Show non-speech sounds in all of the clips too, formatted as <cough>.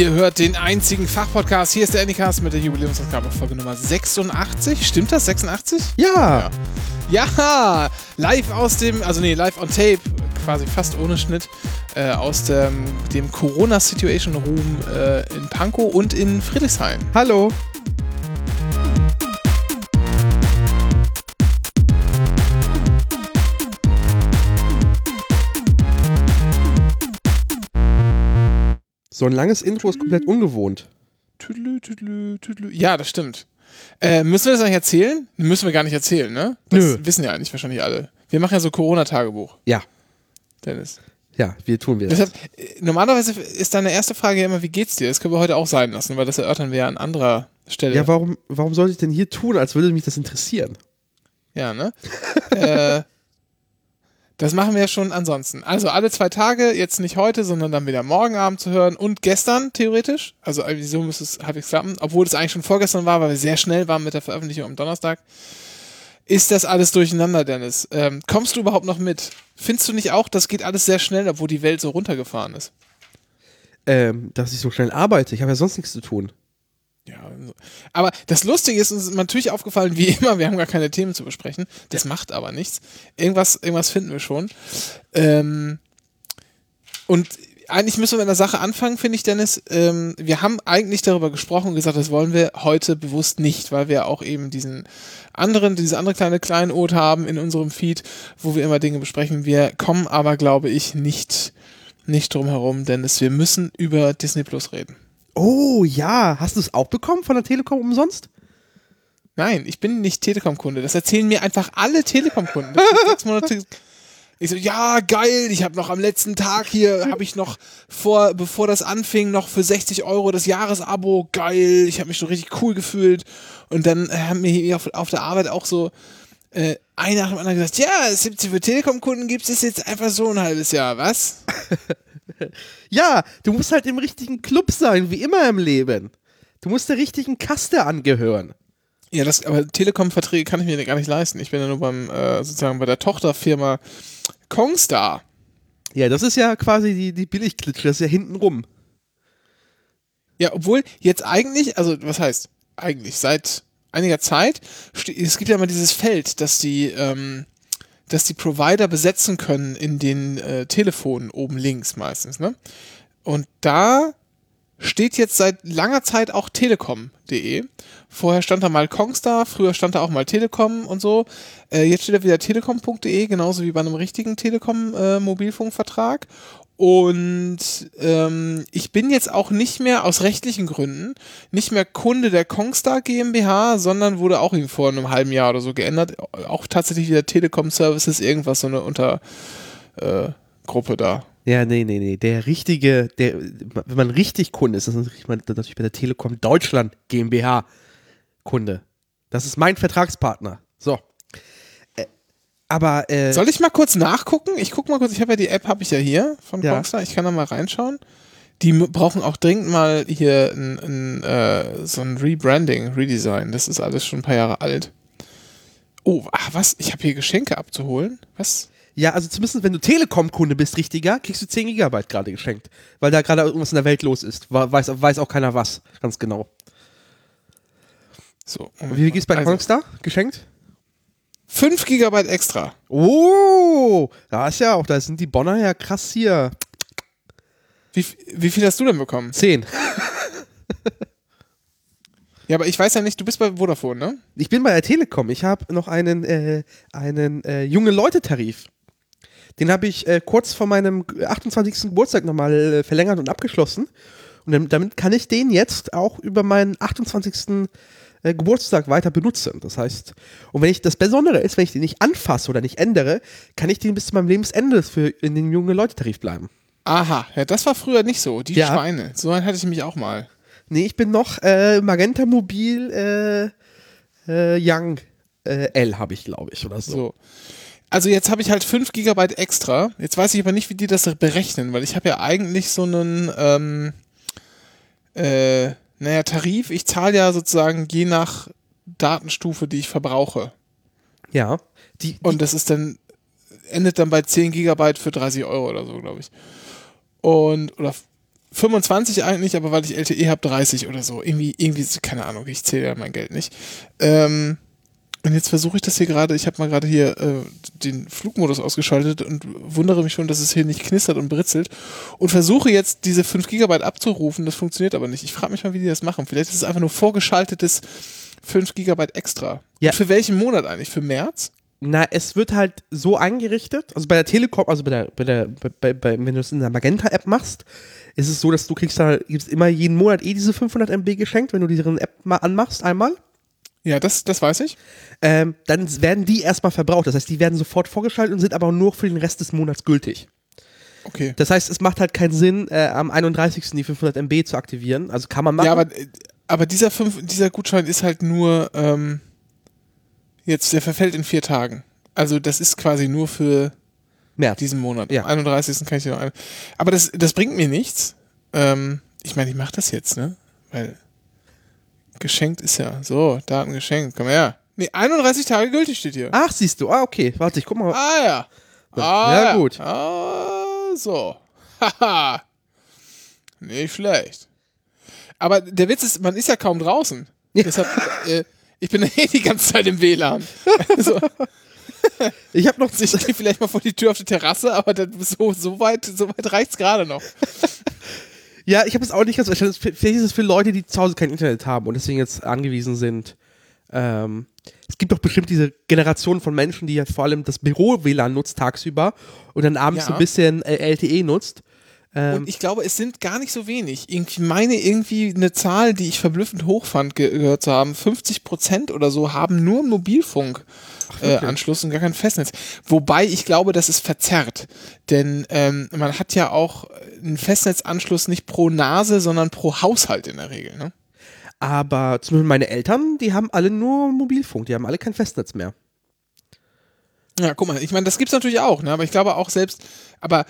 Ihr hört den einzigen Fachpodcast. Hier ist der Anycast mit der Jubiläumsausgabe Folge Nummer 86. Stimmt das? 86? Ja. ja. Ja, live aus dem, also nee, live on tape, quasi fast ohne Schnitt, äh, aus dem, dem Corona Situation Room äh, in Pankow und in Friedrichshain. Hallo. So ein langes Intro ist komplett ungewohnt. Tüdelü, tüdelü, tüdelü. Ja, das stimmt. Äh, müssen wir das eigentlich erzählen? Müssen wir gar nicht erzählen, ne? Das Nö. wissen ja eigentlich wahrscheinlich alle. Wir machen ja so Corona-Tagebuch, Ja. Dennis. Ja, wir tun wir das. Deshalb, äh, normalerweise ist deine erste Frage ja immer, wie geht's dir? Das können wir heute auch sein lassen, weil das erörtern wir ja an anderer Stelle. Ja, warum, warum sollte ich denn hier tun, als würde mich das interessieren? Ja, ne? <laughs> äh, das machen wir ja schon ansonsten. Also alle zwei Tage, jetzt nicht heute, sondern dann wieder morgen Abend zu hören und gestern theoretisch. Also so müsste es halbwegs klappen, obwohl es eigentlich schon vorgestern war, weil wir sehr schnell waren mit der Veröffentlichung am Donnerstag. Ist das alles durcheinander, Dennis? Ähm, kommst du überhaupt noch mit? Findest du nicht auch, das geht alles sehr schnell, obwohl die Welt so runtergefahren ist? Ähm, dass ich so schnell arbeite. Ich habe ja sonst nichts zu tun. Ja, also- aber das Lustige ist, uns ist natürlich aufgefallen, wie <laughs> immer, wir haben gar keine Themen zu besprechen. Das macht aber nichts. Irgendwas, irgendwas finden wir schon. Ähm, und eigentlich müssen wir mit einer Sache anfangen, finde ich, Dennis. Ähm, wir haben eigentlich darüber gesprochen und gesagt, das wollen wir heute bewusst nicht, weil wir auch eben diesen anderen, diese andere kleine Kleinod haben in unserem Feed, wo wir immer Dinge besprechen. Wir kommen aber, glaube ich, nicht, nicht drum herum, Dennis. Wir müssen über Disney Plus reden. Oh ja, hast du es auch bekommen von der Telekom umsonst? Nein, ich bin nicht Telekom-Kunde. Das erzählen mir einfach alle Telekom-Kunden. Sechs Monate. Ich so, ja, geil, ich habe noch am letzten Tag hier, habe ich noch vor, bevor das anfing, noch für 60 Euro das Jahresabo, geil, ich habe mich schon richtig cool gefühlt. Und dann äh, haben mir hier auf, auf der Arbeit auch so äh, einer nach dem anderen gesagt, ja, es gibt für Telekom-Kunden gibt es jetzt einfach so ein halbes Jahr, was? <laughs> Ja, du musst halt im richtigen Club sein, wie immer im Leben. Du musst der richtigen Kaste angehören. Ja, das, aber Telekom-Verträge kann ich mir gar nicht leisten. Ich bin ja nur beim, äh, sozusagen bei der Tochterfirma Kongstar. Ja, das ist ja quasi die, die Billigklitsche, das ist ja hintenrum. Ja, obwohl jetzt eigentlich, also was heißt eigentlich, seit einiger Zeit, es gibt ja immer dieses Feld, dass die, ähm, dass die Provider besetzen können in den äh, Telefonen oben links meistens, ne? Und da steht jetzt seit langer Zeit auch telekom.de. Vorher stand da mal Kongstar, früher stand da auch mal Telekom und so. Äh, jetzt steht da wieder telekom.de, genauso wie bei einem richtigen Telekom-Mobilfunkvertrag. Und ähm, ich bin jetzt auch nicht mehr aus rechtlichen Gründen nicht mehr Kunde der Kongstar GmbH, sondern wurde auch eben vor einem halben Jahr oder so geändert. Auch tatsächlich wieder Telekom Services, irgendwas, so eine Untergruppe äh, da. Ja, nee, nee, nee. Der richtige, der, wenn man richtig Kunde ist, das ist man- natürlich bei der Telekom Deutschland GmbH Kunde. Das ist mein Vertragspartner. So. Aber, äh, Soll ich mal kurz nachgucken? Ich guck mal kurz, ich habe ja die App, habe ich ja hier von Ja. Kongstar. Ich kann da mal reinschauen. Die brauchen auch dringend mal hier ein, ein, äh, so ein Rebranding, Redesign. Das ist alles schon ein paar Jahre alt. Oh, ach was? Ich habe hier Geschenke abzuholen? Was? ja, also zumindest wenn du Telekom-Kunde bist, richtiger, kriegst du 10 Gigabyte gerade geschenkt. Weil da gerade irgendwas in der Welt los ist. Weiß, weiß auch keiner was. Ganz genau. So. Wie viel gibt's bei Also, Kongstar geschenkt? 5 Gigabyte extra. Oh, da ist ja auch, da sind die Bonner ja krass hier. Wie, wie viel hast du denn bekommen? 10. <laughs> Ja, aber ich weiß ja nicht, du bist bei Vodafone, ne? Ich bin bei der Telekom. Ich habe noch einen, äh, einen äh, junge Leute-Tarif. Den habe ich äh, kurz vor meinem 28. Geburtstag nochmal äh, verlängert und abgeschlossen. Und damit kann ich den jetzt auch über meinen 28. Äh, Geburtstag weiter benutzen. Das heißt, und wenn ich das Besondere ist, wenn ich den nicht anfasse oder nicht ändere, kann ich den bis zu meinem Lebensende für in den jungen Leute-Tarif bleiben. Aha, ja, das war früher nicht so. Die Ja. Schweine. So einen hatte ich mich auch mal. Nee, ich bin noch äh, Magenta Mobil äh, äh, Young äh, L habe ich, glaube ich, oder so. So. Also jetzt habe ich halt 5 Gigabyte extra. Jetzt weiß ich aber nicht, wie die das berechnen, weil ich habe ja eigentlich so einen, ähm, äh, naja, Tarif. Ich zahle ja sozusagen je nach Datenstufe, die ich verbrauche. Ja. Die, die, Und das ist dann, endet dann bei 10 Gigabyte für 30 Euro oder so, glaube ich. Und, oder 25 eigentlich, aber weil ich LTE habe, 30 oder so. Irgendwie, irgendwie, keine Ahnung, ich zähle ja mein Geld nicht. Ähm, und jetzt versuche ich das hier gerade, ich habe mal gerade hier äh, den Flugmodus ausgeschaltet und wundere mich schon, dass es hier nicht knistert und britzelt und versuche jetzt diese 5 Gigabyte abzurufen, das funktioniert aber nicht. Ich frage mich mal, wie die das machen. Vielleicht ist es einfach nur vorgeschaltetes 5 Gigabyte extra. Ja. Und für welchen Monat eigentlich? Für März? Na, es wird halt so eingerichtet, also bei der Telekom, also bei der, bei der, bei, bei, wenn du es in der Magenta-App machst, ist es so, dass du kriegst da, gibst immer jeden Monat eh diese 500 MB geschenkt, wenn du diese App mal anmachst einmal. Ja, das, das weiß ich. Ähm, dann werden die erstmal verbraucht. Das heißt, die werden sofort vorgeschaltet und sind aber nur für den Rest des Monats gültig. Okay. Das heißt, es macht halt keinen Sinn, äh, am 31. die 500 MB zu aktivieren. Also kann man machen. Ja, aber, aber dieser, fünf, dieser Gutschein ist halt nur, ähm, jetzt, der verfällt in vier Tagen. Also das ist quasi nur für März. diesen Monat. Ja. Am 31. kann ich dir noch ein. Aber das, das bringt mir nichts. Ähm, ich meine, ich mache das jetzt, ne? Weil geschenkt ist ja. So, Daten geschenkt. Komm her. Nee, 31 Tage gültig steht hier. Ach, siehst du. Ah, okay. Warte, ich guck mal. Ah ja. Ja, Ah, ja, gut. Ah, so. <laughs> Haha. Nicht schlecht. Aber der Witz ist, man ist ja kaum draußen. <laughs> Ja. Deshalb, äh, ich bin <laughs> eh die ganze Zeit im WLAN. Also, Ich habe noch ich gehe vielleicht mal vor die Tür auf die Terrasse, aber das, so, so weit, so weit reicht's gerade noch. Ja, ich habe es auch nicht ganz verstanden. Vielleicht ist es für Leute, die zu Hause kein Internet haben und deswegen jetzt angewiesen sind. Ähm, es gibt doch bestimmt diese Generation von Menschen, die ja vor allem das Büro-WLAN nutzt tagsüber und dann abends Ja. so ein bisschen LTE nutzt. Ähm, Und ich glaube, es sind gar nicht so wenig. Ich meine irgendwie eine Zahl, die ich verblüffend hoch fand, ge gehört zu haben. 50 Prozent oder so haben nur einen Mobilfunkanschluss äh, Anschluss und gar kein Festnetz. Wobei ich glaube, das ist verzerrt. Denn ähm, man hat ja auch einen Festnetzanschluss nicht pro Nase, sondern pro Haushalt in der Regel. Ne? aber zumindest meine Eltern, die haben alle nur Mobilfunk, die haben alle kein Festnetz mehr. Ja, guck mal, ich meine, das gibt's natürlich auch, ne? aber ich glaube auch selbst, aber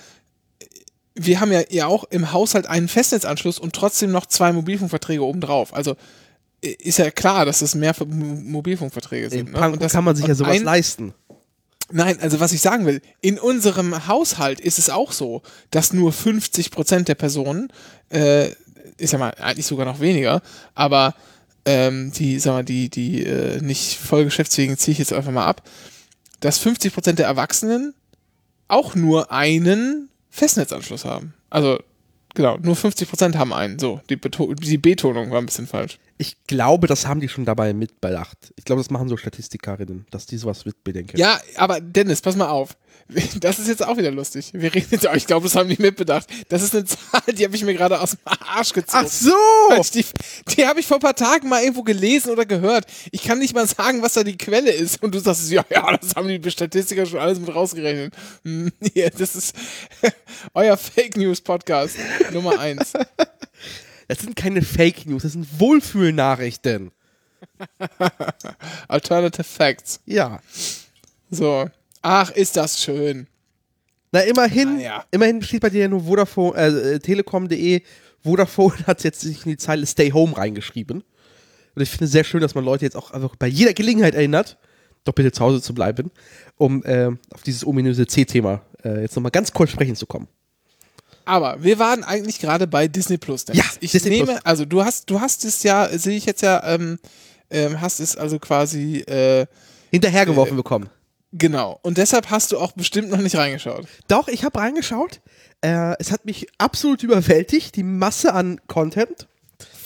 wir haben ja, ja auch im Haushalt einen Festnetzanschluss und trotzdem noch zwei Mobilfunkverträge obendrauf. Also ist ja klar, dass es mehr Ver- Mo- Mobilfunkverträge In sind. Ne? Und das kann man sich ja sowas ein, leisten. Nein, also was ich sagen will, in unserem Haushalt ist es auch so, dass nur 50 Prozent der Personen, äh, ist ja mal eigentlich sogar noch weniger, aber ähm, die, sag mal, die, die äh, nicht voll geschäftsfähigen ziehe ich jetzt einfach mal ab, dass 50 Prozent der Erwachsenen auch nur einen Festnetzanschluss haben. Also, genau, nur 50 Prozent haben einen. So, die, Beto die Betonung war ein bisschen falsch. Ich glaube, das haben die schon dabei mitbedacht. Ich glaube, das machen so Statistikerinnen, dass die sowas mitbedenken. Ja, aber Dennis, pass mal auf. <laughs> Das ist jetzt auch wieder lustig. Wir reden jetzt, ich glaube, das haben die mitbedacht. Das ist eine Zahl, die habe ich mir gerade aus dem Arsch gezogen. Ach so! Die, die habe ich vor ein paar Tagen mal irgendwo gelesen oder gehört. Ich kann nicht mal sagen, was da die Quelle ist. Und du sagst, ja, ja, das haben die Statistiker schon alles mit rausgerechnet. Hm, <laughs> Ja, das ist <laughs> euer Fake News Podcast Nummer eins. Das sind keine Fake News, das sind Wohlfühlnachrichten. Alternative Facts. Ja. So. Ach, ist das schön. Na, immerhin, Ah, ja. immerhin steht bei dir ja nur Vodafone, äh, telekom.de. Vodafone <laughs> hat jetzt sich in die Zeile Stay Home reingeschrieben. Und ich finde es sehr schön, dass man Leute jetzt auch einfach bei jeder Gelegenheit erinnert, doch bitte zu Hause zu bleiben, um äh, auf dieses ominöse C-Thema äh, jetzt nochmal ganz kurz sprechen zu kommen. Aber wir waren eigentlich gerade bei Disney Plus. Dennis. Ja, ich Disney nehme, Plus. also du hast, du hast es ja, sehe ich jetzt ja, ähm, ähm, hast es also quasi, äh, Hinterhergeworfen bekommen. Genau. Und deshalb hast du auch bestimmt noch nicht reingeschaut. Doch, ich habe reingeschaut. Äh, es hat mich absolut überwältigt, die Masse an Content.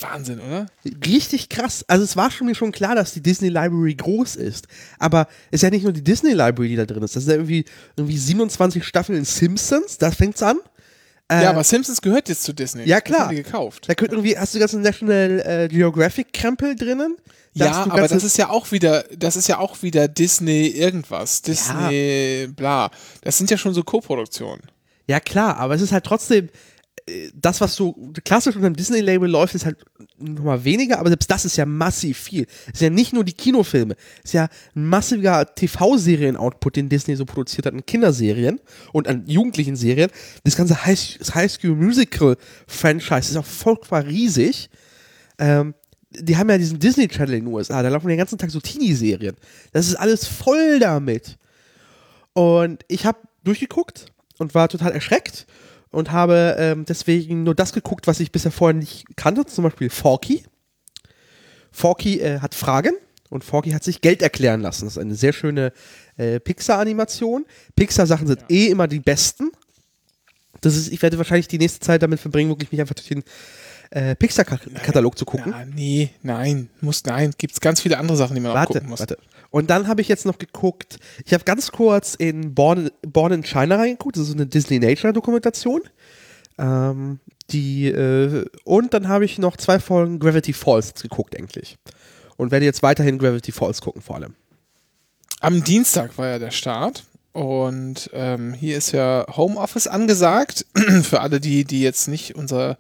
Wahnsinn, oder? Richtig krass. Also es war schon mir schon klar, dass die Disney Library groß ist. Aber es ist ja nicht nur die Disney Library, die da drin ist. Das sind ja irgendwie, irgendwie 27 Staffeln Simpsons, da fängt's an. Ja, aber Simpsons gehört jetzt zu Disney. Äh, ja, klar. die gekauft. Da könnte irgendwie, hast du ganzen National äh, Geographic Krempel drinnen? Da Ja, aber das ist ja auch wieder, das ist ja auch wieder Disney irgendwas. Disney, bla. Das sind ja schon so Co-Produktionen. Ja, klar, aber es ist halt trotzdem, äh, das, was so klassisch unter dem Disney-Label läuft, ist halt nochmal weniger, aber selbst das ist ja massiv viel. Es ist ja nicht nur die Kinofilme, es ist ja ein massiver TV-Serien-Output, den Disney so produziert hat an Kinderserien und an jugendlichen Serien. Das ganze High, High School Musical-Franchise ist auch vollkommen riesig. Ähm, die haben ja diesen Disney Channel in den USA, da laufen den ganzen Tag so Teenie-Serien. Das ist alles voll damit. Und ich habe durchgeguckt und war total erschreckt und habe ähm, deswegen nur das geguckt, was ich bisher vorher nicht kannte, zum Beispiel Forky. Forky äh, hat Fragen und Forky hat sich Geld erklären lassen. Das ist eine sehr schöne äh, Pixar-Animation. Pixar-Sachen sind eh immer die besten. Das ist, ich werde wahrscheinlich die nächste Zeit damit verbringen, wirklich mich einfach durch den äh, Pixar-Katalog zu gucken. Ja, nee, nein, muss, nein, gibt's ganz viele andere Sachen, die man auch Warte, gucken muss. warte. Und dann habe ich jetzt noch geguckt, ich habe ganz kurz in Born, Born in China reingeguckt, das ist eine Disney Nature Dokumentation. Ähm, die, äh, und dann habe ich noch zwei Folgen Gravity Falls geguckt, eigentlich. Und werde jetzt weiterhin Gravity Falls gucken, vor allem. Am Dienstag war ja der Start und ähm, hier ist ja Homeoffice angesagt <clears throat> für alle die, die jetzt nicht unser,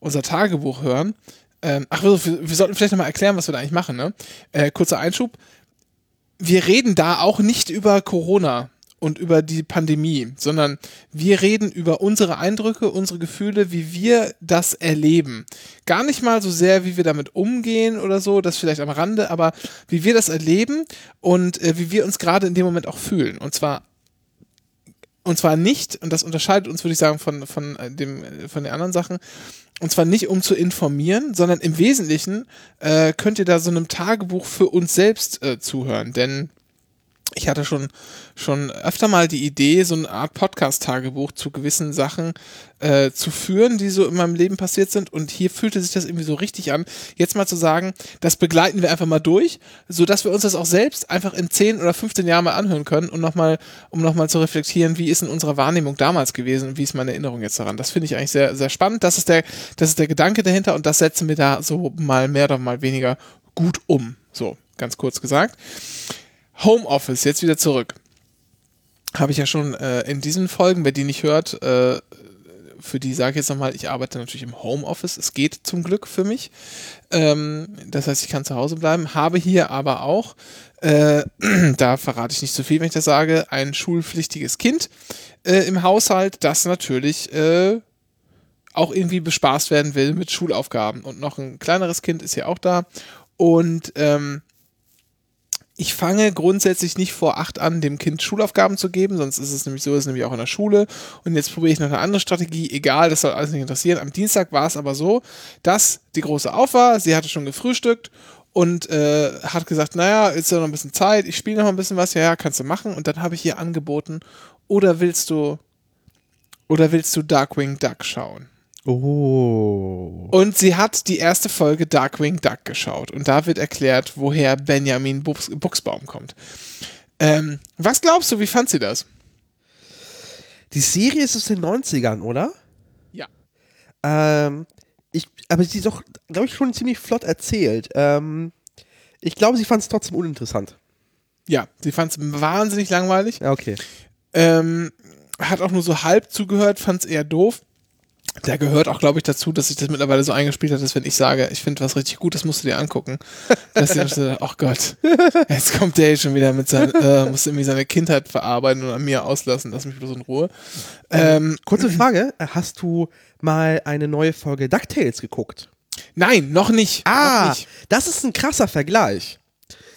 unser Tagebuch hören. Ähm, ach, wir, wir sollten vielleicht nochmal erklären, was wir da eigentlich machen. Ne? Äh, kurzer Einschub. Wir reden da auch nicht über Corona und über die Pandemie, sondern wir reden über unsere Eindrücke, unsere Gefühle, wie wir das erleben. Gar nicht mal so sehr, wie wir damit umgehen oder so, das vielleicht am Rande, aber wie wir das erleben und äh, wie wir uns gerade in dem Moment auch fühlen. Und zwar und zwar nicht, und das unterscheidet uns, würde ich sagen, von, von, äh, dem, äh, von den anderen Sachen, und zwar nicht, um zu informieren, sondern im Wesentlichen äh, könnt ihr da so einem Tagebuch für uns selbst äh, zuhören. Denn ich hatte schon, schon öfter mal die Idee, so eine Art Podcast-Tagebuch zu gewissen Sachen äh, zu führen, die so in meinem Leben passiert sind. Und hier fühlte sich das irgendwie so richtig an, jetzt mal zu sagen, das begleiten wir einfach mal durch, sodass wir uns das auch selbst einfach in 10 oder 15 Jahren mal anhören können und nochmal, um nochmal zu reflektieren, wie ist in unserer Wahrnehmung damals gewesen und wie ist meine Erinnerung jetzt daran. Das finde ich eigentlich sehr, sehr spannend. Das ist der, das ist der Gedanke dahinter und das setzen wir da so mal mehr oder mal weniger gut um. So, ganz kurz gesagt. Homeoffice, jetzt wieder zurück. Habe ich ja schon äh, in diesen Folgen, wer die nicht hört, äh, für die sage ich jetzt nochmal, ich arbeite natürlich im Homeoffice. Es geht zum Glück für mich. Ähm, das heißt, ich kann zu Hause bleiben. Habe hier aber auch, äh, <clears throat> da verrate ich nicht so viel, wenn ich das sage, ein schulpflichtiges Kind äh, im Haushalt, das natürlich äh, auch irgendwie bespaßt werden will mit Schulaufgaben. Und noch ein kleineres Kind ist hier auch da. Und ähm, ich fange grundsätzlich nicht vor acht an, dem Kind Schulaufgaben zu geben, sonst ist es nämlich so, ist es nämlich auch in der Schule. Und jetzt probiere ich noch eine andere Strategie. Egal, das soll alles nicht interessieren. Am Dienstag war es aber so, dass die große auf war. Sie hatte schon gefrühstückt und äh, hat gesagt, naja, ist ja noch ein bisschen Zeit. Ich spiele noch ein bisschen was. Ja, ja, kannst du machen. Und dann habe ich ihr angeboten, oder willst du, oder willst du Darkwing Duck schauen? Oh. Und sie hat die erste Folge Darkwing Duck geschaut und da wird erklärt, woher Benjamin Buchsbaum kommt. Ähm, was glaubst du, wie fand sie das? Die Serie ist aus den 90ern, oder? Ja. Ähm, ich, aber sie ist doch, glaube ich, schon ziemlich flott erzählt. Ähm, ich glaube, sie fand es trotzdem uninteressant. Ja, sie fand es wahnsinnig langweilig. Ja, okay. Ähm, hat auch nur so halb zugehört, fand es eher doof. Da gehört auch, glaube ich, dazu, dass sich das mittlerweile so eingespielt hat, dass wenn ich sage, ich finde was richtig gut, das musst du dir angucken. Dass sie dann so, ach Gott, jetzt kommt der schon wieder mit seinem, äh, muss irgendwie seine Kindheit verarbeiten und an mir auslassen, lass mich bloß in Ruhe. Ähm, Kurze <clears throat> Frage, hast du mal eine neue Folge DuckTales geguckt? nein, noch nicht. Ah, noch nicht. das ist ein krasser Vergleich.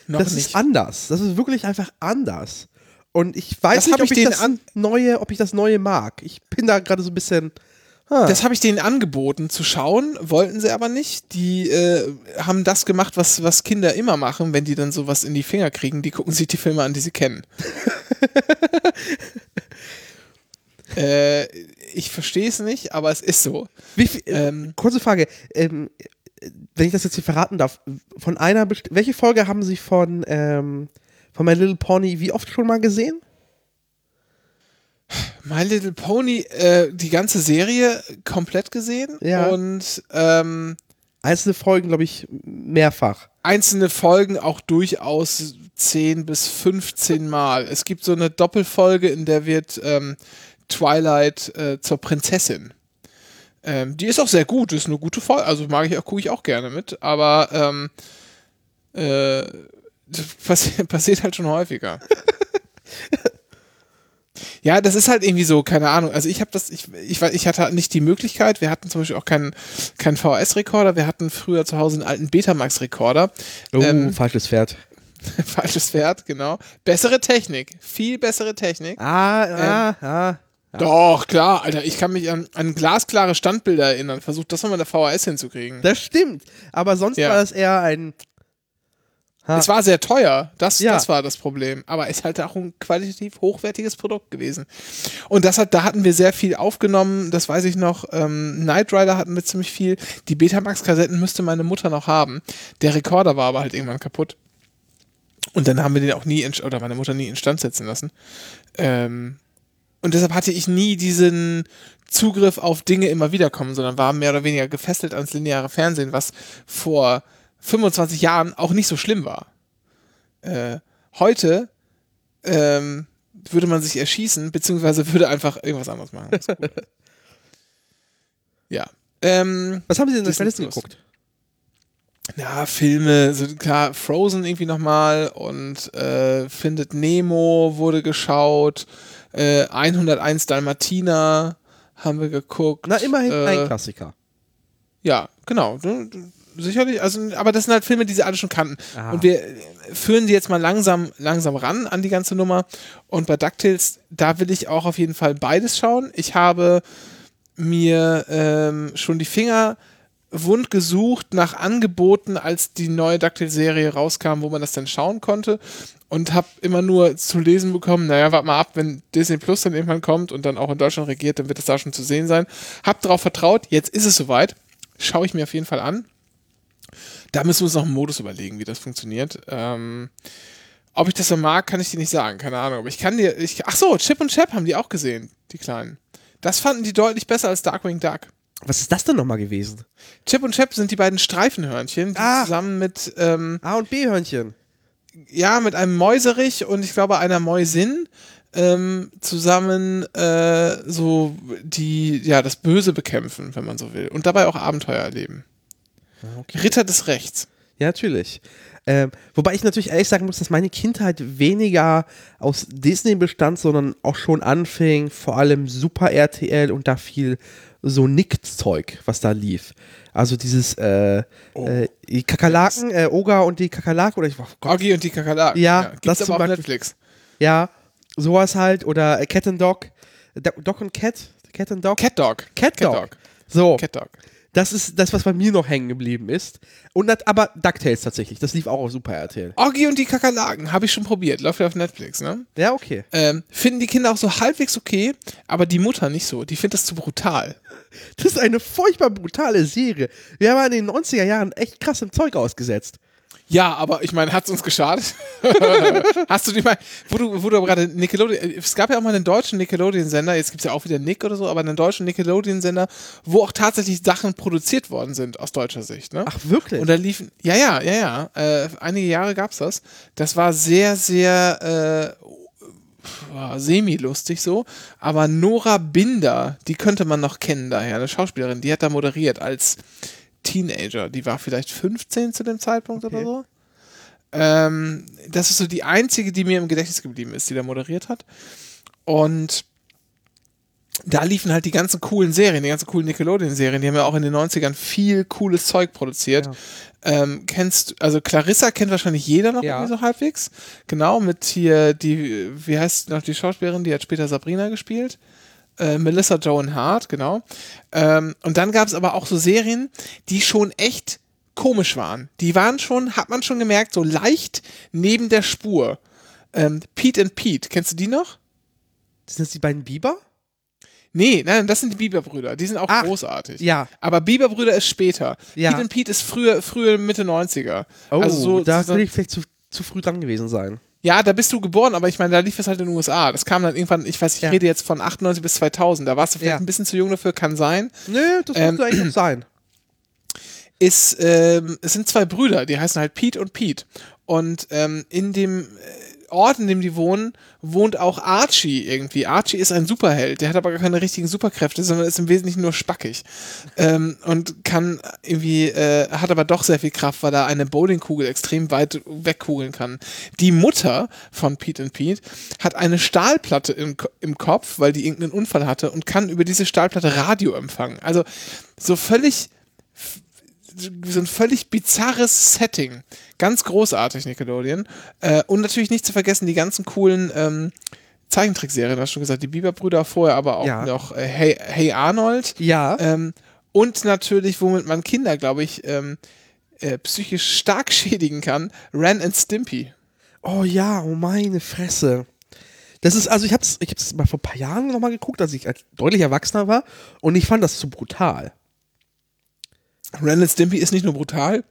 Noch das nicht. ist anders. Das ist wirklich einfach anders. Und ich weiß Das nicht, ob ich ich, das neue, ob ich das neue mag. Ich bin da gerade so ein bisschen. Ah. Das habe ich denen angeboten zu schauen, wollten sie aber nicht. Die äh, haben das gemacht, was, was Kinder immer machen, wenn die dann sowas in die Finger kriegen. Die gucken sich die Filme an, die sie kennen. <laughs> äh, ich verstehe es nicht, aber es ist so. Viel, Ähm, kurze Frage. Ähm, wenn ich das jetzt hier verraten darf, von einer welche Folge haben Sie von, ähm, von My Little Pony wie oft schon mal gesehen? My Little Pony, äh, die ganze Serie komplett gesehen Ja. und ähm, Einzelne Folgen, glaube ich, mehrfach. einzelne Folgen auch durchaus 10 bis 15 Mal. Es gibt so eine Doppelfolge, in der wird ähm, Twilight äh, zur Prinzessin. Ähm, die ist auch sehr gut, ist eine gute Folge, also mag ich auch, gucke ich auch gerne mit, aber ähm, äh, passi <laughs> passiert halt schon häufiger. <laughs> Ja, das ist halt irgendwie so, keine Ahnung. Also ich habe das, ich, ich, ich hatte halt nicht die Möglichkeit. Wir hatten zum Beispiel auch keinen keinen VHS-Rekorder. Wir hatten früher zu Hause einen alten Betamax-Rekorder. Oh, Ähm, falsches Pferd. <laughs> Falsches Pferd, genau. Bessere Technik, viel bessere Technik. Ah, ah, ah. Doch, klar, Alter. Ich kann mich an, an glasklare Standbilder erinnern. Versucht das nochmal in der VHS hinzukriegen. Das stimmt. Aber sonst Ja. war das eher ein. Ha. Es war sehr teuer, das, Ja. das war das Problem. Aber ist halt auch ein qualitativ hochwertiges Produkt gewesen. Und das hat, da hatten wir sehr viel aufgenommen, das weiß ich noch. Ähm, Knight Rider hatten wir ziemlich viel. Die Betamax-Kassetten müsste meine Mutter noch haben. Der Rekorder war aber halt irgendwann kaputt. Und dann haben wir den auch nie, in, oder meine Mutter nie instand setzen lassen. Ähm, und deshalb hatte ich nie diesen Zugriff auf Dinge immer wieder kommen, sondern war mehr oder weniger gefesselt ans lineare Fernsehen, was vor 25 Jahren auch nicht so schlimm war. Äh, heute ähm, würde man sich erschießen, beziehungsweise würde einfach irgendwas anderes machen. <laughs> Ja. Ähm, Was haben Sie denn in der Liste geguckt? ja, Filme, so klar, Frozen irgendwie nochmal und äh, Findet Nemo wurde geschaut, äh, 101 Dalmatiner haben wir geguckt. Na, immerhin äh, ein Klassiker. Ja, genau. Sicherlich, also, aber das sind halt Filme, die sie alle schon kannten. Ah. Und wir führen die jetzt mal langsam, langsam ran an die ganze Nummer. Und bei DuckTales, da will ich auch auf jeden Fall beides schauen. Ich habe mir ähm, schon die Finger wund gesucht nach Angeboten, als die neue DuckTales-Serie rauskam, wo man das dann schauen konnte. Und habe immer nur zu lesen bekommen, naja, warte mal ab, wenn Disney Plus dann irgendwann kommt und dann auch in Deutschland regiert, dann wird es da schon zu sehen sein. Hab darauf vertraut, jetzt ist es soweit. Schaue ich mir auf jeden Fall an. Da müssen wir uns noch einen Modus überlegen, wie das funktioniert. Ähm, ob ich das so mag, kann ich dir nicht sagen. Keine Ahnung. Aber ich kann dir. Ich, ach so, Chip und Chap haben die auch gesehen, die Kleinen. Das fanden die deutlich besser als Darkwing Duck. Was ist das denn nochmal gewesen? Chip und Chap sind die beiden Streifenhörnchen, die Ah. zusammen mit, ähm, A und B-Hörnchen. ja, mit einem Mäuserich und ich glaube einer Mäusin ähm, zusammen äh, so die, ja, das Böse bekämpfen, wenn man so will. Und dabei auch Abenteuer erleben. Ritter des Rechts. Ja, natürlich. Ähm, wobei ich natürlich ehrlich sagen muss, dass meine Kindheit weniger aus Disney bestand, sondern auch schon anfing, vor allem Super RTL und da viel so Nick-Zeug, was da lief. Also dieses äh, Oh. äh, die Kakerlaken, äh, Oga und die Kakerlaken oder ich oh Gott, Oggi und die Kakerlaken. Ja, gibt's das aber auf Netflix. ja, sowas halt oder äh, Cat and Dog, Do- Dog und Cat, Cat and Dog, Cat Dog. Cat Dog. So, Cat Dog. Das ist das, was bei mir noch hängen geblieben ist. Und das, aber DuckTales tatsächlich, das lief auch auf Super RTL. Oggi und die Kakerlaken habe ich schon probiert. Läuft ja auf Netflix, ne? Ja, okay. Ähm, finden die Kinder auch so halbwegs okay, aber die Mutter nicht so. Die findet das zu brutal. Das ist eine furchtbar brutale Serie. Wir haben in den 90er Jahren echt krassem Zeug ausgesetzt. Ja, aber ich meine, hat's uns geschadet? <laughs> Hast du die mal, wo du, wo du aber gerade Nickelodeon, es gab ja auch mal einen deutschen Nickelodeon-Sender, jetzt gibt's ja auch wieder Nick oder so, aber einen deutschen Nickelodeon-Sender, wo auch tatsächlich Sachen produziert worden sind aus deutscher Sicht, ne? Ach, wirklich? Und da liefen, ja, ja, ja, ja, äh, einige Jahre gab's das. Das war sehr, sehr äh, semi-lustig so. Aber Nora Binder, die könnte man noch kennen daher, eine Schauspielerin, die hat da moderiert als Teenager. Die war vielleicht 15 zu dem Zeitpunkt Okay. oder so. Ähm, das ist so die einzige, die mir im Gedächtnis geblieben ist, die da moderiert hat. Und da liefen halt die ganzen coolen Serien, die ganzen coolen Nickelodeon-Serien, die haben ja auch in den 90ern viel cooles Zeug produziert. Ja. Ähm, kennst also Clarissa kennt wahrscheinlich jeder noch Ja. irgendwie so halbwegs. Genau, mit hier die, wie heißt noch die Schauspielerin, die hat später Sabrina gespielt. Äh, Melissa Joan Hart, genau. Ähm, und dann gab es aber auch so Serien, die schon echt komisch waren. Die waren schon, hat man schon gemerkt, so leicht neben der Spur. Ähm, Pete and Pete, kennst du die noch? Sind das die beiden Biber? Nee, nein, das sind die Bieberbrüder. Die sind auch Ach, großartig. ja. Aber Bieberbrüder ist später. Ja. Pete and Pete ist früher, früher Mitte 90er. Oh, also so, da so, will ich vielleicht zu, zu früh dran gewesen sein. Ja, da bist du geboren, aber ich meine, da lief es halt in den USA. Das kam dann irgendwann, ich weiß, ich Ja. rede jetzt von 98 bis 2000. Da warst du vielleicht Ja. ein bisschen zu jung dafür, kann sein. Nö, das Ähm, muss eigentlich sein. <clears throat> ist, ähm, es sind zwei Brüder, die heißen halt Pete und Pete. Und ähm, in dem äh, Ort, in dem die wohnen, wohnt auch Archie irgendwie. Archie ist ein Superheld, der hat aber gar keine richtigen Superkräfte, sondern ist im Wesentlichen nur spackig. ähm, und kann irgendwie, äh, hat aber doch sehr viel Kraft, weil er eine Bowlingkugel extrem weit wegkugeln kann. Die Mutter von Pete und Pete hat eine Stahlplatte im, im Kopf, weil die irgendeinen Unfall hatte und kann über diese Stahlplatte Radio empfangen. Also so völlig so ein völlig bizarres Setting. Ganz großartig, Nickelodeon. Äh, und natürlich nicht zu vergessen, die ganzen coolen ähm, Zeichentrickserien, du hast schon gesagt, die Bieber-Brüder, vorher aber auch Ja. noch äh, hey, hey Arnold. Ja. Ähm, und natürlich, womit man Kinder, glaube ich, ähm, äh, psychisch stark <laughs> schädigen kann, Ren and Stimpy. Oh ja, oh meine Fresse. Das ist, also ich hab's, ich hab's mal vor ein paar Jahren nochmal geguckt, als ich als deutlich erwachsener war und ich fand das zu brutal. Ren and Stimpy ist nicht nur brutal,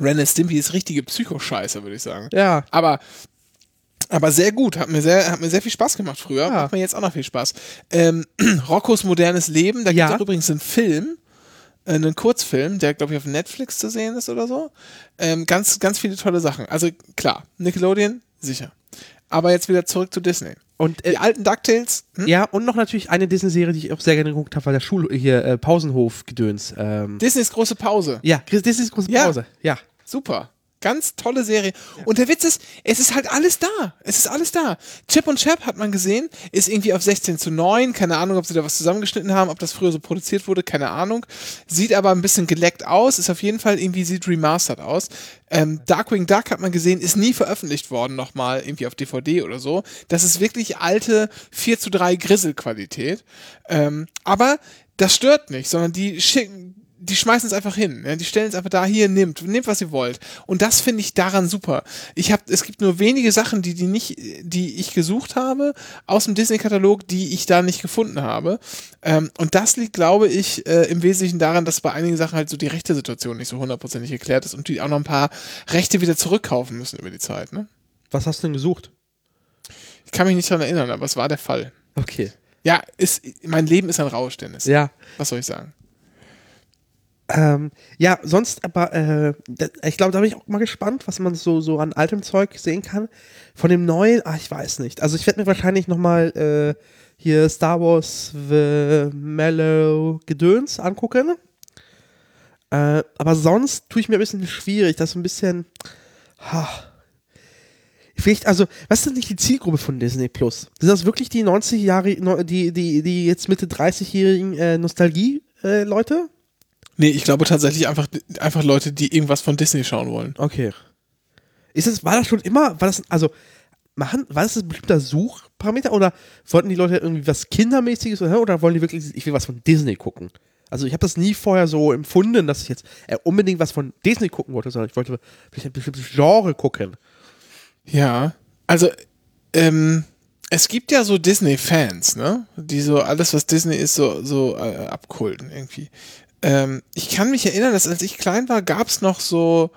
Ren and Stimpy ist richtige Psychoscheiße, würde ich sagen. Ja. Aber, aber sehr gut, hat mir sehr, hat mir sehr viel Spaß gemacht früher, Ja. macht mir jetzt auch noch viel Spaß. Ähm, <clears throat> Roccos modernes Leben, da gibt es Ja. übrigens einen Film, äh, einen Kurzfilm, der glaube ich auf Netflix zu sehen ist oder so. Ähm, ganz, ganz viele tolle Sachen. Also klar, Nickelodeon, sicher. Aber jetzt wieder zurück zu Disney. Und äh, Die alten DuckTales, hm? ja, und noch natürlich eine Disney-Serie, die ich auch sehr gerne geguckt habe, war der Schul hier äh, Pausenhof-Gedöns. Ähm, Disneys große Pause. ja, Disneys große Ja. Pause. Ja. Super. Ganz tolle Serie. Und der Witz ist, es ist halt alles da. Es ist alles da. Chip und Chap hat man gesehen, ist irgendwie auf 16 zu 9. Keine Ahnung, ob sie da was zusammengeschnitten haben, ob das früher so produziert wurde, keine Ahnung. Sieht aber ein bisschen geleckt aus, ist auf jeden Fall irgendwie, sieht remastered aus. Ähm, Darkwing Duck hat man gesehen, ist nie veröffentlicht worden nochmal, irgendwie auf DVD oder so. Das ist wirklich alte 4 zu 3 Grisselqualität. Ähm, aber das stört nicht, sondern die schicken, die schmeißen es einfach hin. Ja? Die stellen es einfach da, hier, nimmt, nehmt, was ihr wollt. Und das finde ich daran super. Ich hab, es gibt nur wenige Sachen, die, die nicht, die ich gesucht habe aus dem Disney-Katalog, die ich da nicht gefunden habe. Ähm, und das liegt, glaube ich, äh, im Wesentlichen daran, dass bei einigen Sachen halt so die rechte Situation nicht so hundertprozentig geklärt ist und die auch noch ein paar Rechte wieder zurückkaufen müssen über die Zeit. Ne? Was hast du denn gesucht? Ich kann mich nicht daran erinnern, aber es war der Fall. Okay. Ja, ist, mein Leben ist ein Rausch, Dennis. Ja. Was soll ich sagen? Ähm, ja, sonst aber, äh, ich glaube, da bin ich auch mal gespannt, was man so, so an altem Zeug sehen kann. Von dem neuen, ah, ich weiß nicht. Also ich werde mir wahrscheinlich nochmal äh, hier Star Wars The Mellow Gedöns angucken. Äh, aber sonst tue ich mir ein bisschen schwierig, das ist ein bisschen. Ha, Vielleicht, also, was ist denn nicht die Zielgruppe von Disney Plus? Sind das wirklich die 90 Jahre, die, die, die jetzt Mitte 30-jährigen äh, Nostalgie-Leute? Nee, ich glaube tatsächlich einfach, einfach Leute, die irgendwas von Disney schauen wollen. Okay. Ist es, war das schon immer, war das, also, machen, war das ein bestimmter Suchparameter oder wollten die Leute irgendwie was Kindermäßiges oder, oder wollen die wirklich, ich will was von Disney gucken? Also ich habe das nie vorher so empfunden, dass ich jetzt äh, unbedingt was von Disney gucken wollte, sondern ich wollte vielleicht ein bestimmtes Genre gucken. Ja, also ähm, es gibt ja so Disney-Fans, ne? Die so alles, was Disney ist, so, so äh, abkulten irgendwie. Ähm, ich kann mich erinnern, dass als ich klein war, gab es noch so,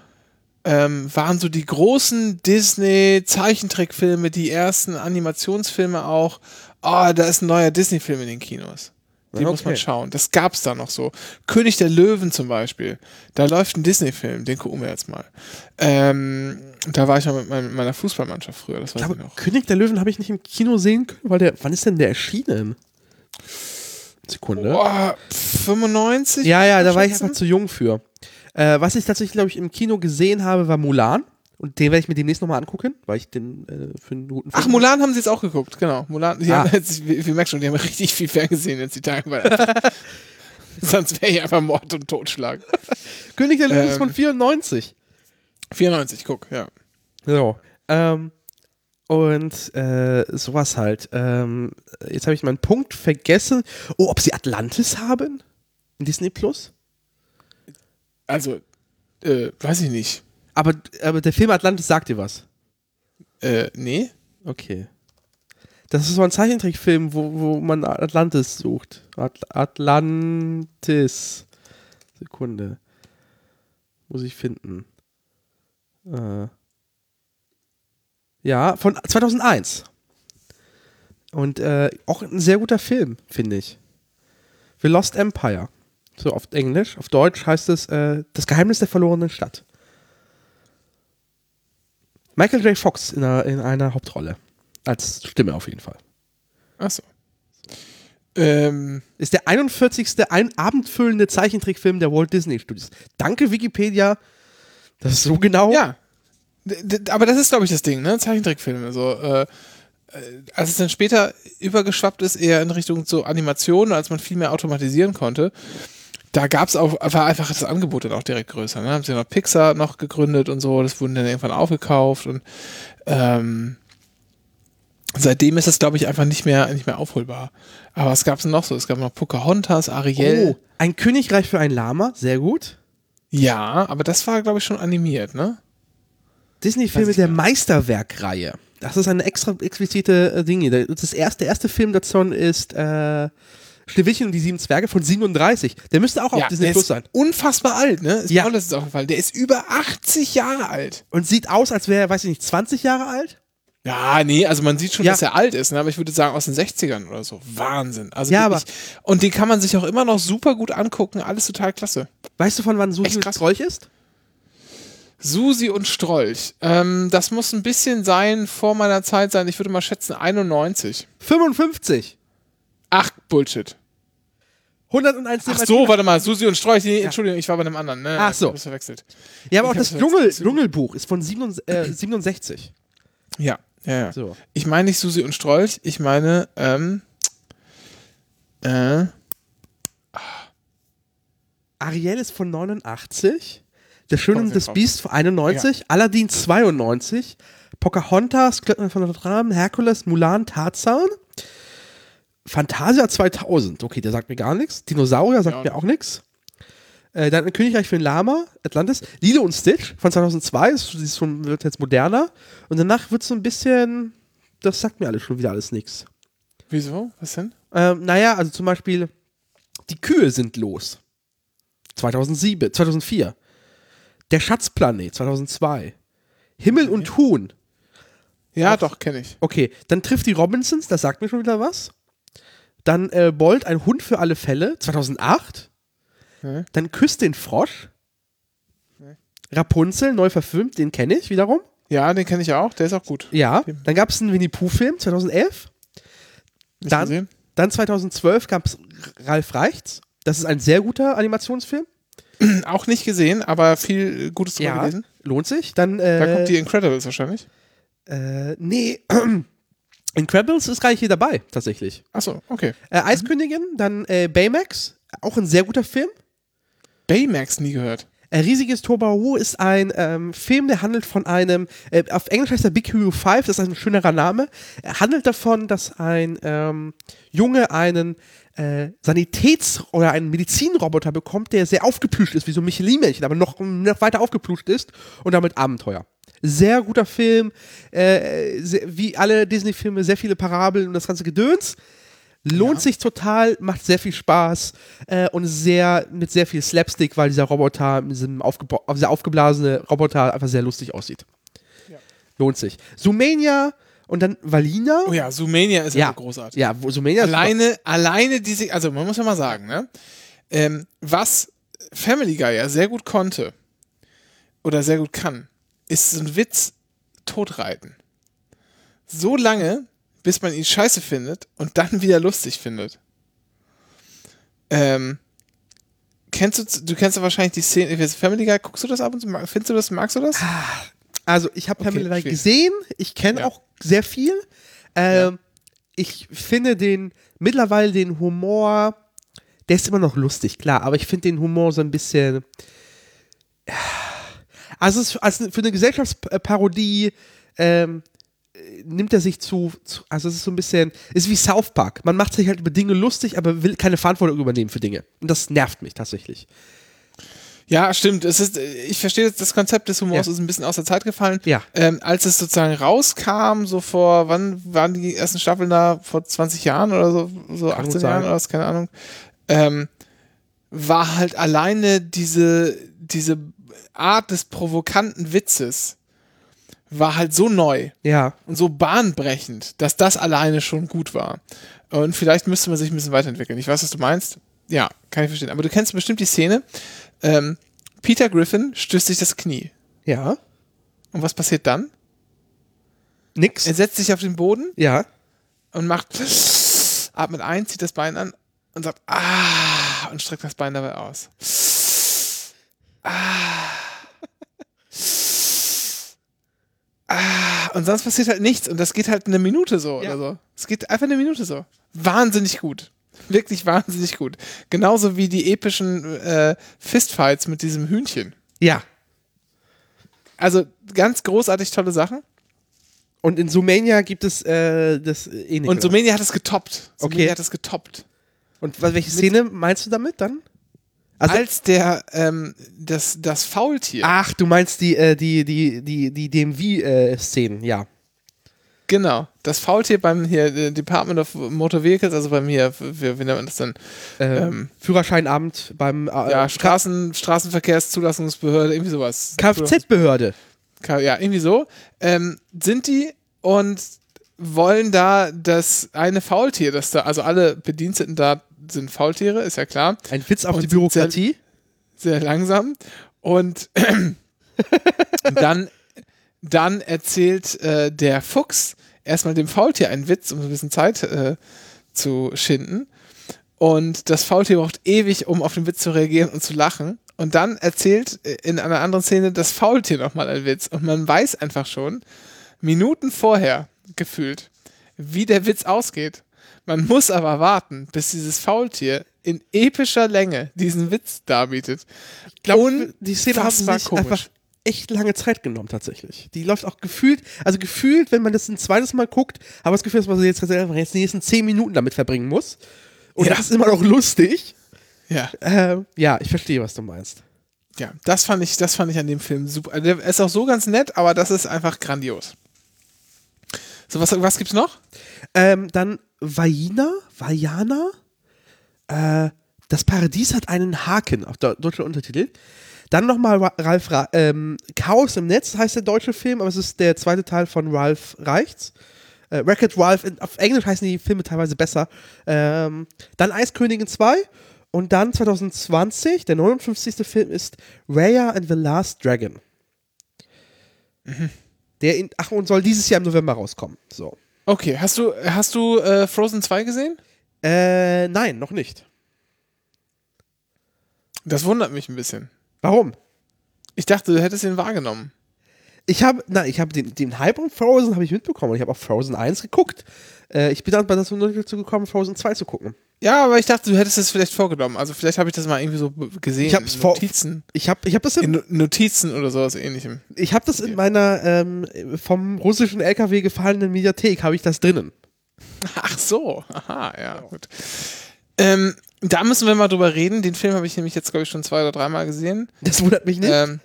ähm, waren so die großen Disney-Zeichentrickfilme, die ersten Animationsfilme auch. Oh, da ist ein neuer Disney-Film in den Kinos. Den muss man Okay. schauen. Das gab's da noch so. König der Löwen zum Beispiel. Da läuft ein Disney-Film, den gucken wir jetzt mal. Ähm, da war ich mal mit, mein, mit meiner Fußballmannschaft früher, das weiß Ich ich, glaube, noch. König der Löwen habe ich nicht im Kino sehen können, weil der, wann ist denn der erschienen? Sekunde. Boah, 95? Ja, ja, da war ich einfach zu jung für. Äh, was ich tatsächlich, glaube ich, im Kino gesehen habe, war Mulan. Und den werde ich mir demnächst nochmal angucken, weil ich den äh, für einen guten Ach, Mulan haben sie jetzt auch geguckt, genau. Mulan, die Ah. haben jetzt, wir, wir merken schon, die haben richtig viel Fernsehen jetzt die Tage. Weil <laughs> Sonst wäre hier einfach Mord und Totschlag. König der Löwen ist Ähm. von 94. 94, guck, ja. So. Ähm, und äh, sowas halt. Ähm, jetzt habe ich meinen Punkt vergessen. Oh, ob sie Atlantis haben? In Disney Plus? Also, äh, weiß ich nicht. Aber, aber der Film Atlantis sagt dir was. Äh, nee? Okay. Das ist so ein Zeichentrickfilm, wo, wo man Atlantis sucht. At Atlantis. Sekunde. Muss ich finden. Äh. Ja, von 2001. Und äh, auch ein sehr guter Film, finde ich. The Lost Empire. So auf Englisch. Auf Deutsch heißt es äh, Das Geheimnis der verlorenen Stadt. Michael J. Fox in einer, in einer Hauptrolle. Als Stimme auf jeden Fall. Achso. Ähm, Ist der 41. ein abendfüllende Zeichentrickfilm der Walt Disney Studios. Danke Wikipedia. Das ist so genau. ja. Aber das ist, glaube ich, das Ding, ne? Zeichentrickfilme. So, äh, äh, als es dann später übergeschwappt ist, eher in Richtung so Animation, als man viel mehr automatisieren konnte, da gab es auch, war einfach das Angebot dann auch direkt größer. Ne? Haben sie noch Pixar noch gegründet und so, das wurden dann irgendwann aufgekauft und ähm, Seitdem ist es, glaube ich, einfach nicht mehr, nicht mehr aufholbar. Aber was gab es noch so? Es gab noch Pocahontas, Ariel. Oh, ein Königreich für ein Lama, sehr gut. Ja, aber das war, glaube ich, schon animiert, ne? Disney-Filme der. Meisterwerk-Reihe. Das ist eine extra explizite äh, Dinge. Das erste, der erste Film davon ist äh, Schneewittchen und die sieben Zwerge von 37. Der müsste auch auf Disney Plus sein. unfassbar alt, ne? Ist Ja. mir auch letztens aufgefallen. Der ist über 80 Jahre alt. Und sieht aus, als wäre er, weiß ich nicht, 20 Jahre alt? Ja, nee, also man sieht schon, Ja. dass er alt ist, ne? aber ich würde sagen aus den 60ern oder so. Wahnsinn. Also Ja, wirklich, und den kann man sich auch immer noch super gut angucken. Alles total klasse. Weißt du, von wann Susi. Strolch ist? Susi und Strolch. Ähm, das muss ein bisschen sein, vor meiner Zeit sein. Ich würde mal schätzen 91. 55. Ach, Bullshit. 101 Ach so, warte mal, Susi und Strolch. Nee, Entschuldigung, ich war bei einem anderen. Ne? Ach so. Ich verwechselt. Ja, aber auch Ich das hab's Dschungel. Dschungelbuch ist von 67. Äh, 67. Ja, ja, ja. So. Ich meine nicht Susi und Strolch, ich meine, ähm, äh, Ariel ist von 89. Der Schöne und das. Biest von 91. Aladdin 92. Pocahontas, Glöckner von Notre Dame, Herkules, Mulan, Tarzan. Fantasia 2000. Okay, der sagt mir gar nichts. Dinosaurier sagt Ja. mir auch nichts. Äh, dann ein Königreich für den Lama, Atlantis. Lilo und Stitch von 2002. Das ist schon, wird jetzt moderner. Und danach wird es so ein bisschen. Das sagt mir alles schon wieder alles nichts. wieso? Was denn? Ähm, naja, also zum Beispiel, die Kühe sind los. 2007, 2004. Der Schatzplanet 2002. Himmel und Huhn. Ja, doch, kenne ich. Okay, dann trifft die Robinsons, das sagt mir schon wieder was. Dann äh, Bolt, ein Hund für alle Fälle, 2008. Nee. Dann Küsst den Frosch. Rapunzel, neu verfilmt, den kenne ich wiederum. Ja, den kenne ich auch, der ist auch gut. Ja, dann gab es einen Winnie-Pooh-Film, 2011. Nicht Dann, gesehen? dann 2012 gab es Ralf Reichts. Das ist ein sehr guter Animationsfilm. <clears throat> Auch nicht gesehen, aber viel Gutes drüber gelesen. lohnt sich. Dann, Da äh, kommt die Incredibles wahrscheinlich. äh, nee, <clears throat> Incredibles ist gar nicht hier dabei, tatsächlich. Achso, okay. Äh, Eiskönigin, dann äh, Baymax, auch ein sehr guter Film. Baymax nie gehört. Äh, Riesiges Tobahu ist ein ähm, Film, der handelt von einem, äh, auf Englisch heißt er Big Hero 5, das ist ein schönerer Name. Er handelt davon, dass ein ähm, Junge einen äh, Sanitäts- oder einen Medizinroboter bekommt, der sehr aufgeplüscht ist, wie so ein Michelin-Männchen, aber noch, noch weiter aufgeplüscht ist und damit Abenteuer. Sehr guter Film, äh, sehr, wie alle Disney-Filme, sehr viele Parabeln und das ganze Gedöns. Lohnt sich total, macht sehr viel Spaß äh, und sehr mit sehr viel Slapstick, weil dieser Roboter, diesem dieser aufgeblasene Roboter einfach sehr lustig aussieht. Ja. Lohnt sich. Zoomania und dann Valina. Oh ja, Zoomania ist ja, ja, so großartig. Ja, wo Zoomania ist alleine, alleine diese, also man muss ja mal sagen, ne? Ähm, was Family Guy ja sehr gut konnte oder sehr gut kann, ist so ein Witz totreiten. So lange, bis man ihn scheiße findet und dann wieder lustig findet. Ähm, kennst du, du kennst ja wahrscheinlich die Szene, Family Guy, guckst du das ab und zu, findest du das, magst du das? Also, ich habe Okay, Guy schwierig. gesehen, ich kenne Ja. auch sehr viel. Ähm, Ich finde den, mittlerweile den Humor, der ist immer noch lustig, klar, aber ich finde den Humor so ein bisschen. Also, also für eine Gesellschaftsparodie ähm, äh, nimmt er sich zu, zu, also es ist so ein bisschen, ist wie South Park. Man macht sich halt über Dinge lustig, aber will keine Verantwortung übernehmen für Dinge. Und das nervt mich tatsächlich. Ja, stimmt. Es ist, ich verstehe das Konzept des Humors Ja. ist ein bisschen aus der Zeit gefallen. Ja. Ähm, als es sozusagen rauskam, so vor, wann waren die ersten Staffeln da? Vor 20 Jahren oder so, so Kann 18 gut sein. Jahren oder was, keine Ahnung. Ähm, war halt alleine diese, diese Art des provokanten Witzes war halt so neu Ja. und so bahnbrechend, dass das alleine schon gut war. Und vielleicht müsste man sich ein bisschen weiterentwickeln. Ich weiß, was du meinst. Ja, kann ich verstehen. Aber du kennst bestimmt die Szene. Ähm, Peter Griffin stößt sich das Knie. Ja. Und was passiert dann? Nix. Er setzt sich auf den Boden Ja. und macht, <laughs> atmet ein, zieht das Bein an und sagt, ah, und streckt das Bein dabei aus. Ah. Ah, und sonst passiert halt nichts und das geht halt eine Minute so Ja. oder so. Es geht einfach eine Minute so. Wahnsinnig gut. Wirklich wahnsinnig gut. Genauso wie die epischen äh, Fistfights mit diesem Hühnchen. Ja. Also ganz großartig tolle Sachen. Und in Sumania gibt es äh, das äh, ähnliche. Und Sumania hat es getoppt. Sumania Okay. hat es getoppt. Und welche Szene meinst du damit dann? Also, Als der, ähm, das, das Faultier. ach, du meinst die, äh, die, die, die, die DMV-Szenen, ja. Genau. Das Faultier beim hier äh, Department of Motor Vehicles, also beim hier, wie, wie nennt man das denn? Äh, Ähm. Führerscheinabend beim äh, Ja, Straßen, Straßenverkehrszulassungsbehörde, irgendwie sowas. Kfz-Behörde. Ja, irgendwie so. Ähm, sind die und wollen da das eine Faultier, das da, also alle Bediensteten da sind Faultiere, ist ja klar. Ein Witz auf Und die sind sehr- Bürokratie. sehr langsam. Und <laughs> dann, dann erzählt äh, der Fuchs erstmal dem Faultier einen Witz, um so ein bisschen Zeit äh, zu schinden. Und das Faultier braucht ewig, um auf den Witz zu reagieren und zu lachen. Und dann erzählt äh, in einer anderen Szene das Faultier nochmal einen Witz. Und man weiß einfach schon, Minuten vorher gefühlt, wie der Witz ausgeht. Man muss aber warten, bis dieses Faultier in epischer Länge diesen Witz darbietet. Ich glaube, die Szene haben Unfassbar sich komisch. einfach echt lange Zeit genommen tatsächlich. Die läuft auch gefühlt, also gefühlt, wenn man das ein zweites Mal guckt, habe ich das Gefühl, dass man so jetzt, jetzt die nächsten zehn Minuten damit verbringen muss. Und Ja. das ist immer noch lustig. Ja, Äh, ja, ich verstehe, was du meinst. ja, das fand ich, das fand ich an dem Film super. Also Der ist auch so ganz nett, aber das ist einfach grandios. So, was, was gibt's noch? Ähm, dann Vajina, Vajana. Äh, das Paradies hat einen Haken auf der deutsche Untertitel. Dann nochmal Ra- Ralf Ra ähm, Chaos im Netz heißt der deutsche Film, aber es ist der zweite Teil von Ralph Reichts. Äh, Wreck-It Ralph, in, auf Englisch heißen die Filme teilweise besser. Ähm, dann Eiskönigin 2 und dann 2020, der 59. Film ist Raya and the Last Dragon. Der in, ach, und soll dieses Jahr im November rauskommen. So. Okay, hast du, hast du äh, Frozen 2 gesehen? Äh, nein, noch nicht. Das wundert mich ein bisschen. Warum? Ich dachte, du hättest ihn wahrgenommen. Ich habe, na, ich habe den, den Hype um Frozen habe ich mitbekommen. Ich habe auch Frozen 1 geguckt. Äh, ich bin dann bei dazu nur dazu gekommen, Frozen 2 zu gucken. Ja, aber ich dachte, du hättest es vielleicht vorgenommen. Also vielleicht habe ich das mal irgendwie so gesehen. Ich in vor- Notizen. Ich habe ich hab das, in, In No- Notizen oder sowas ähnlichem. ich hab das in meiner ähm, vom russischen LKW gefallenen Mediathek, habe ich das drinnen. Ach so, aha, ja, gut. Ähm, da müssen wir mal drüber reden. Den Film habe ich nämlich jetzt, glaube ich, schon zwei oder dreimal gesehen. Das wundert mich nicht. Ähm,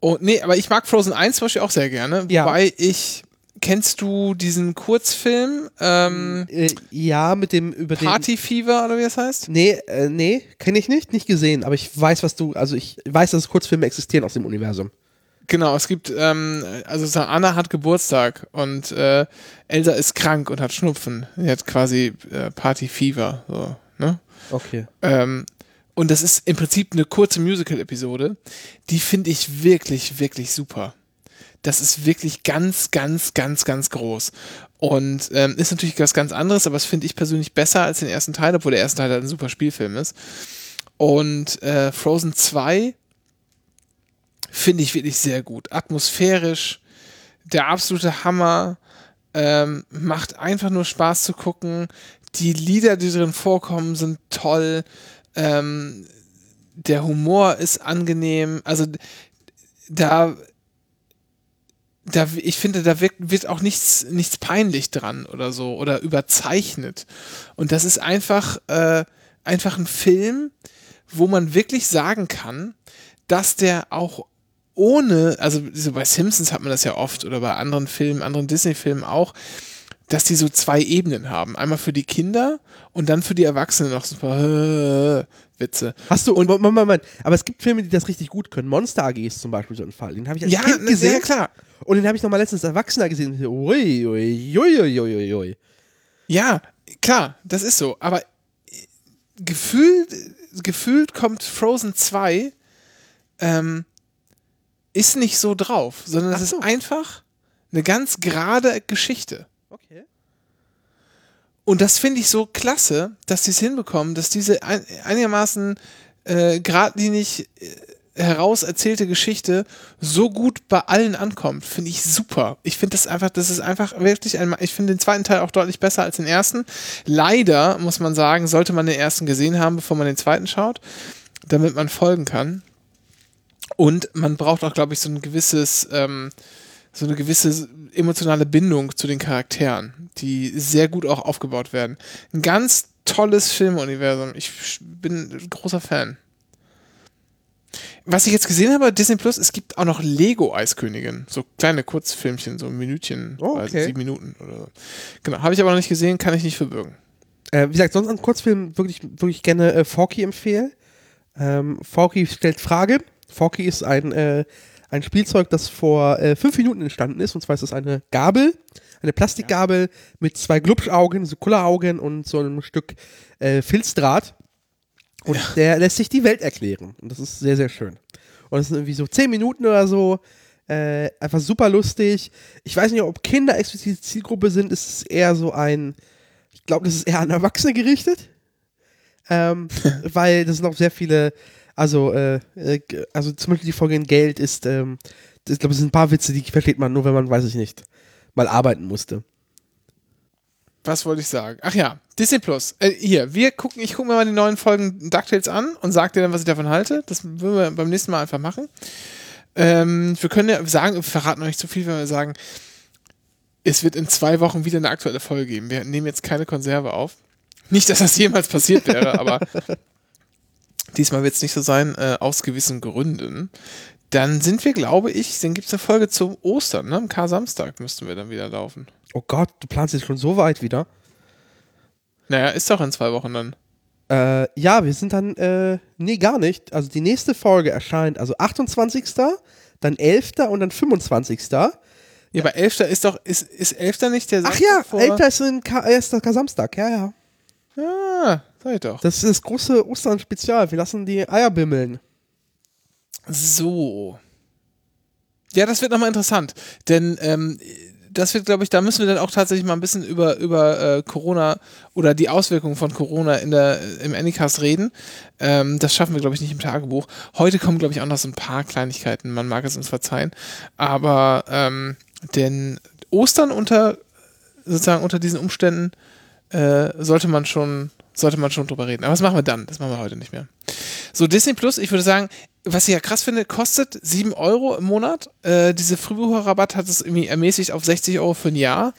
oh, nee, aber ich mag Frozen 1 zum Beispiel auch sehr gerne. Ja. Wobei ich, kennst du diesen Kurzfilm, ähm, äh, ja, mit dem über den. Party Fever oder wie das heißt? Nee, äh, nee, kenne ich nicht, nicht gesehen, aber ich weiß, was du, also ich weiß, dass Kurzfilme existieren aus dem Universum. Genau, es gibt, ähm, also Anna hat Geburtstag und äh, Elsa ist krank und hat Schnupfen. Sie hat quasi äh, Party Fever, so, ne? Okay. Ähm, und das ist im Prinzip eine kurze Musical-Episode. Die finde ich wirklich, wirklich super. Das ist wirklich ganz, ganz, ganz, ganz groß. Und ähm, ist natürlich was ganz anderes, aber das finde ich persönlich besser als den ersten Teil, obwohl der erste Teil halt ein super Spielfilm ist. Und äh, Frozen 2 finde ich wirklich sehr gut. Atmosphärisch, der absolute Hammer. Ähm, macht einfach nur Spaß zu gucken. Die Lieder, die drin vorkommen, sind toll. Ähm, der Humor ist angenehm. Also da, da ich finde, da wird, wird auch nichts, nichts peinlich dran oder so oder überzeichnet. Und das ist einfach, äh, einfach ein Film, wo man wirklich sagen kann, dass der auch ohne, also so bei Simpsons hat man das ja oft oder bei anderen Filmen, anderen Disney-Filmen auch, dass die so zwei Ebenen haben. Einmal für die Kinder und dann für die Erwachsenen noch so ein paar <laughs> Witze. Hast du, und Moment, Moment, aber es gibt Filme, die das richtig gut können. Monster AG ist zum Beispiel so ein Fall. Den habe ich als Ja, Kind gesehen. ja, klar. Und den habe ich noch mal letztens als Erwachsener gesehen. Ui, ui, ui, ui, ui. Ja, klar, das ist so. Aber äh, gefühlt, gefühlt kommt Frozen 2 ähm, ist nicht so drauf, sondern es so. ist einfach eine ganz gerade Geschichte. Okay. Und das finde ich so klasse, dass die es hinbekommen, dass diese ein, einigermaßen äh, geradlinig äh, heraus erzählte Geschichte so gut bei allen ankommt. Finde ich super. Ich finde das einfach, das ist einfach wirklich ein, ich finde den zweiten Teil auch deutlich besser als den ersten. Leider, muss man sagen, sollte man den ersten gesehen haben, bevor man den zweiten schaut, damit man folgen kann. Und man braucht auch, glaube ich, so ein gewisses, ähm, so eine gewisse emotionale Bindung zu den Charakteren, die sehr gut auch aufgebaut werden. Ein ganz tolles Filmuniversum. Ich bin ein großer Fan. Was ich jetzt gesehen habe, Disney Plus, es gibt auch noch Lego Eiskönigin. So kleine Kurzfilmchen, so Minütchen, Oh, also okay. sieben Minuten oder so. Genau, habe ich aber noch nicht gesehen, kann ich nicht verbürgen. Äh, wie gesagt, sonst an Kurzfilmen wirklich, wirklich gerne äh, Forky empfehlen. Ähm, Forky stellt Fragen. Forky ist ein, äh, ein Spielzeug, das vor äh, fünf Minuten entstanden ist. Und zwar ist es eine Gabel, eine Plastikgabel mit zwei Glubschaugen, so Kulleraugen und so einem Stück äh, Filzdraht. Und der lässt sich die Welt erklären. Und das ist sehr, sehr schön. Und es sind irgendwie so zehn Minuten oder so. Äh, einfach super lustig. Ich weiß nicht, ob Kinder explizit die Zielgruppe sind. Es ist eher so ein, ich glaube, das ist eher an Erwachsene gerichtet. Ähm, <laughs> weil das sind auch sehr viele, also, äh, äh, also zum Beispiel die Folge in Geld ist, ähm, ich glaube, es sind ein paar Witze, die versteht man nur, wenn man, weiß ich nicht, mal arbeiten musste. Was wollte ich sagen? Ach ja, Disney Plus. Äh, hier, wir gucken, ich gucke mir mal die neuen Folgen DuckTales an und sag dir dann, was ich davon halte. Das würden wir beim nächsten Mal einfach machen. Ähm, wir können ja sagen, wir verraten noch nicht zu viel, wenn wir sagen, es wird in zwei Wochen wieder eine aktuelle Folge geben. Wir nehmen jetzt keine Konserve auf. Nicht, dass das jemals passiert wäre, <laughs> aber diesmal wird es nicht so sein, äh, aus gewissen Gründen. Dann sind wir, glaube ich, dann gibt es eine Folge zum Ostern, ne? Am Kar-Samstag müssten wir dann wieder laufen. Oh Gott, du planst jetzt schon so weit wieder. Naja, ist doch in zwei Wochen dann. Äh, ja, wir sind dann, äh, nee, gar nicht. Also die nächste Folge erscheint, also 28., dann 11. und dann 25. Ja, aber 11. ist doch, ist, ist 11. nicht der Ach Samstag ja, vor- 11. ist ein Ka erster Samstag, ja, ja. Ah, sag ich doch. Das ist das große Ostern-Spezial. Wir lassen die Eier bimmeln. So. Ja, das wird nochmal interessant, denn ähm, das wird, glaube ich, da müssen wir dann auch tatsächlich mal ein bisschen über, über äh, Corona oder die Auswirkungen von Corona in der, im Anycast reden. Ähm, das schaffen wir, glaube ich, nicht im Tagebuch. Heute kommen, glaube ich, auch noch so ein paar Kleinigkeiten. Man mag es uns verzeihen. Aber ähm, denn Ostern unter sozusagen unter diesen Umständen äh, sollte man schon sollte man schon drüber reden. Aber was machen wir dann? Das machen wir heute nicht mehr. So, Disney Plus, ich würde sagen, was ich ja krass finde, kostet 7 Euro im Monat. Äh, diese Frühbucherrabatt hat es irgendwie ermäßigt auf 60 Euro für ein Jahr.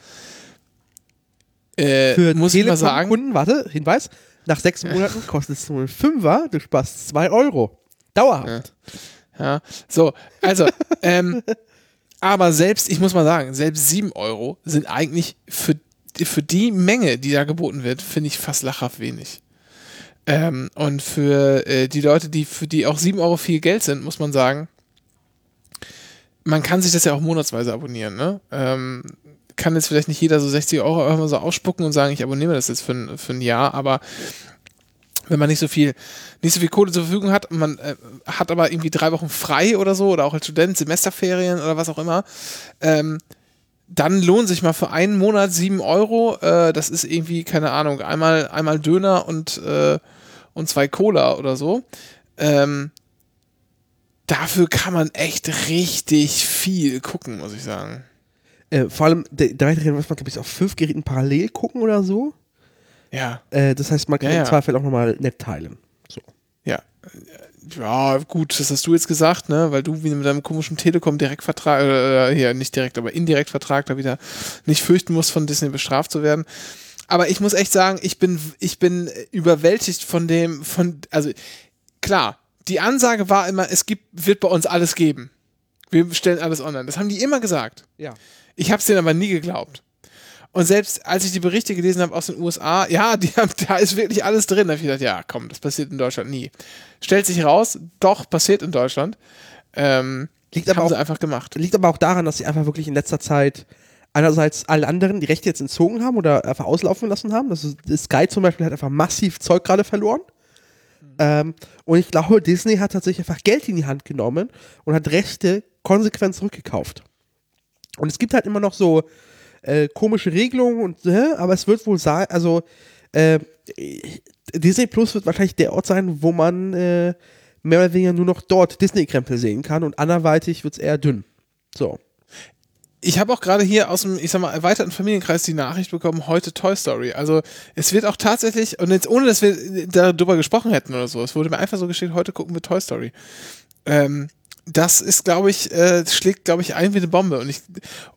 Äh, Für muss ich mal sagen. Telekom-Kunden, warte, Hinweis, nach sechs Monaten kostet es nur ein Fünfer, du sparst zwei Euro. Dauerhaft. Ja, so, also, ähm, <laughs> aber selbst, ich muss mal sagen, selbst 7 Euro sind eigentlich für, für die Menge, die da geboten wird, finde ich fast lachhaft wenig. Ähm, und für äh, die Leute, die für die auch 7 Euro viel Geld sind, muss man sagen, man kann sich das ja auch monatsweise abonnieren, ne? Ähm, kann jetzt vielleicht nicht jeder so 60 Euro mal so ausspucken und sagen, ich abonniere das jetzt für, ein- für ein Jahr, aber wenn man nicht so viel, nicht so viel Kohle zur Verfügung hat, man äh, hat aber irgendwie drei Wochen frei oder so, oder auch als Student, Semesterferien oder was auch immer, ähm, dann lohnt sich mal für einen Monat sieben Euro, äh, das ist irgendwie, keine Ahnung, einmal, einmal Döner und, äh, und zwei Cola oder so. Ähm, dafür kann man echt richtig viel gucken, muss ich sagen. Äh, vor allem, weitere muss man, glaube ich, auf fünf Geräten parallel gucken oder so. Ja, Äh, das heißt, man kann Ja, ja. im Zweifel auch nochmal nett teilen. So. ja. Ja, gut, das hast du jetzt gesagt, ne? Weil du wieder mit deinem komischen Telekom-Direktvertrag, äh, hier nicht direkt, aber Indirektvertrag da wieder nicht fürchten musst, von Disney bestraft zu werden. Aber ich muss echt sagen, ich bin, ich bin überwältigt von dem, von, also klar, die Ansage war immer, es gibt, wird bei uns alles geben. Wir stellen alles online. Das haben die immer gesagt. Ja. Ich habe es denen aber nie geglaubt. Und selbst als ich die Berichte gelesen habe aus den USA, ja, die haben, <laughs> da ist wirklich alles drin. Da habe ich gedacht, ja, komm, das passiert in Deutschland nie. Stellt sich raus, doch, passiert in Deutschland. Ähm, Liegt aber haben sie auch- einfach gemacht. Liegt aber auch daran, dass sie einfach wirklich in letzter Zeit einerseits alle anderen die Rechte jetzt entzogen haben oder einfach auslaufen lassen haben. Das ist, Sky zum Beispiel hat einfach massiv Zeug gerade verloren. Ähm, und ich glaube, Disney hat tatsächlich einfach Geld in die Hand genommen und hat Rechte konsequent zurückgekauft. Und es gibt halt immer noch so äh, komische Regelungen und äh, aber es wird wohl sein, also äh, Disney Plus wird wahrscheinlich der Ort sein, wo man äh, mehr oder weniger nur noch dort Disney-Krempel sehen kann und anderweitig wird es eher dünn. So. Ich habe auch gerade hier aus dem, ich sag mal, erweiterten Familienkreis die Nachricht bekommen, heute Toy Story. Also es wird auch tatsächlich, und jetzt ohne, dass wir darüber gesprochen hätten oder so, es wurde mir einfach so geschickt, heute gucken wir Toy Story. Ähm, das ist, glaube ich, äh, schlägt, glaube ich, ein wie eine Bombe. Und ich,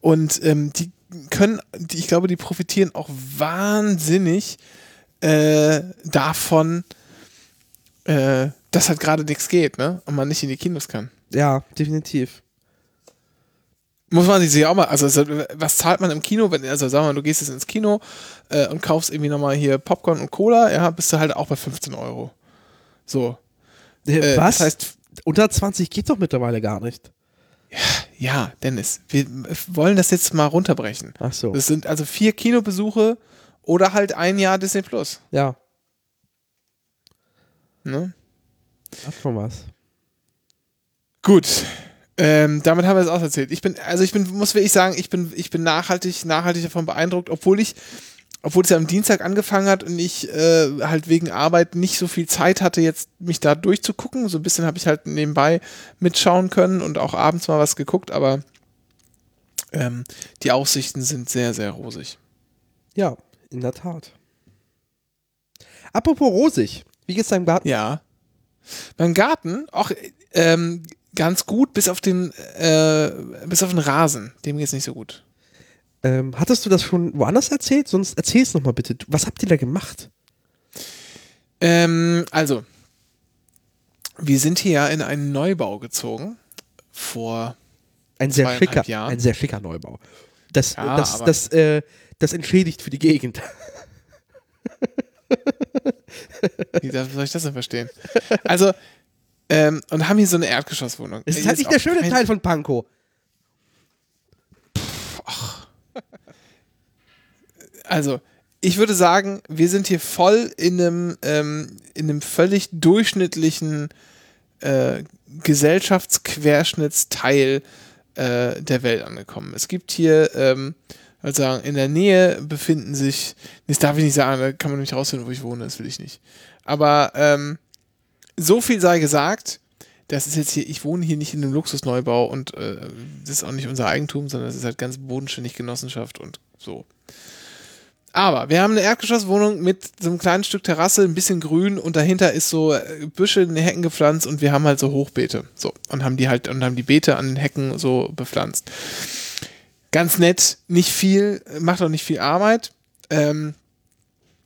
und ähm, die können, ich glaube, die profitieren auch wahnsinnig äh, davon, äh, dass halt gerade nichts geht, ne? Und man nicht in die Kinos kann. Ja, definitiv. Muss man sich auch mal, also was zahlt man im Kino, wenn, also sagen wir mal, du gehst jetzt ins Kino äh, und kaufst irgendwie nochmal hier Popcorn und Cola, ja, bist du halt auch bei 15 Euro. So. Äh, was? Das heißt, unter 20 geht doch mittlerweile gar nicht. Ja, Dennis, wir wollen das jetzt mal runterbrechen. Ach so. Das sind also vier Kinobesuche oder halt ein Jahr Disney Plus. Ja. Ne? Hat schon was. Gut. Ähm, damit haben wir es auch erzählt. Ich bin, also ich bin, muss wirklich sagen, ich bin, ich bin nachhaltig, nachhaltig davon beeindruckt, obwohl ich, obwohl es ja am Dienstag angefangen hat und ich äh, halt wegen Arbeit nicht so viel Zeit hatte, jetzt mich da durchzugucken. So ein bisschen habe ich halt nebenbei mitschauen können und auch abends mal was geguckt, aber ähm, die Aussichten sind sehr, sehr rosig. Ja, in der Tat. Apropos rosig, wie geht's deinem Garten? Ja. Mein Garten, auch ähm, ganz gut, bis auf den, äh, bis auf den Rasen. Dem geht's nicht so gut. Ähm, hattest du das schon woanders erzählt? Sonst erzähl es nochmal bitte. Was habt ihr da gemacht? Ähm, also, wir sind hier in einen Neubau gezogen. Vor ein sehr schicker, Jahren. ein sehr schicker Neubau. Das, ja, das, das, äh, das entschädigt für die Gegend. <laughs> Wie soll ich das denn verstehen? Also, ähm, und haben hier so eine Erdgeschosswohnung. Das ist halt nicht der schöne Teil von Pankow. Also, ich würde sagen, wir sind hier voll in einem, ähm, in einem völlig durchschnittlichen äh, Gesellschaftsquerschnittsteil äh, der Welt angekommen. Es gibt hier, ähm, also in der Nähe befinden sich, das darf ich nicht sagen, da kann man nämlich rausfinden, wo ich wohne, das will ich nicht. Aber ähm, so viel sei gesagt, das ist jetzt hier, ich wohne hier nicht in einem Luxusneubau und äh, das ist auch nicht unser Eigentum, sondern das ist halt ganz bodenständig Genossenschaft und so. Aber wir haben eine Erdgeschosswohnung mit so einem kleinen Stück Terrasse, ein bisschen grün und dahinter ist so äh, Büsche in den Hecken gepflanzt und wir haben halt so Hochbeete. So. Und haben die halt, und haben die Beete an den Hecken so bepflanzt. Ganz nett, nicht viel, macht auch nicht viel Arbeit. Ähm,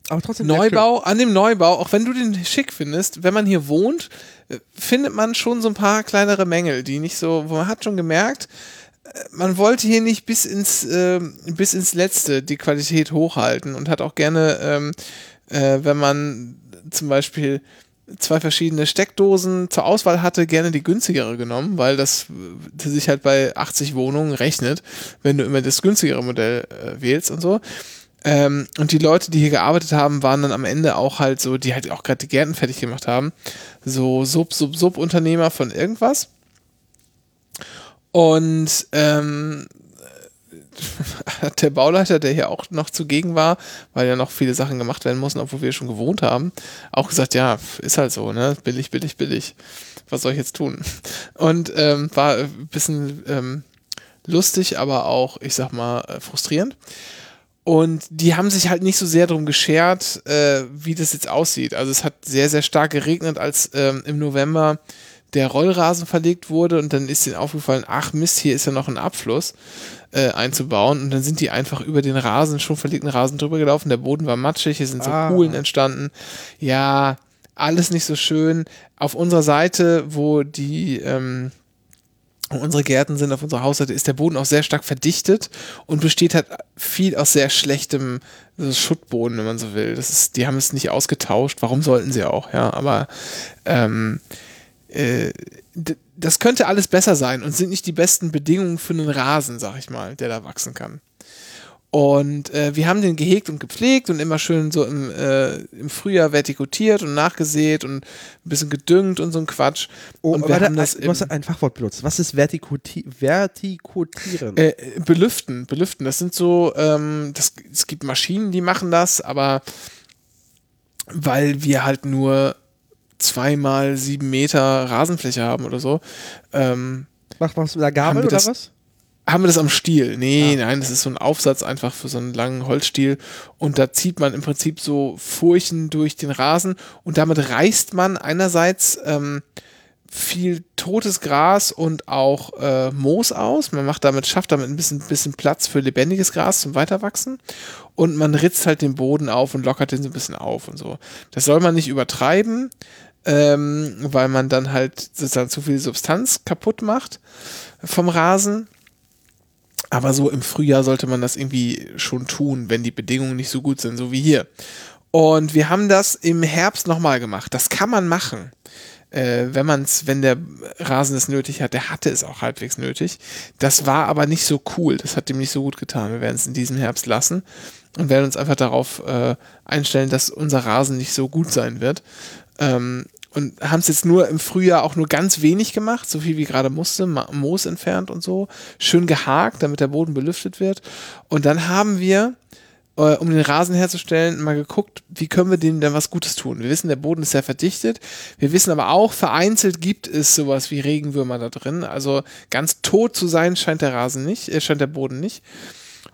aber trotzdem Neubau, an dem Neubau, auch wenn du den schick findest, wenn man hier wohnt, äh, findet man schon so ein paar kleinere Mängel, die nicht so, man hat schon gemerkt, man wollte hier nicht bis ins, äh, bis ins Letzte die Qualität hochhalten und hat auch gerne, ähm, äh, wenn man zum Beispiel zwei verschiedene Steckdosen zur Auswahl hatte, gerne die günstigere genommen, weil das, das sich halt bei 80 Wohnungen rechnet, wenn du immer das günstigere Modell äh, wählst und so. Ähm, und die Leute, die hier gearbeitet haben, waren dann am Ende auch halt so, die halt auch gerade die Gärten fertig gemacht haben, so Sub-Sub-Sub-Unternehmer von irgendwas. Und ähm, <laughs> der Bauleiter, der hier auch noch zugegen war, weil ja noch viele Sachen gemacht werden mussten, obwohl wir schon gewohnt haben, auch gesagt, ja, ist halt so, ne? Billig, billig, billig. Was soll ich jetzt tun? Und ähm, war ein bisschen ähm, lustig, aber auch, ich sag mal, äh, frustrierend. Und die haben sich halt nicht so sehr darum geschert, äh, wie das jetzt aussieht. Also es hat sehr, sehr stark geregnet, als ähm, im November der Rollrasen verlegt wurde und dann ist ihnen aufgefallen, ach Mist, hier ist ja noch ein Abfluss äh, einzubauen und dann sind die einfach über den Rasen, schon verlegten Rasen drüber gelaufen, der Boden war matschig, hier sind so ah. Kuhlen entstanden. Ja, alles nicht so schön. Auf unserer Seite, wo die ähm, unsere Gärten sind, auf unserer Hausseite, ist der Boden auch sehr stark verdichtet und besteht halt viel aus sehr schlechtem Schuttboden, wenn man so will. Das ist, die haben es nicht ausgetauscht. Warum sollten sie auch, ja? Aber ähm, äh, das könnte alles besser sein und sind nicht die besten Bedingungen für einen Rasen, sag ich mal, der da wachsen kann. Und äh, wir haben den gehegt und gepflegt und immer schön so im, äh, im Frühjahr vertikutiert und nachgesät und ein bisschen gedüngt und so ein Quatsch. Oh, und wir warte, haben das du hast ein Fachwort benutzt. Was ist Vertikuti Vertikutieren? Äh, belüften, belüften. Das sind so, ähm, das, es gibt Maschinen, die machen das, aber weil wir halt nur zweimal sieben Meter Rasenfläche haben oder so. Ähm, Macht man es mit einer Gabel oder das, was? Haben wir das am Stiel? Nee, ah. nein, das ist so ein Aufsatz einfach für so einen langen Holzstiel. Und da zieht man im Prinzip so Furchen durch den Rasen und damit reißt man einerseits ähm, viel totes Gras und auch äh, Moos aus. Man macht damit, schafft damit ein bisschen, bisschen Platz für lebendiges Gras zum Weiterwachsen. Und man ritzt halt den Boden auf und lockert den so ein bisschen auf und so. Das soll man nicht übertreiben, ähm, weil man dann halt sozusagen zu viel Substanz kaputt macht vom Rasen. Aber so im Frühjahr sollte man das irgendwie schon tun, wenn die Bedingungen nicht so gut sind, so wie hier. Und wir haben das im Herbst nochmal gemacht. Das kann man machen äh, wenn man es, wenn der Rasen es nötig hat, der hatte es auch halbwegs nötig. Das war aber nicht so cool. Das hat ihm nicht so gut getan. Wir werden es in diesem Herbst lassen und werden uns einfach darauf äh, einstellen, dass unser Rasen nicht so gut sein wird. Ähm, und haben es jetzt nur im Frühjahr auch nur ganz wenig gemacht, so viel wie gerade musste, Moos entfernt und so, schön gehakt, damit der Boden belüftet wird. Und dann haben wir äh, um den Rasen herzustellen, mal geguckt, wie können wir dem denn was Gutes tun. Wir wissen, der Boden ist sehr verdichtet. Wir wissen aber auch, vereinzelt gibt es sowas wie Regenwürmer da drin. Also ganz tot zu sein scheint der Rasen nicht, äh, scheint der Boden nicht.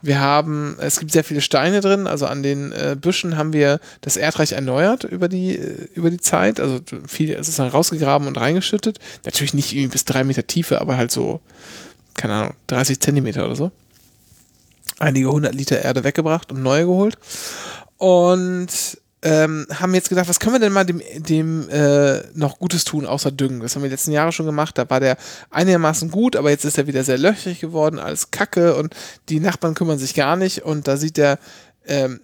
Wir haben, es gibt sehr viele Steine drin, also an den äh, Büschen haben wir das Erdreich erneuert über die, äh, über die Zeit. Also viel, es ist dann rausgegraben und reingeschüttet. Natürlich nicht irgendwie bis drei Meter Tiefe, aber halt so, keine Ahnung, 30 Zentimeter oder so einige hundert Liter Erde weggebracht und neue geholt. Und ähm, haben jetzt gedacht, was können wir denn mal dem, dem äh, noch Gutes tun, außer Düngen? Das haben wir die letzten Jahre schon gemacht. Da war der einigermaßen gut, aber jetzt ist er wieder sehr löchrig geworden, alles Kacke und die Nachbarn kümmern sich gar nicht und da sieht der ähm,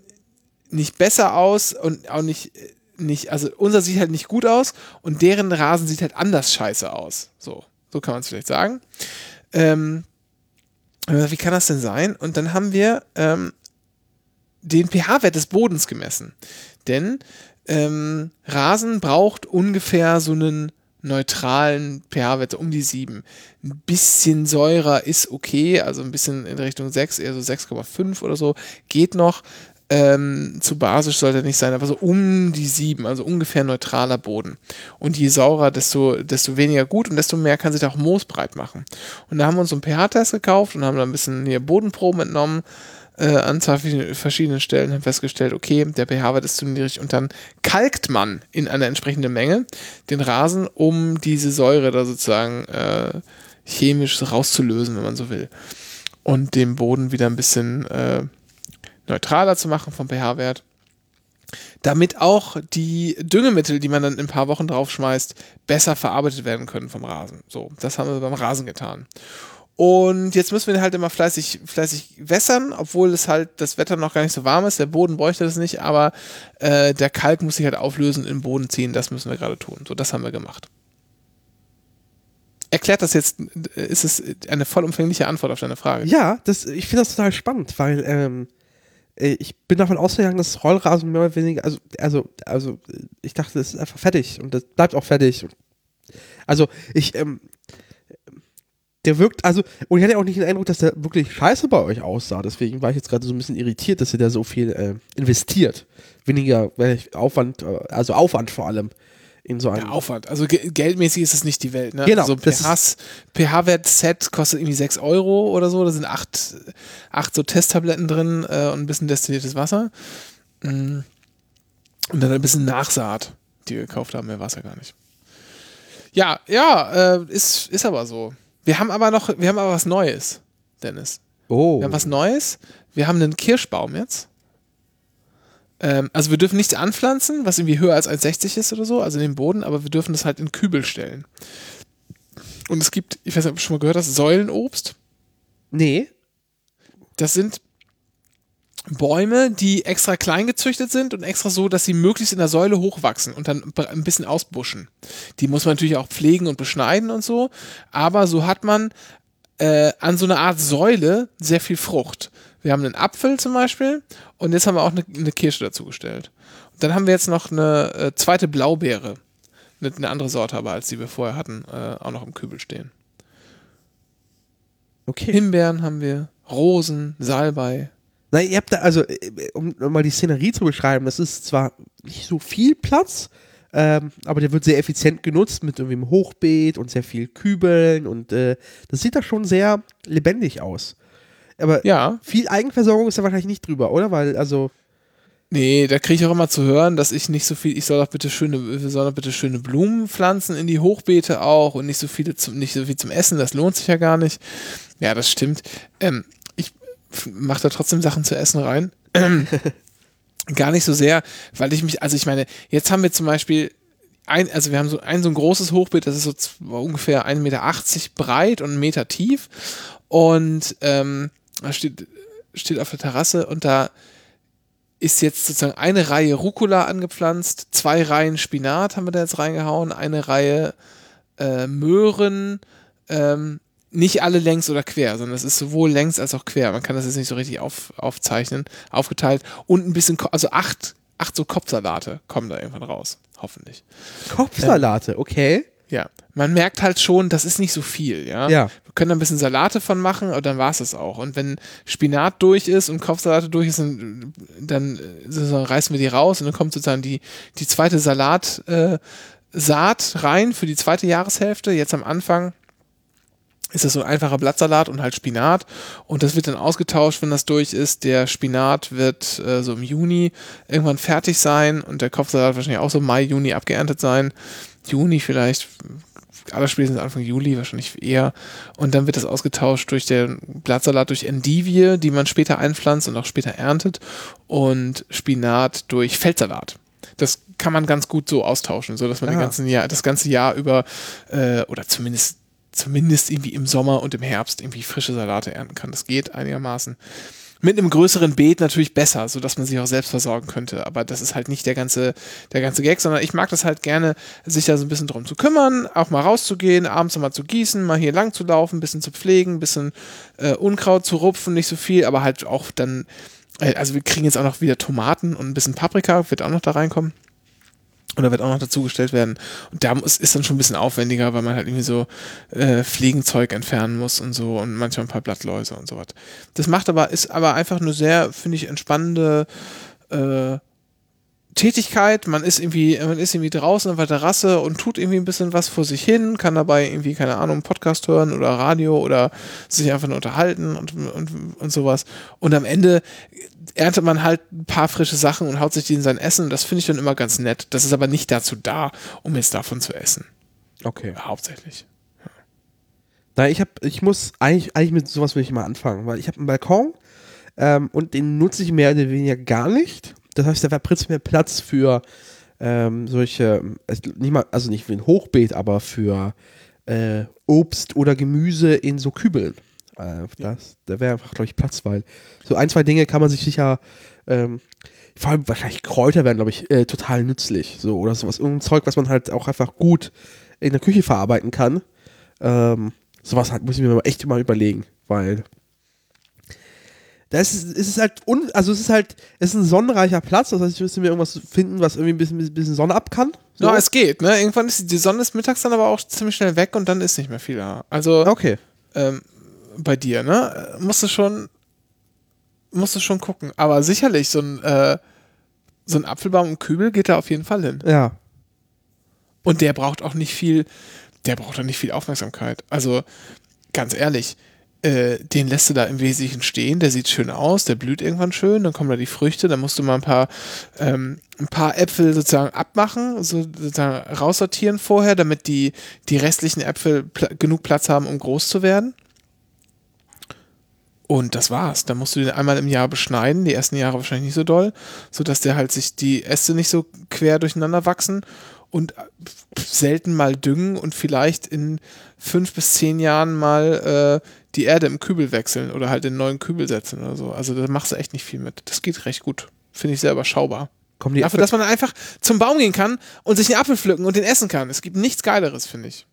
nicht besser aus und auch nicht, nicht, also unser sieht halt nicht gut aus und deren Rasen sieht halt anders scheiße aus. So, so kann man es vielleicht sagen. Ähm, wie kann das denn sein? Und dann haben wir ähm, den pH-Wert des Bodens gemessen. Denn ähm, Rasen braucht ungefähr so einen neutralen pH-Wert um die 7. Ein bisschen Säurer ist okay, also ein bisschen in Richtung 6, eher so 6,5 oder so, geht noch. Ähm, zu basisch sollte er nicht sein, aber so um die 7, also ungefähr neutraler Boden. Und je saurer, desto, desto weniger gut und desto mehr kann sich auch Moos breit machen. Und da haben wir uns einen pH-Test gekauft und haben da ein bisschen hier Bodenproben entnommen äh, an zwei verschiedenen Stellen, haben festgestellt, okay, der pH-Wert ist zu niedrig und dann kalkt man in einer entsprechenden Menge den Rasen, um diese Säure da sozusagen äh, chemisch rauszulösen, wenn man so will. Und dem Boden wieder ein bisschen äh, neutraler zu machen vom pH-Wert, damit auch die Düngemittel, die man dann in ein paar Wochen draufschmeißt, besser verarbeitet werden können vom Rasen. So, das haben wir beim Rasen getan. Und jetzt müssen wir halt immer fleißig, fleißig wässern, obwohl es halt das Wetter noch gar nicht so warm ist. Der Boden bräuchte das nicht, aber äh, der Kalk muss sich halt auflösen, den Boden ziehen. Das müssen wir gerade tun. So, das haben wir gemacht. Erklärt das jetzt, ist es eine vollumfängliche Antwort auf deine Frage? Ja, das, ich finde das total spannend, weil ähm, äh, ich bin davon ausgegangen, dass Rollrasen mehr oder weniger, also, also, also, ich dachte, das ist einfach fertig und das bleibt auch fertig. Also, ich, ähm, der wirkt, also, und ich hatte auch nicht den Eindruck, dass der wirklich scheiße bei euch aussah. Deswegen war ich jetzt gerade so ein bisschen irritiert, dass ihr da so viel äh, investiert. Weniger Aufwand, äh, also Aufwand vor allem in so einem. Ja, Aufwand. Also ge geldmäßig ist es nicht die Welt. Ne? Genau. Also pH-Wert-Set kostet irgendwie 6 Euro oder so. Da sind acht, acht so Testtabletten drin äh, und ein bisschen destilliertes Wasser. Mm. Und dann ein bisschen Nachsaat, die wir gekauft haben. Mehr war es ja gar nicht. Ja, ja, äh, ist, ist aber so. Wir haben aber noch, wir haben aber was Neues, Dennis. Oh. Wir haben was Neues. Wir haben einen Kirschbaum jetzt. Ähm, also wir dürfen nichts anpflanzen, was irgendwie höher als 1,60 ist oder so, also in den Boden, aber wir dürfen das halt in Kübel stellen. Und es gibt, ich weiß nicht, ob du schon mal gehört hast, Säulenobst. Nee. Das sind Bäume, die extra klein gezüchtet sind und extra so, dass sie möglichst in der Säule hochwachsen und dann ein bisschen ausbuschen. Die muss man natürlich auch pflegen und beschneiden und so, aber so hat man äh, an so einer Art Säule sehr viel Frucht. Wir haben einen Apfel zum Beispiel und jetzt haben wir auch eine, eine Kirsche dazugestellt. Und dann haben wir jetzt noch eine äh, zweite Blaubeere. Eine, eine, andere Sorte aber, als die wir vorher hatten, äh, auch noch im Kübel stehen. Okay. Himbeeren haben wir, Rosen, Salbei. Nein, ihr habt da, also, äh, um, um mal die Szenerie zu beschreiben, das ist zwar nicht so viel Platz, ähm, aber der wird sehr effizient genutzt mit irgendwie einem Hochbeet und sehr viel Kübeln und äh, das sieht da schon sehr lebendig aus. Aber ja. viel Eigenversorgung ist da wahrscheinlich nicht drüber, oder? Weil, also. Nee, da kriege ich auch immer zu hören, dass ich nicht so viel, ich soll doch bitte schöne, sollen doch bitte schöne Blumen pflanzen in die Hochbeete auch und nicht so viele zum, nicht so viel zum Essen, das lohnt sich ja gar nicht. Ja, das stimmt. Ähm, ich mache da trotzdem Sachen zu essen rein. <clears throat> gar nicht so sehr, weil ich mich, also ich meine, jetzt haben wir zum Beispiel ein, also wir haben so ein so ein großes Hochbeet, das ist so ungefähr 1,80 Meter breit und einen Meter tief. Und ähm, steht, steht auf der Terrasse und da ist jetzt sozusagen eine Reihe Rucola angepflanzt, zwei Reihen Spinat haben wir da jetzt reingehauen, eine Reihe äh, Möhren, ähm, nicht alle längs oder quer, sondern es ist sowohl längs als auch quer. Man kann das jetzt nicht so richtig auf, aufzeichnen, aufgeteilt. Und ein bisschen, also acht, acht so Kopfsalate kommen da irgendwann raus, hoffentlich. Kopfsalate, okay. Ja, man merkt halt schon, das ist nicht so viel, ja. Ja. Wir können da ein bisschen Salate von machen, aber dann war es das auch. Und wenn Spinat durch ist und Kopfsalate durch ist, dann, dann äh, reißen wir die raus und dann kommt sozusagen die, die zweite Salat, äh, Saat rein für die zweite Jahreshälfte. Jetzt am Anfang ist das so ein einfacher Blattsalat und halt Spinat. Und das wird dann ausgetauscht, wenn das durch ist. Der Spinat wird äh, so im Juni irgendwann fertig sein und der Kopfsalat wahrscheinlich auch so Mai, Juni abgeerntet sein. Juni vielleicht, allerspätestens Anfang Juli wahrscheinlich eher. Und dann wird das ausgetauscht durch den Blattsalat durch Endivie, die man später einpflanzt und auch später erntet. Und Spinat durch Feldsalat. Das kann man ganz gut so austauschen, so dass man Ah. den ganzen Jahr, das ganze Jahr über äh, oder zumindest zumindest irgendwie im Sommer und im Herbst irgendwie frische Salate ernten kann. Das geht einigermaßen. Mit einem größeren Beet natürlich besser, so dass man sich auch selbst versorgen könnte. Aber das ist halt nicht der ganze, der ganze Gag, sondern ich mag das halt gerne, sich da so ein bisschen drum zu kümmern, auch mal rauszugehen, abends mal zu gießen, mal hier lang zu laufen, ein bisschen zu pflegen, ein bisschen äh, Unkraut zu rupfen, nicht so viel, aber halt auch dann, äh, also wir kriegen jetzt auch noch wieder Tomaten und ein bisschen Paprika, wird auch noch da reinkommen. Und da wird auch noch dazugestellt werden. Und da muss, ist dann schon ein bisschen aufwendiger, weil man halt irgendwie so äh, Fliegenzeug entfernen muss und so und manchmal ein paar Blattläuse und so was. Das macht aber, ist aber einfach eine sehr, finde ich, entspannende äh, Tätigkeit. Man ist irgendwie, man ist irgendwie draußen auf der Terrasse und tut irgendwie ein bisschen was vor sich hin, kann dabei irgendwie, keine Ahnung, Podcast hören oder Radio oder sich einfach nur unterhalten und, und, und sowas. Und am Ende erntet man halt ein paar frische Sachen und haut sich die in sein Essen. Das finde ich dann immer ganz nett. Das ist aber nicht dazu da, um jetzt davon zu essen. Okay. Hauptsächlich. Na, ich hab, ich muss eigentlich, eigentlich mit sowas will ich mal anfangen, weil ich habe einen Balkon ähm, und den nutze ich mehr oder weniger gar nicht. Das heißt, da wäre prinzipiell Platz für ähm, solche, also nicht mal, also nicht wie ein Hochbeet, aber für äh, Obst oder Gemüse in so Kübeln. Äh, das, da wäre einfach, glaube ich, Platz, weil so ein, zwei Dinge kann man sich sicher, ähm, vor allem wahrscheinlich Kräuter wären, glaube ich, äh, total nützlich. So, oder sowas, irgendein Zeug, was man halt auch einfach gut in der Küche verarbeiten kann. Ähm, sowas halt muss ich mir echt mal überlegen, weil das ist, es ist halt un, also es ist halt, es ist ein sonnenreicher Platz, das heißt, ich müsste mir irgendwas finden, was irgendwie ein bisschen, bisschen Sonne ab kann. So. Ja, es geht, ne? Irgendwann ist die Sonne ist mittags dann aber auch ziemlich schnell weg und dann ist nicht mehr viel da. Also okay. ähm, bei dir, ne? Musst du schon, musst du schon gucken. Aber sicherlich, so ein, äh, so ein Apfelbaum im Kübel geht da auf jeden Fall hin. Ja. Und der braucht auch nicht viel, der braucht auch nicht viel Aufmerksamkeit. Also, ganz ehrlich, äh, den lässt du da im Wesentlichen stehen, der sieht schön aus, der blüht irgendwann schön, dann kommen da die Früchte, dann musst du mal ein paar, ähm, ein paar Äpfel sozusagen abmachen, so sozusagen raussortieren vorher, damit die, die restlichen Äpfel pla genug Platz haben, um groß zu werden. Und das war's. Dann musst du den einmal im Jahr beschneiden, die ersten Jahre wahrscheinlich nicht so doll, sodass der halt sich die Äste nicht so quer durcheinander wachsen und äh, selten mal düngen und vielleicht in fünf bis zehn Jahren mal äh, die Erde im Kübel wechseln oder halt einen neuen Kübel setzen oder so. Also da machst du echt nicht viel mit. Das geht recht gut. Finde ich sehr überschaubar. Kommen die Dafür, dass man einfach zum Baum gehen kann und sich einen Apfel pflücken und den essen kann. Es gibt nichts Geileres, finde ich.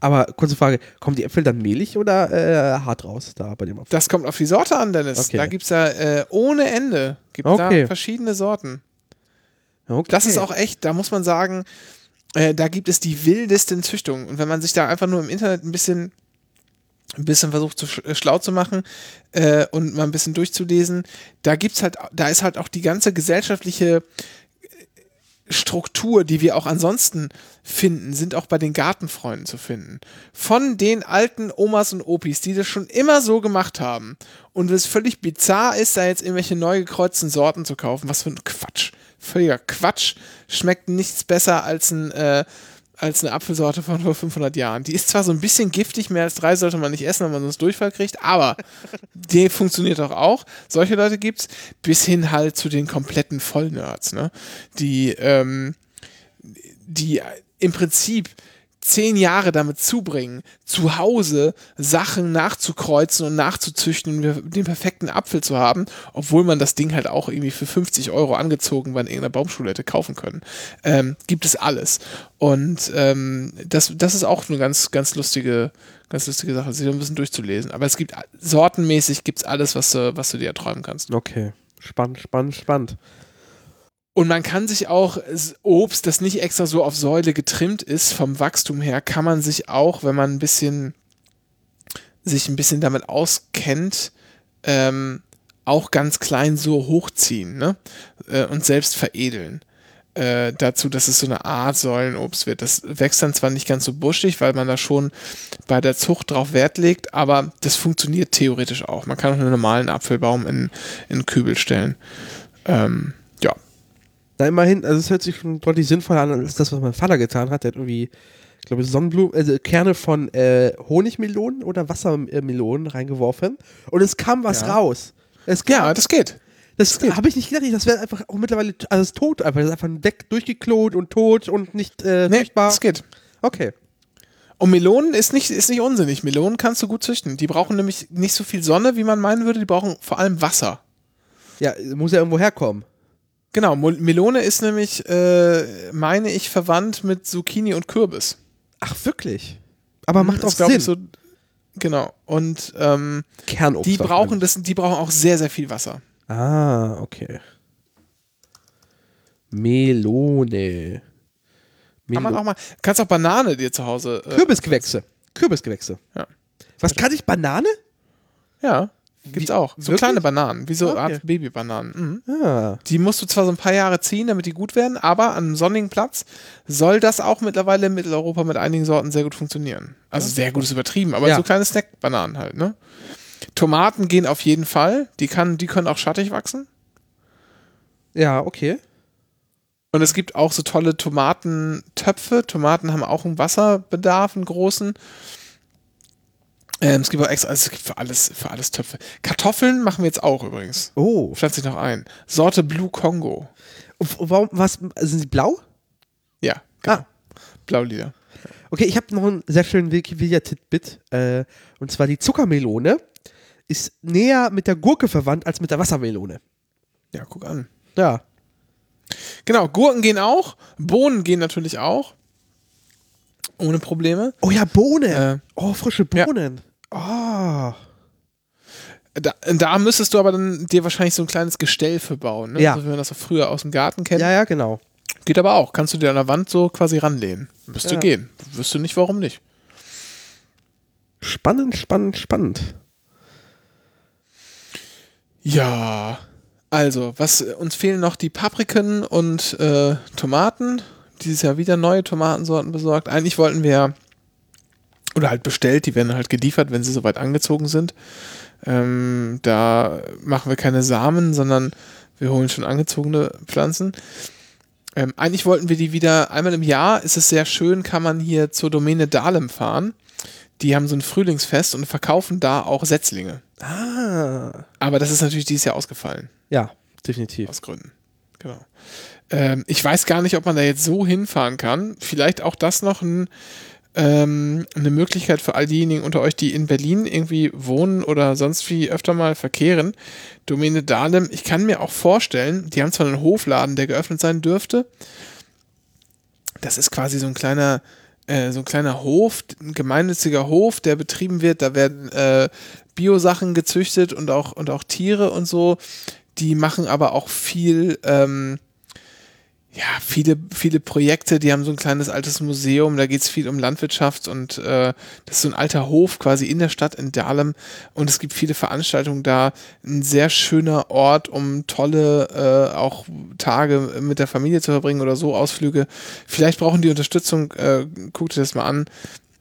Aber kurze Frage, kommen die Äpfel dann mehlig oder äh, hart raus da bei dem Apfel? Das kommt auf die Sorte an, Dennis. Okay. Da gibt es ja äh, ohne Ende gibt Okay. da verschiedene Sorten. Okay. Das ist auch echt, da muss man sagen, äh, da gibt es die wildesten Züchtungen. Und wenn man sich da einfach nur im Internet ein bisschen, ein bisschen versucht, zu äh, schlau zu machen äh, und mal ein bisschen durchzulesen, da gibt's halt, da ist halt auch die ganze gesellschaftliche Struktur, die wir auch ansonsten finden, sind auch bei den Gartenfreunden zu finden. Von den alten Omas und Opis, die das schon immer so gemacht haben und es völlig bizarr ist, da jetzt irgendwelche neu gekreuzten Sorten zu kaufen. Was für ein Quatsch. Völliger Quatsch. Schmeckt nichts besser als ein äh, als eine Apfelsorte von vor 500 Jahren. Die ist zwar so ein bisschen giftig, mehr als drei sollte man nicht essen, wenn man sonst Durchfall kriegt, aber <laughs> die funktioniert doch auch. Solche Leute gibt's, bis hin halt zu den kompletten Vollnerds, ne? Die, ähm, die im Prinzip zehn Jahre damit zubringen, zu Hause Sachen nachzukreuzen und nachzuzüchten und den perfekten Apfel zu haben, obwohl man das Ding halt auch irgendwie für 50 Euro angezogen bei irgendeiner Baumschule hätte kaufen können. Ähm, gibt es alles. Und ähm, das, das ist auch eine ganz, ganz lustige, ganz lustige Sache, sich ein bisschen durchzulesen. Aber es gibt sortenmäßig gibt's alles, was du, was du dir erträumen kannst. Okay. Spannend, spannend, spannend. Und man kann sich auch Obst, das nicht extra so auf Säule getrimmt ist, vom Wachstum her, kann man sich auch, wenn man ein bisschen sich ein bisschen damit auskennt, ähm, auch ganz klein so hochziehen ne? Äh, und selbst veredeln. Äh, dazu, dass es so eine Art Säulenobst wird. Das wächst dann zwar nicht ganz so buschig, weil man da schon bei der Zucht drauf Wert legt, aber das funktioniert theoretisch auch. Man kann auch einen normalen Apfelbaum in, in Kübel stellen. Ähm, na, immerhin, also es hört sich schon deutlich sinnvoller an als das, was mein Vater getan hat. Der hat irgendwie, ich glaube, Sonnenblumen, also Kerne von äh, Honigmelonen oder Wassermelonen reingeworfen und es kam was Ja. raus. Es kam, ja das geht. das habe ich nicht gedacht. Das wäre einfach auch mittlerweile alles tot einfach. Das ist einfach ein Deck durchgeklot und tot und nicht äh, Nee, züchtbar. das geht. Okay. Und Melonen ist nicht, ist nicht unsinnig. Melonen kannst du gut züchten. Die brauchen nämlich nicht so viel Sonne, wie man meinen würde. Die brauchen vor allem Wasser. Ja, muss ja irgendwo herkommen. Genau, Melone ist nämlich, äh, meine ich, verwandt mit Zucchini und Kürbis. Ach, wirklich? Aber macht auch Das glaub Sinn. ich, so, genau. Und ähm, Kernobst. die auch brauchen das, die brauchen auch sehr, sehr viel Wasser. Ah, okay. Melone. Kann man Melo- auch mal, kannst auch Banane dir zu Hause. Äh, Kürbisgewächse. Kürbisgewächse. Ja. Was kann ich? Banane? Ja, gibt's Wie- auch. So wirklich? kleine Bananen, wie so Okay. Art Babybananen. Mhm. Ah. Die musst du zwar so ein paar Jahre ziehen, damit die gut werden, aber an einem sonnigen Platz soll das auch mittlerweile in Mitteleuropa mit einigen Sorten sehr gut funktionieren. Also sehr gut ist übertrieben, aber Ja. so kleine Snackbananen halt, ne? Tomaten gehen auf jeden Fall. Die, kann, die können auch schattig wachsen. Ja, okay. Und es gibt auch so tolle Tomatentöpfe. Tomaten haben auch einen Wasserbedarf, einen großen. Ähm, es gibt auch extra, also es gibt für alles, für alles Töpfe. Kartoffeln machen wir jetzt auch übrigens. Oh. Pflanze ich noch ein. Sorte Blue Congo. Und Warum, was, sind sie blau? Ja, genau. Ah. Blaulieder. Okay, ich habe noch einen sehr schönen Wikipedia-Titbit. Äh, und zwar die Zuckermelone ist näher mit der Gurke verwandt als mit der Wassermelone. Ja, guck an. Ja. Genau, Gurken gehen auch. Bohnen gehen natürlich auch. Ohne Probleme. Oh ja, Bohnen. Äh, oh, frische ja. Bohnen. Oh. Da, da müsstest du aber dann dir wahrscheinlich so ein kleines Gestell für bauen, ne? Ja. so wie man das so früher aus dem Garten kennt. Ja, ja, genau. Geht aber auch. Kannst du dir an der Wand so quasi ranlehnen. Müsste Ja. gehen. Wüsste nicht, warum nicht. Spannend, spannend, spannend. Ja, also, was uns fehlen noch die Papriken und äh, Tomaten. Dieses Jahr wieder neue Tomatensorten besorgt. Eigentlich wollten wir, oder halt bestellt, die werden halt geliefert, wenn sie soweit angezogen sind. Ähm, da machen wir keine Samen, sondern wir holen schon angezogene Pflanzen. Ähm, eigentlich wollten wir die wieder, einmal im Jahr ist es sehr schön, kann man hier zur Domäne Dahlem fahren. Die haben so ein Frühlingsfest und verkaufen da auch Setzlinge. Ah. Aber das ist natürlich dieses Jahr ausgefallen. Ja, definitiv. Aus Gründen. Genau. Ähm, ich weiß gar nicht, ob man da jetzt so hinfahren kann. Vielleicht auch das noch ein, ähm, eine Möglichkeit für all diejenigen unter euch, die in Berlin irgendwie wohnen oder sonst wie öfter mal verkehren. Domäne Dahlem. Ich kann mir auch vorstellen, die haben zwar einen Hofladen, der geöffnet sein dürfte. Das ist quasi so ein kleiner, äh, so ein kleiner Hof, ein gemeinnütziger Hof, der betrieben wird. Da werden äh, Biosachen gezüchtet und auch, und auch Tiere und so. Die machen aber auch viel, ähm, ja, viele, viele Projekte, die haben so ein kleines altes Museum, da geht es viel um Landwirtschaft und äh, das ist so ein alter Hof quasi in der Stadt in Dahlem und es gibt viele Veranstaltungen da. Ein sehr schöner Ort, um tolle äh, auch Tage mit der Familie zu verbringen oder so, Ausflüge. Vielleicht brauchen die Unterstützung, äh, guckt ihr das mal an.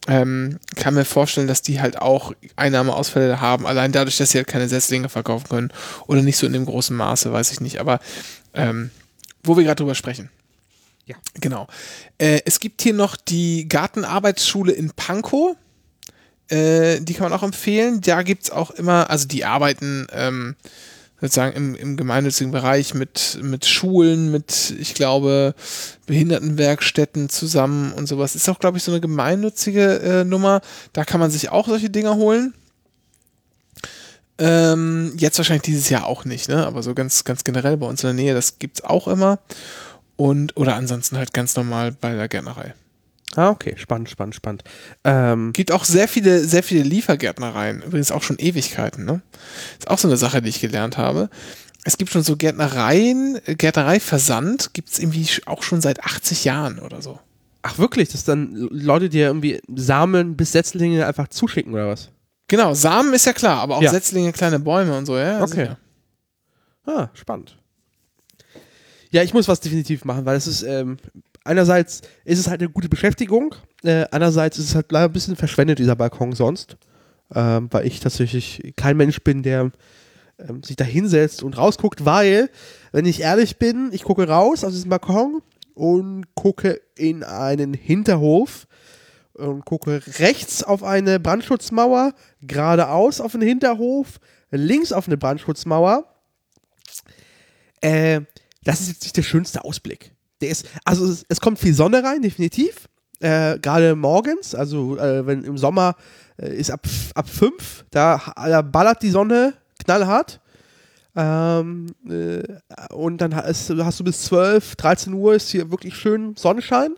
Ähm, kann mir vorstellen, dass die halt auch Einnahmeausfälle haben, allein dadurch, dass sie halt keine Setzlinge verkaufen können oder nicht so in dem großen Maße, weiß ich nicht. Aber ähm, wo wir gerade drüber sprechen. Ja. Genau. Äh, es gibt hier noch die Gartenarbeitsschule in Pankow. Äh, die kann man auch empfehlen. Da gibt es auch immer, also die arbeiten ähm, sozusagen im, im gemeinnützigen Bereich mit, mit Schulen, mit, ich glaube, Behindertenwerkstätten zusammen und sowas. Ist auch, glaube ich, so eine gemeinnützige äh, Nummer. Da kann man sich auch solche Dinger holen. Ähm, jetzt wahrscheinlich dieses Jahr auch nicht, ne? Aber so ganz, ganz generell bei uns in der Nähe, das gibt's auch immer. Und, oder ansonsten halt ganz normal bei der Gärtnerei. Ah, okay, spannend, spannend, spannend. Ähm, Gibt auch sehr viele, sehr viele Liefergärtnereien, übrigens auch schon Ewigkeiten, ne? Ist auch so eine Sache, die ich gelernt habe. Es gibt schon so Gärtnereien, Gärtnereiversand gibt's irgendwie auch schon seit 80 Jahren oder so. ach wirklich, dass dann Leute dir irgendwie Samen bis Setzlinge einfach zuschicken oder was? Genau, Samen ist ja klar, aber auch Ja. Setzlinge, kleine Bäume und so, ja. Okay. sicher. Ah, spannend. Ja, ich muss was definitiv machen, weil es ist, ähm, einerseits ist es halt eine gute Beschäftigung, äh, andererseits ist es halt leider ein bisschen verschwendet, dieser Balkon sonst, ähm, weil ich tatsächlich kein Mensch bin, der ähm, sich da hinsetzt und rausguckt, weil, wenn ich ehrlich bin, ich gucke raus aus diesem Balkon und gucke in einen Hinterhof und gucke rechts auf eine Brandschutzmauer, geradeaus auf einen Hinterhof, links auf eine Brandschutzmauer. Äh, das ist jetzt nicht der schönste Ausblick. Der ist, also es, es kommt viel Sonne rein, definitiv. Äh, Gerade morgens, also äh, wenn im Sommer äh, ist ab, ab 5, da, da ballert die Sonne knallhart. Ähm, äh, und dann hast, hast du bis 12, 13 Uhr ist hier wirklich schön Sonnenschein.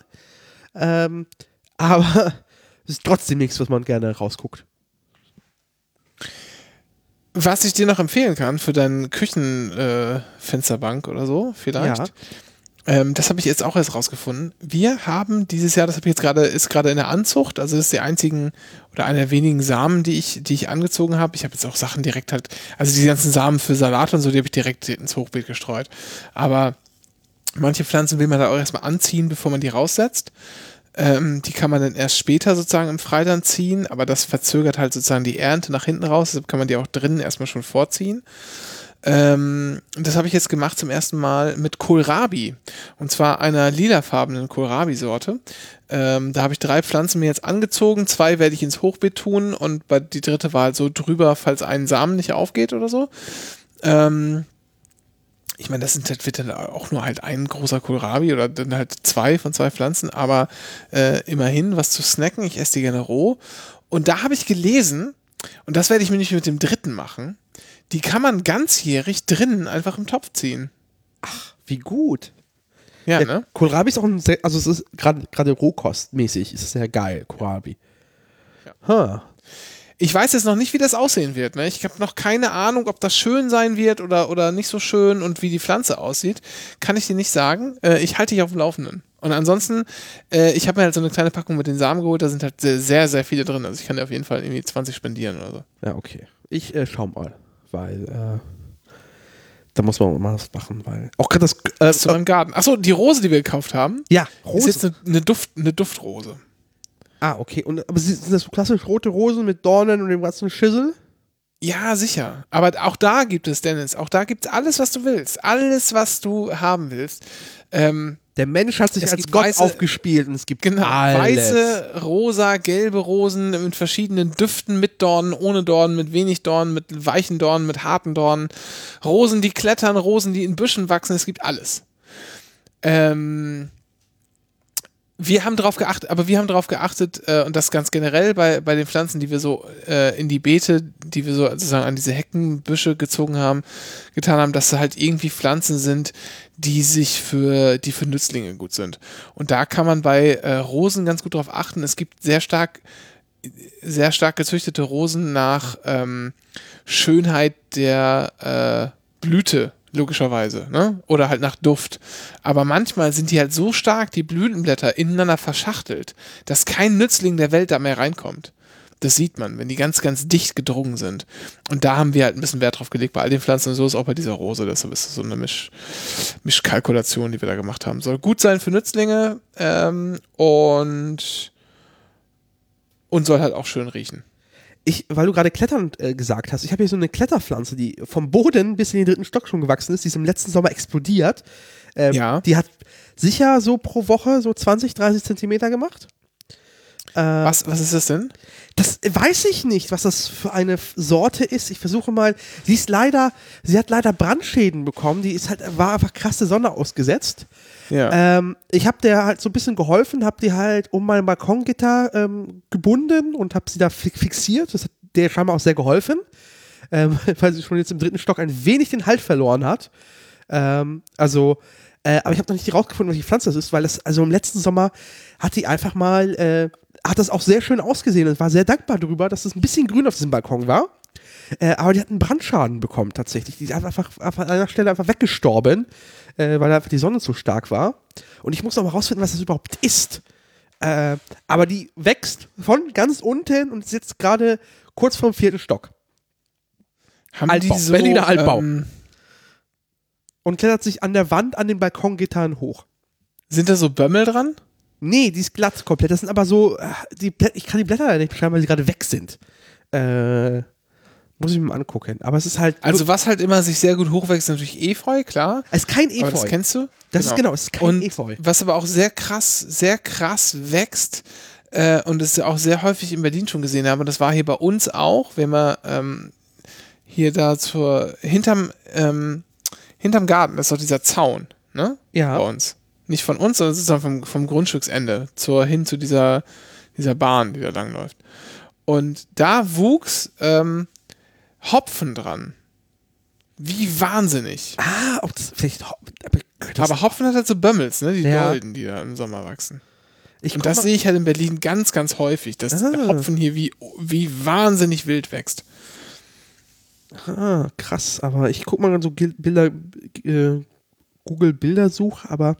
Ähm, aber <laughs> es ist trotzdem nichts, was man gerne rausguckt. Was ich dir noch empfehlen kann für deine Küchenfensterbank äh, oder so, vielleicht. Ja. Ähm, das habe ich jetzt auch erst rausgefunden. Wir haben dieses Jahr, das habe ich jetzt gerade, ist gerade in der Anzucht, also das ist die einzigen oder einer der wenigen Samen, die ich, die ich angezogen habe. Ich habe jetzt auch Sachen direkt halt, also die ganzen Samen für Salat und so, die habe ich direkt ins Hochbeet gestreut. Aber manche Pflanzen will man da auch erstmal anziehen, bevor man die raussetzt. Ähm, die kann man dann erst später sozusagen im Freiland ziehen, aber das verzögert halt sozusagen die Ernte nach hinten raus, deshalb kann man die auch drinnen erstmal schon vorziehen. Ähm, das habe ich jetzt gemacht zum ersten Mal mit Kohlrabi. Und zwar einer lilafarbenen Kohlrabi-Sorte. Ähm, da habe ich drei Pflanzen mir jetzt angezogen. Zwei werde ich ins Hochbeet tun und die dritte war halt so drüber, falls ein Samen nicht aufgeht oder so. Ähm, ich meine, das sind, das wird dann auch nur halt ein großer Kohlrabi oder dann halt zwei von zwei Pflanzen, aber äh, immerhin was zu snacken. Ich esse die gerne roh. Und da habe ich gelesen, und das werde ich mir nicht mit dem dritten machen, die kann man ganzjährig drinnen einfach im Topf ziehen. Wie gut. Ja, Ja, ne? Kohlrabi ist auch ein sehr, also es ist gerade gerade rohkostmäßig, ist es sehr geil, Kohlrabi. Ha. Ich weiß jetzt noch nicht, wie das aussehen wird. Ne? Ich habe noch keine Ahnung, ob das schön sein wird oder, oder nicht so schön und wie die Pflanze aussieht. Kann ich dir nicht sagen. Äh, ich halte dich auf dem Laufenden. Und ansonsten, äh, ich habe mir halt so eine kleine Packung mit den Samen geholt, da sind halt sehr, sehr, viele drin. Also ich kann dir auf jeden Fall irgendwie 20 spendieren oder so. Ja, okay. Ich äh, schau mal, weil äh, da muss man mal was machen, weil auch gerade das äh, Zu meinem Garten. Achso, die Rose, die wir gekauft haben, ja, ist Rose. jetzt eine, eine, Duft, eine Duftrose. Ah, okay. Und aber sind das so klassisch rote Rosen mit Dornen und dem ganzen Schissel? Ja, sicher. Aber auch da gibt es, Dennis, auch da gibt es alles, was du willst. Alles, was du haben willst. Ähm, Der Mensch hat sich als Gott weiße- aufgespielt und es gibt genau. alles. Weiße, rosa, gelbe Rosen mit verschiedenen Düften, mit Dornen, ohne Dornen, mit wenig Dornen, mit weichen Dornen, mit harten Dornen. Rosen, die klettern, Rosen, die in Büschen wachsen. Es gibt alles. Ähm, wir haben darauf geachtet, aber wir haben darauf geachtet, äh, und das ganz generell bei, bei den Pflanzen, die wir so äh, in die Beete, die wir so sozusagen an diese Heckenbüsche gezogen haben, getan haben, dass halt irgendwie Pflanzen sind, die sich für, die für Nützlinge gut sind. Und da kann man bei äh, Rosen ganz gut drauf achten. Es gibt sehr stark, sehr stark gezüchtete Rosen nach ähm, Schönheit der äh, Blüte logischerweise, ne? Oder halt nach Duft. Aber manchmal sind die halt so stark, die Blütenblätter ineinander verschachtelt, dass kein Nützling der Welt da mehr reinkommt. Das sieht man, wenn die ganz, ganz dicht gedrungen sind. Und da haben wir halt ein bisschen Wert drauf gelegt bei all den Pflanzen und so ist auch bei dieser Rose. Deshalb ist das so eine Misch Mischkalkulation, die wir da gemacht haben. Soll gut sein für Nützlinge ähm, und, und soll halt auch schön riechen. Ich, weil du gerade Klettern äh, gesagt hast, ich habe hier so eine Kletterpflanze, die vom Boden bis in den dritten Stock schon gewachsen ist, die ist im letzten Sommer explodiert. Ähm, Ja. Die hat sicher so pro Woche so 20, 30 Zentimeter gemacht. Äh, Was, was ist das denn? Das weiß ich nicht, was das für eine Sorte ist. Ich versuche mal. Sie ist leider, sie hat leider Brandschäden bekommen. Die ist halt, war einfach krasse Sonne ausgesetzt. Ja. Ähm, ich habe der halt so ein bisschen geholfen, habe die halt um mein Balkongitter ähm, gebunden und habe sie da fi fixiert. Das hat der scheinbar auch sehr geholfen, ähm, <laughs> weil sie schon jetzt im dritten Stock ein wenig den Halt verloren hat. Ähm, also, äh, aber ich habe noch nicht rausgefunden, welche Pflanze das ist, weil das, also im letzten Sommer hat die einfach mal, äh, hat das auch sehr schön ausgesehen und war sehr dankbar darüber, dass es ein bisschen grün auf diesem Balkon war. Äh, aber die hat einen Brandschaden bekommen tatsächlich. Die ist einfach, einfach an einer Stelle einfach weggestorben, äh, weil einfach die Sonne zu stark war. Und ich muss noch mal rausfinden, was das überhaupt ist. Äh, aber die wächst von ganz unten und ist jetzt gerade kurz vorm vierten Stock. Haben Altbau, Berliner Altbau. Ähm, Und klettert sich an der Wand an den Balkongittern hoch. sind da so Bömmel dran? Nee, die ist glatt komplett. Das sind aber so, äh, die Blä ich kann die Blätter leider nicht beschreiben, weil sie gerade weg sind. Äh, muss ich mir mal angucken. Aber es ist halt, Also was halt immer sich sehr gut hochwächst, ist natürlich Efeu, klar. es ist kein Aber das Efeu. kennst du? Das ist genau, es ist kein und Efeu. Was aber auch sehr krass, sehr krass wächst äh, und das auch sehr häufig in Berlin schon gesehen habe, und das war hier bei uns auch, wenn wir ähm, hier da zur, hinterm, ähm, hinterm Garten, das ist doch dieser Zaun, ne? Ja. Bei uns. Nicht von uns, sondern sozusagen vom, vom Grundstücksende zur, hin zu dieser, dieser Bahn, die da langläuft. Und da wuchs ähm, Hopfen dran. Wie wahnsinnig. Ah, ob das vielleicht. aber das, Aber Hopfen hat halt so Bömmels, ne? Die Ja. Dolden, die da im Sommer wachsen. ich Und das sehe ich halt in Berlin ganz, ganz häufig, dass Ah. Hopfen hier wie, wie wahnsinnig wild wächst. Ah, krass, aber ich guck mal so Bilder, äh, Google Bildersuch, aber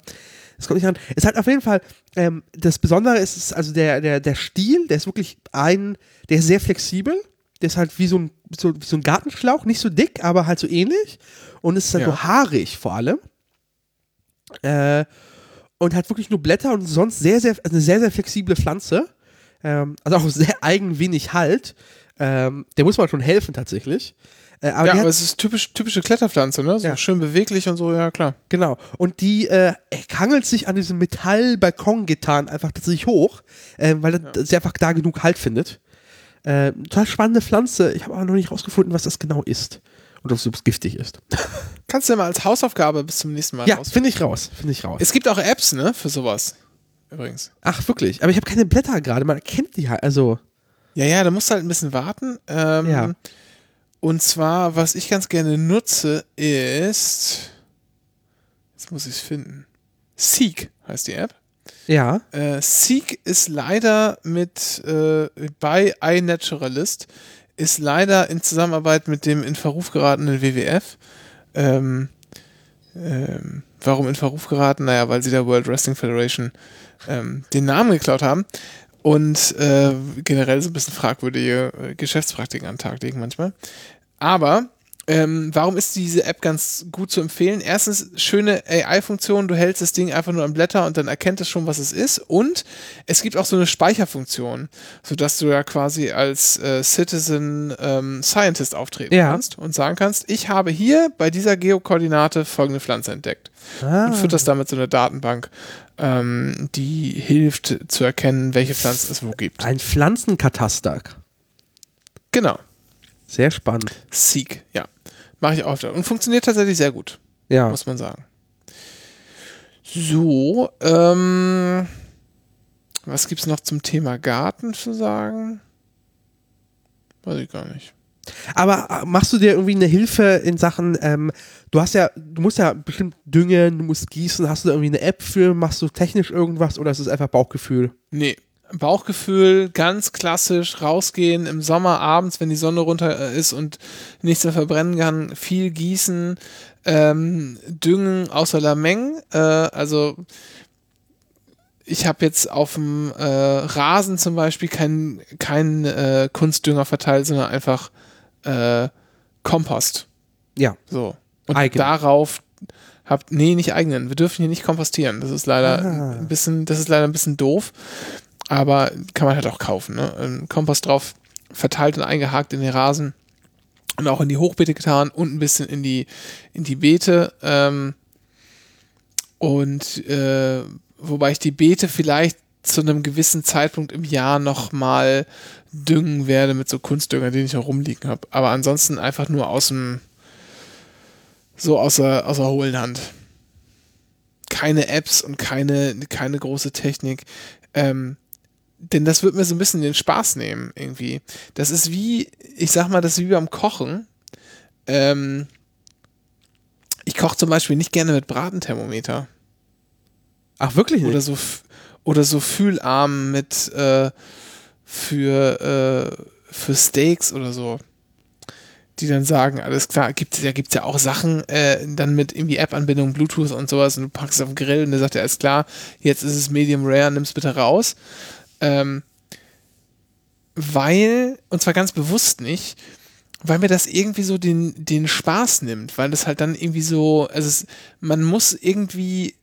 es kommt nicht an. Es hat auf jeden Fall, ähm, das Besondere ist, ist also der, der, der Stiel, der ist wirklich ein, der ist sehr flexibel. Der ist halt wie so ein, so, wie so ein Gartenschlauch, nicht so dick, aber halt so ähnlich. Und es ist halt Ja. so haarig vor allem. Äh, und hat wirklich nur Blätter und sonst sehr, sehr, also eine sehr, sehr flexible Pflanze. Ähm, also auch sehr eigen wenig Halt. Ähm, der muss man schon helfen tatsächlich. Äh, aber ja, aber hat, es ist typisch, typische Kletterpflanze, ne? So Ja. schön beweglich und so, ja klar. genau. Und die äh, hangelt sich an diesem Metallbalkongittern einfach tatsächlich hoch, äh, weil das- sie einfach da genug Halt findet. Äh, total spannende Pflanze. Ich habe aber noch nicht rausgefunden, was das genau ist. Und ob es giftig ist. Kannst du ja mal als Hausaufgabe bis zum nächsten Mal Ja, raus. finde ich raus. Finde ich raus. Es gibt auch Apps, ne? Für sowas. Übrigens. Ach, wirklich. Aber ich habe keine Blätter gerade. Man erkennt die halt. Also, Ja, ja, da musst du halt ein bisschen warten. Ähm, Ja. Und zwar, was ich ganz gerne nutze, ist. Jetzt muss ich es finden. Seek heißt die App. ja. Äh, Seek ist leider mit äh, bei iNaturalist ist leider in Zusammenarbeit mit dem in Verruf geratenen WWF. Ähm, ähm, warum in Verruf geraten? Naja, weil sie der World Wrestling Federation ähm, den Namen geklaut haben und äh, generell so ein bisschen fragwürdige äh, Geschäftspraktiken an den Tag legen manchmal. Aber ähm, warum ist diese App ganz gut zu empfehlen? Erstens, schöne AI-Funktion, du hältst das Ding einfach nur am Blätter und dann erkennt es schon, was es ist. Und es gibt auch so eine Speicherfunktion, sodass du ja quasi als äh, Citizen ähm, Scientist auftreten Ja. kannst und sagen kannst, ich habe hier bei dieser Geokoordinate folgende Pflanze entdeckt. Ah. Und fütterst damit so eine Datenbank, ähm, die hilft zu erkennen, welche Pflanzen es wo gibt. Ein Pflanzenkataster. Genau. Sehr spannend. Seek, ja. Mache ich auch. Und funktioniert tatsächlich sehr gut. Ja. muss man sagen. So, ähm, was gibt's noch zum Thema Garten zu sagen? Weiß ich gar nicht. Aber äh, machst du dir irgendwie eine Hilfe in Sachen, ähm, du hast ja, du musst ja bestimmt düngen, du musst gießen, hast du da irgendwie eine App für, machst du technisch irgendwas oder ist es einfach Bauchgefühl? Nee, Bauchgefühl, ganz klassisch, rausgehen im Sommer abends, wenn die Sonne runter ist und nichts mehr verbrennen kann, viel gießen, ähm, düngen außer Lameng, äh, also ich habe jetzt auf dem äh, Rasen zum Beispiel keinen kein, äh, Kunstdünger verteilt, sondern einfach äh, Kompost. Ja. So. Und Eigen. darauf habt, nee, nicht eigenen. Wir dürfen hier nicht kompostieren. Das ist leider Ah. ein bisschen, das ist leider ein bisschen doof. Aber kann man halt auch kaufen, ne? Ein Kompost drauf verteilt und eingehakt in den Rasen und auch in die Hochbeete getan und ein bisschen in die, in die Beete. Ähm, und äh, wobei ich die Beete vielleicht zu einem gewissen Zeitpunkt im Jahr nochmal düngen werde mit so Kunstdünger, den ich noch rumliegen habe. Aber ansonsten einfach nur aus dem, so aus der, aus der hohlen Hand. Keine Apps und keine, keine große Technik. Ähm, denn das wird mir so ein bisschen den Spaß nehmen, irgendwie. Das ist wie, ich sag mal, das ist wie beim Kochen. Ähm, ich koche zum Beispiel nicht gerne mit Bratenthermometer. Ach, wirklich nicht? Oder so, oder so Fühlarm mit äh, für, äh, für Steaks oder so. Die dann sagen, alles klar, gibt, da gibt es ja auch Sachen, äh, dann mit irgendwie App-Anbindung, Bluetooth und sowas und du packst es auf den Grill und der sagt ja, alles klar, jetzt ist es Medium Rare, nimm's bitte raus. Ähm, weil, und zwar ganz bewusst nicht, weil mir das irgendwie so den, den Spaß nimmt, weil das halt dann irgendwie so, also es, man muss irgendwie,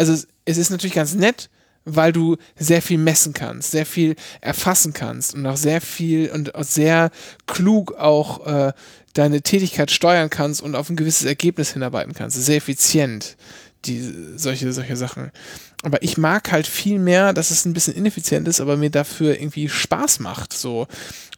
also es, es ist natürlich ganz nett, weil du sehr viel messen kannst, sehr viel erfassen kannst und auch sehr viel und auch sehr klug auch äh, deine Tätigkeit steuern kannst und auf ein gewisses Ergebnis hinarbeiten kannst. Sehr effizient, die, solche, solche Sachen. Aber ich mag halt viel mehr, dass es ein bisschen ineffizient ist, aber mir dafür irgendwie Spaß macht, so.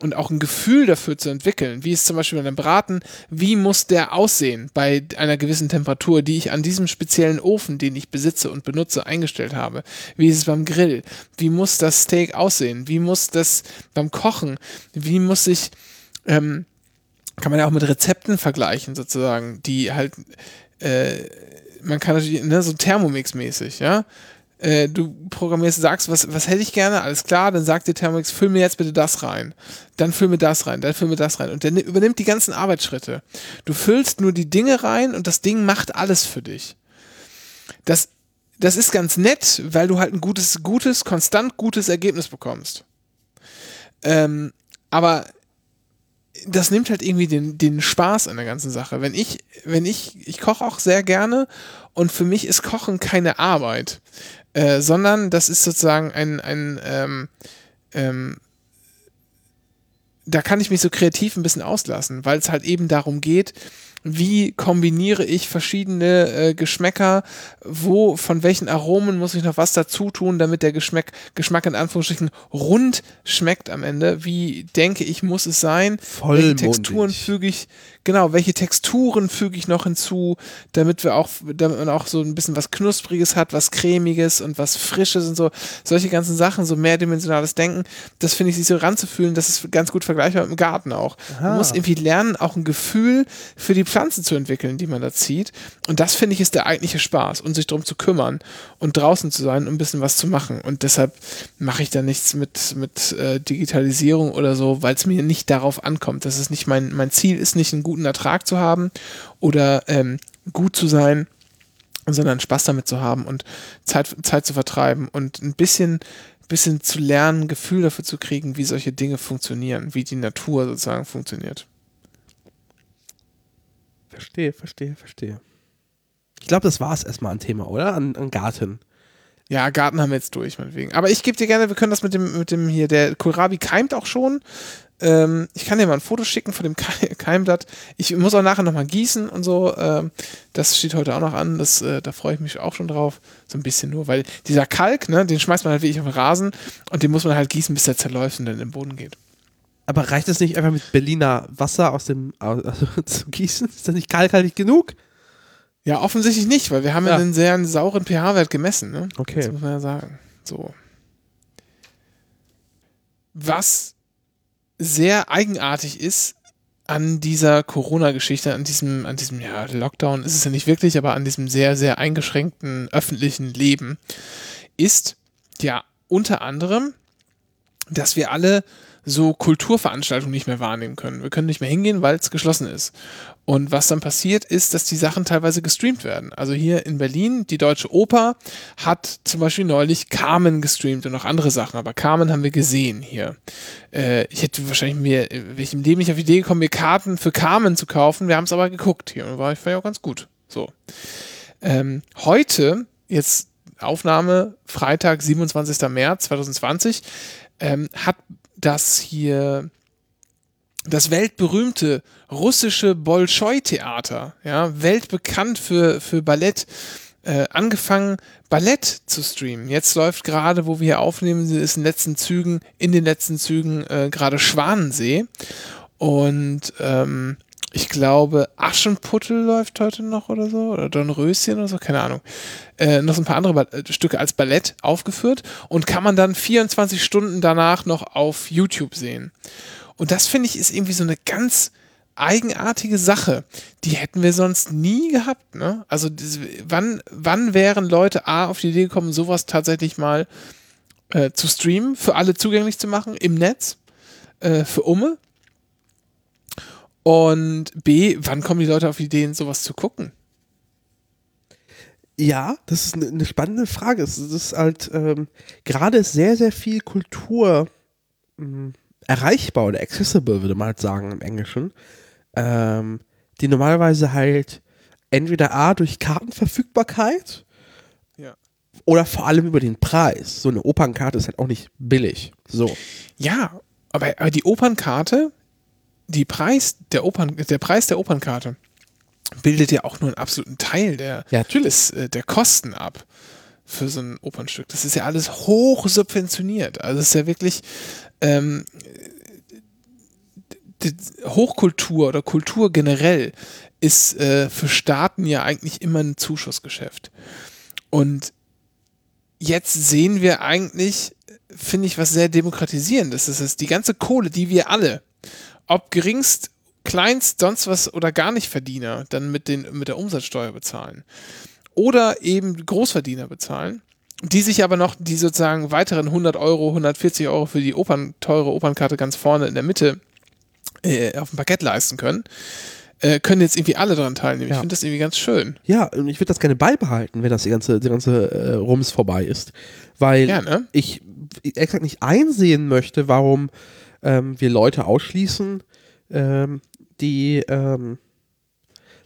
Und auch ein Gefühl dafür zu entwickeln. Wie ist zum Beispiel bei einem Braten, wie muss der aussehen bei einer gewissen Temperatur, die ich an diesem speziellen Ofen, den ich besitze und benutze, eingestellt habe? Wie ist es beim Grill? Wie muss das Steak aussehen? Wie muss das beim Kochen? Wie muss ich, ähm, kann man ja auch mit Rezepten vergleichen, sozusagen, die halt, äh, man kann natürlich, ne, so Thermomix-mäßig, ja. Äh, du programmierst, sagst, was, was hätte ich gerne, alles klar, dann sagt dir Thermomix, füll mir jetzt bitte das rein. Dann füll mir das rein, dann füll mir das rein. Und ni- übernimmt die ganzen Arbeitsschritte. Du füllst nur die Dinge rein und das Ding macht alles für dich. Das, das ist ganz nett, weil du halt ein gutes, gutes, konstant gutes Ergebnis bekommst. Ähm, aber das nimmt halt irgendwie den, den Spaß an der ganzen Sache. Wenn ich, wenn ich, ich koche auch sehr gerne und für mich ist Kochen keine Arbeit, äh, sondern das ist sozusagen ein, ein ähm, ähm, da kann ich mich so kreativ ein bisschen auslassen, weil es halt eben darum geht, wie kombiniere ich verschiedene äh, Geschmäcker, wo, von welchen Aromen muss ich noch was dazu tun, damit der Geschmack, Geschmack in Anführungsstrichen rund schmeckt am Ende. Wie denke ich, muss es sein? Welche Vollmundig. Texturen füge ich, genau, welche Texturen füge ich noch hinzu, damit wir auch, damit man auch so ein bisschen was Knuspriges hat, was Cremiges und was Frisches und so. Solche ganzen Sachen, so mehrdimensionales Denken, das finde ich, sich so ranzufühlen, das ist ganz gut vergleichbar mit dem Garten auch. Man Aha. muss irgendwie lernen, auch ein Gefühl für die Pflanzen zu entwickeln, die man da zieht. Und das finde ich ist der eigentliche Spaß und sich darum zu kümmern und draußen zu sein und ein bisschen was zu machen. Und deshalb mache ich da nichts mit, mit äh, Digitalisierung oder so, weil es mir nicht darauf ankommt. Das ist nicht mein, mein Ziel ist nicht einen guten Ertrag zu haben oder ähm, gut zu sein, sondern Spaß damit zu haben und Zeit, Zeit zu vertreiben und ein bisschen, bisschen zu lernen, ein Gefühl dafür zu kriegen, wie solche Dinge funktionieren, wie die Natur sozusagen funktioniert. Verstehe, verstehe, verstehe. Ich glaube, das war es erstmal an Thema, oder? An, an Garten. Ja, Garten haben wir jetzt durch, meinetwegen. Aber ich gebe dir gerne, wir können das mit dem, mit dem hier, der Kohlrabi keimt auch schon. Ähm, ich kann dir mal ein Foto schicken von dem Ke- <laughs> Keimblatt. Ich muss auch nachher nochmal gießen und so. Ähm, das steht heute auch noch an. Das, äh, da freue ich mich auch schon drauf. So ein bisschen nur, weil dieser Kalk, ne, den schmeißt man halt wirklich auf den Rasen und den muss man halt gießen, bis der zerläuft und dann in den Boden geht. Aber reicht es nicht einfach mit Berliner Wasser aus dem <laughs> also, zu gießen? Ist das nicht kalkhaltig genug? Ja, offensichtlich nicht, weil wir haben ja, Ja. einen sehr sauren pH-Wert gemessen, ne? Okay. Das muss man ja sagen. So. Was sehr eigenartig ist an dieser Corona-Geschichte, an diesem, an diesem, ja, Lockdown ist es ja nicht wirklich, aber an diesem sehr, sehr eingeschränkten öffentlichen Leben, ist ja unter anderem, dass wir alle so Kulturveranstaltungen nicht mehr wahrnehmen können. Wir können nicht mehr hingehen, weil es geschlossen ist. Und was dann passiert, ist, dass die Sachen teilweise gestreamt werden. Also hier in Berlin, die Deutsche Oper hat zum Beispiel neulich Carmen gestreamt und noch andere Sachen, aber Carmen haben wir gesehen hier. Äh, ich hätte wahrscheinlich mir, wenn ich im Leben nicht auf die Idee gekommen, mir Karten für Carmen zu kaufen. Wir haben es aber geguckt hier und war, war ja auch ganz gut. So. Ähm, heute, jetzt Aufnahme, Freitag, 27. März 2020, ähm, hat das hier das weltberühmte russische Bolschoi-Theater, ja, weltbekannt für, für Ballett, äh, angefangen, Ballett zu streamen. Jetzt läuft gerade, wo wir hier aufnehmen, ist in den letzten Zügen, in den letzten Zügen äh, gerade Schwanensee. Und ähm, ich glaube, Aschenputtel läuft heute noch oder so, oder Dornröschen oder so, keine Ahnung. Äh, noch so ein paar andere ba äh, Stücke als Ballett aufgeführt und kann man dann 24 Stunden danach noch auf YouTube sehen. Und das finde ich ist irgendwie so eine ganz eigenartige Sache. Die hätten wir sonst nie gehabt, ne? Also, wann, wann wären Leute A auf die Idee gekommen, sowas tatsächlich mal äh, zu streamen, für alle zugänglich zu machen im Netz, äh, für Umme? Und B, wann kommen die Leute auf Ideen, sowas zu gucken? Ja, das ist eine, eine spannende Frage. Es ist halt ähm, gerade sehr, sehr viel Kultur mh, hm, erreichbar oder accessible, würde man halt sagen im Englischen, ähm, die normalerweise halt entweder A durch Kartenverfügbarkeit ja. oder vor allem über den Preis. So eine Opernkarte ist halt auch nicht billig. So. Ja, aber, aber die Opernkarte, die Preis der Opern, der Preis der Opernkarte bildet ja auch nur einen absoluten Teil der, ja, des, äh, der Kosten ab für so ein Opernstück. Das ist ja alles hoch subventioniert. Also es ist ja wirklich ähm, Hochkultur oder Kultur generell ist äh, für Staaten ja eigentlich immer ein Zuschussgeschäft. Und jetzt sehen wir eigentlich, finde ich, was sehr demokratisierendes. Das ist die ganze Kohle, die wir alle ob geringst, kleinst, sonst was oder gar nicht Verdiener dann mit, den, mit der Umsatzsteuer bezahlen. Oder eben Großverdiener bezahlen, die sich aber noch die sozusagen weiteren 100 Euro, 140 Euro für die Opern, teure Opernkarte ganz vorne in der Mitte äh, auf dem Parkett leisten können äh, können jetzt irgendwie alle daran teilnehmen. Ja. Ich finde das irgendwie ganz schön. Ja, und ich würde das gerne beibehalten, wenn das die ganze, die ganze äh, Rums vorbei ist. Weil ja, ne? ich exakt nicht einsehen möchte, warum ähm, wir Leute ausschließen, ähm, die, ähm,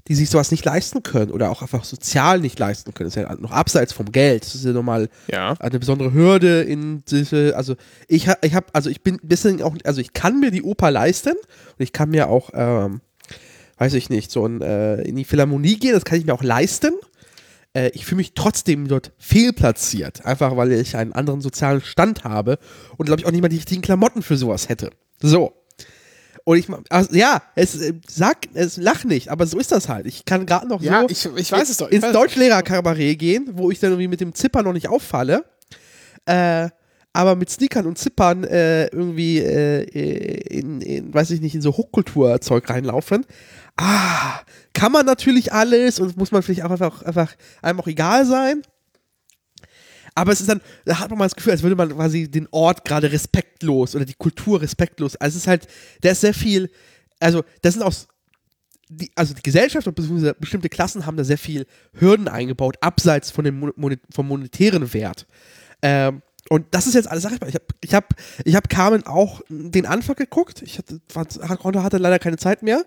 die sich sowas nicht leisten können oder auch einfach sozial nicht leisten können. Das ist ja noch abseits vom Geld. Das ist ja nochmal ja. eine besondere Hürde in diese, also ich, ich habe, also ich bin ein bisschen auch, also ich kann mir die Oper leisten und ich kann mir auch, ähm, weiß ich nicht, so ein, äh, in die Philharmonie gehen, das kann ich mir auch leisten äh, ich fühle mich trotzdem dort fehlplatziert. Einfach weil ich einen anderen sozialen Stand habe und glaube ich auch nicht mal die richtigen Klamotten für sowas hätte. So. Und ich, also, ja, es äh, sag, es lach nicht, aber so ist das halt. Ich kann gerade noch ja, so ich, ich weiß es doch. ins Deutschlehrerkabarett gehen, wo ich dann irgendwie mit dem Zipper noch nicht auffalle. Äh, aber mit Sneakern und Zippern äh, irgendwie äh, in, in, weiß ich nicht, in so Hochkulturzeug reinlaufen. Ah, kann man natürlich alles und muss man vielleicht auch einfach, einfach einem auch egal sein. Aber es ist dann, da hat man mal das Gefühl, als würde man quasi den Ort gerade respektlos oder die Kultur respektlos. Also es ist halt, da ist sehr viel, also das sind auch, die, also die Gesellschaft und bestimmte Klassen haben da sehr viel Hürden eingebaut, abseits von dem Mon vom monetären Wert. Ähm, und das ist jetzt alles, sag ich mal, ich habe ich hab, ich hab Carmen auch den Anfang geguckt. Ich hatte, hatte leider keine Zeit mehr.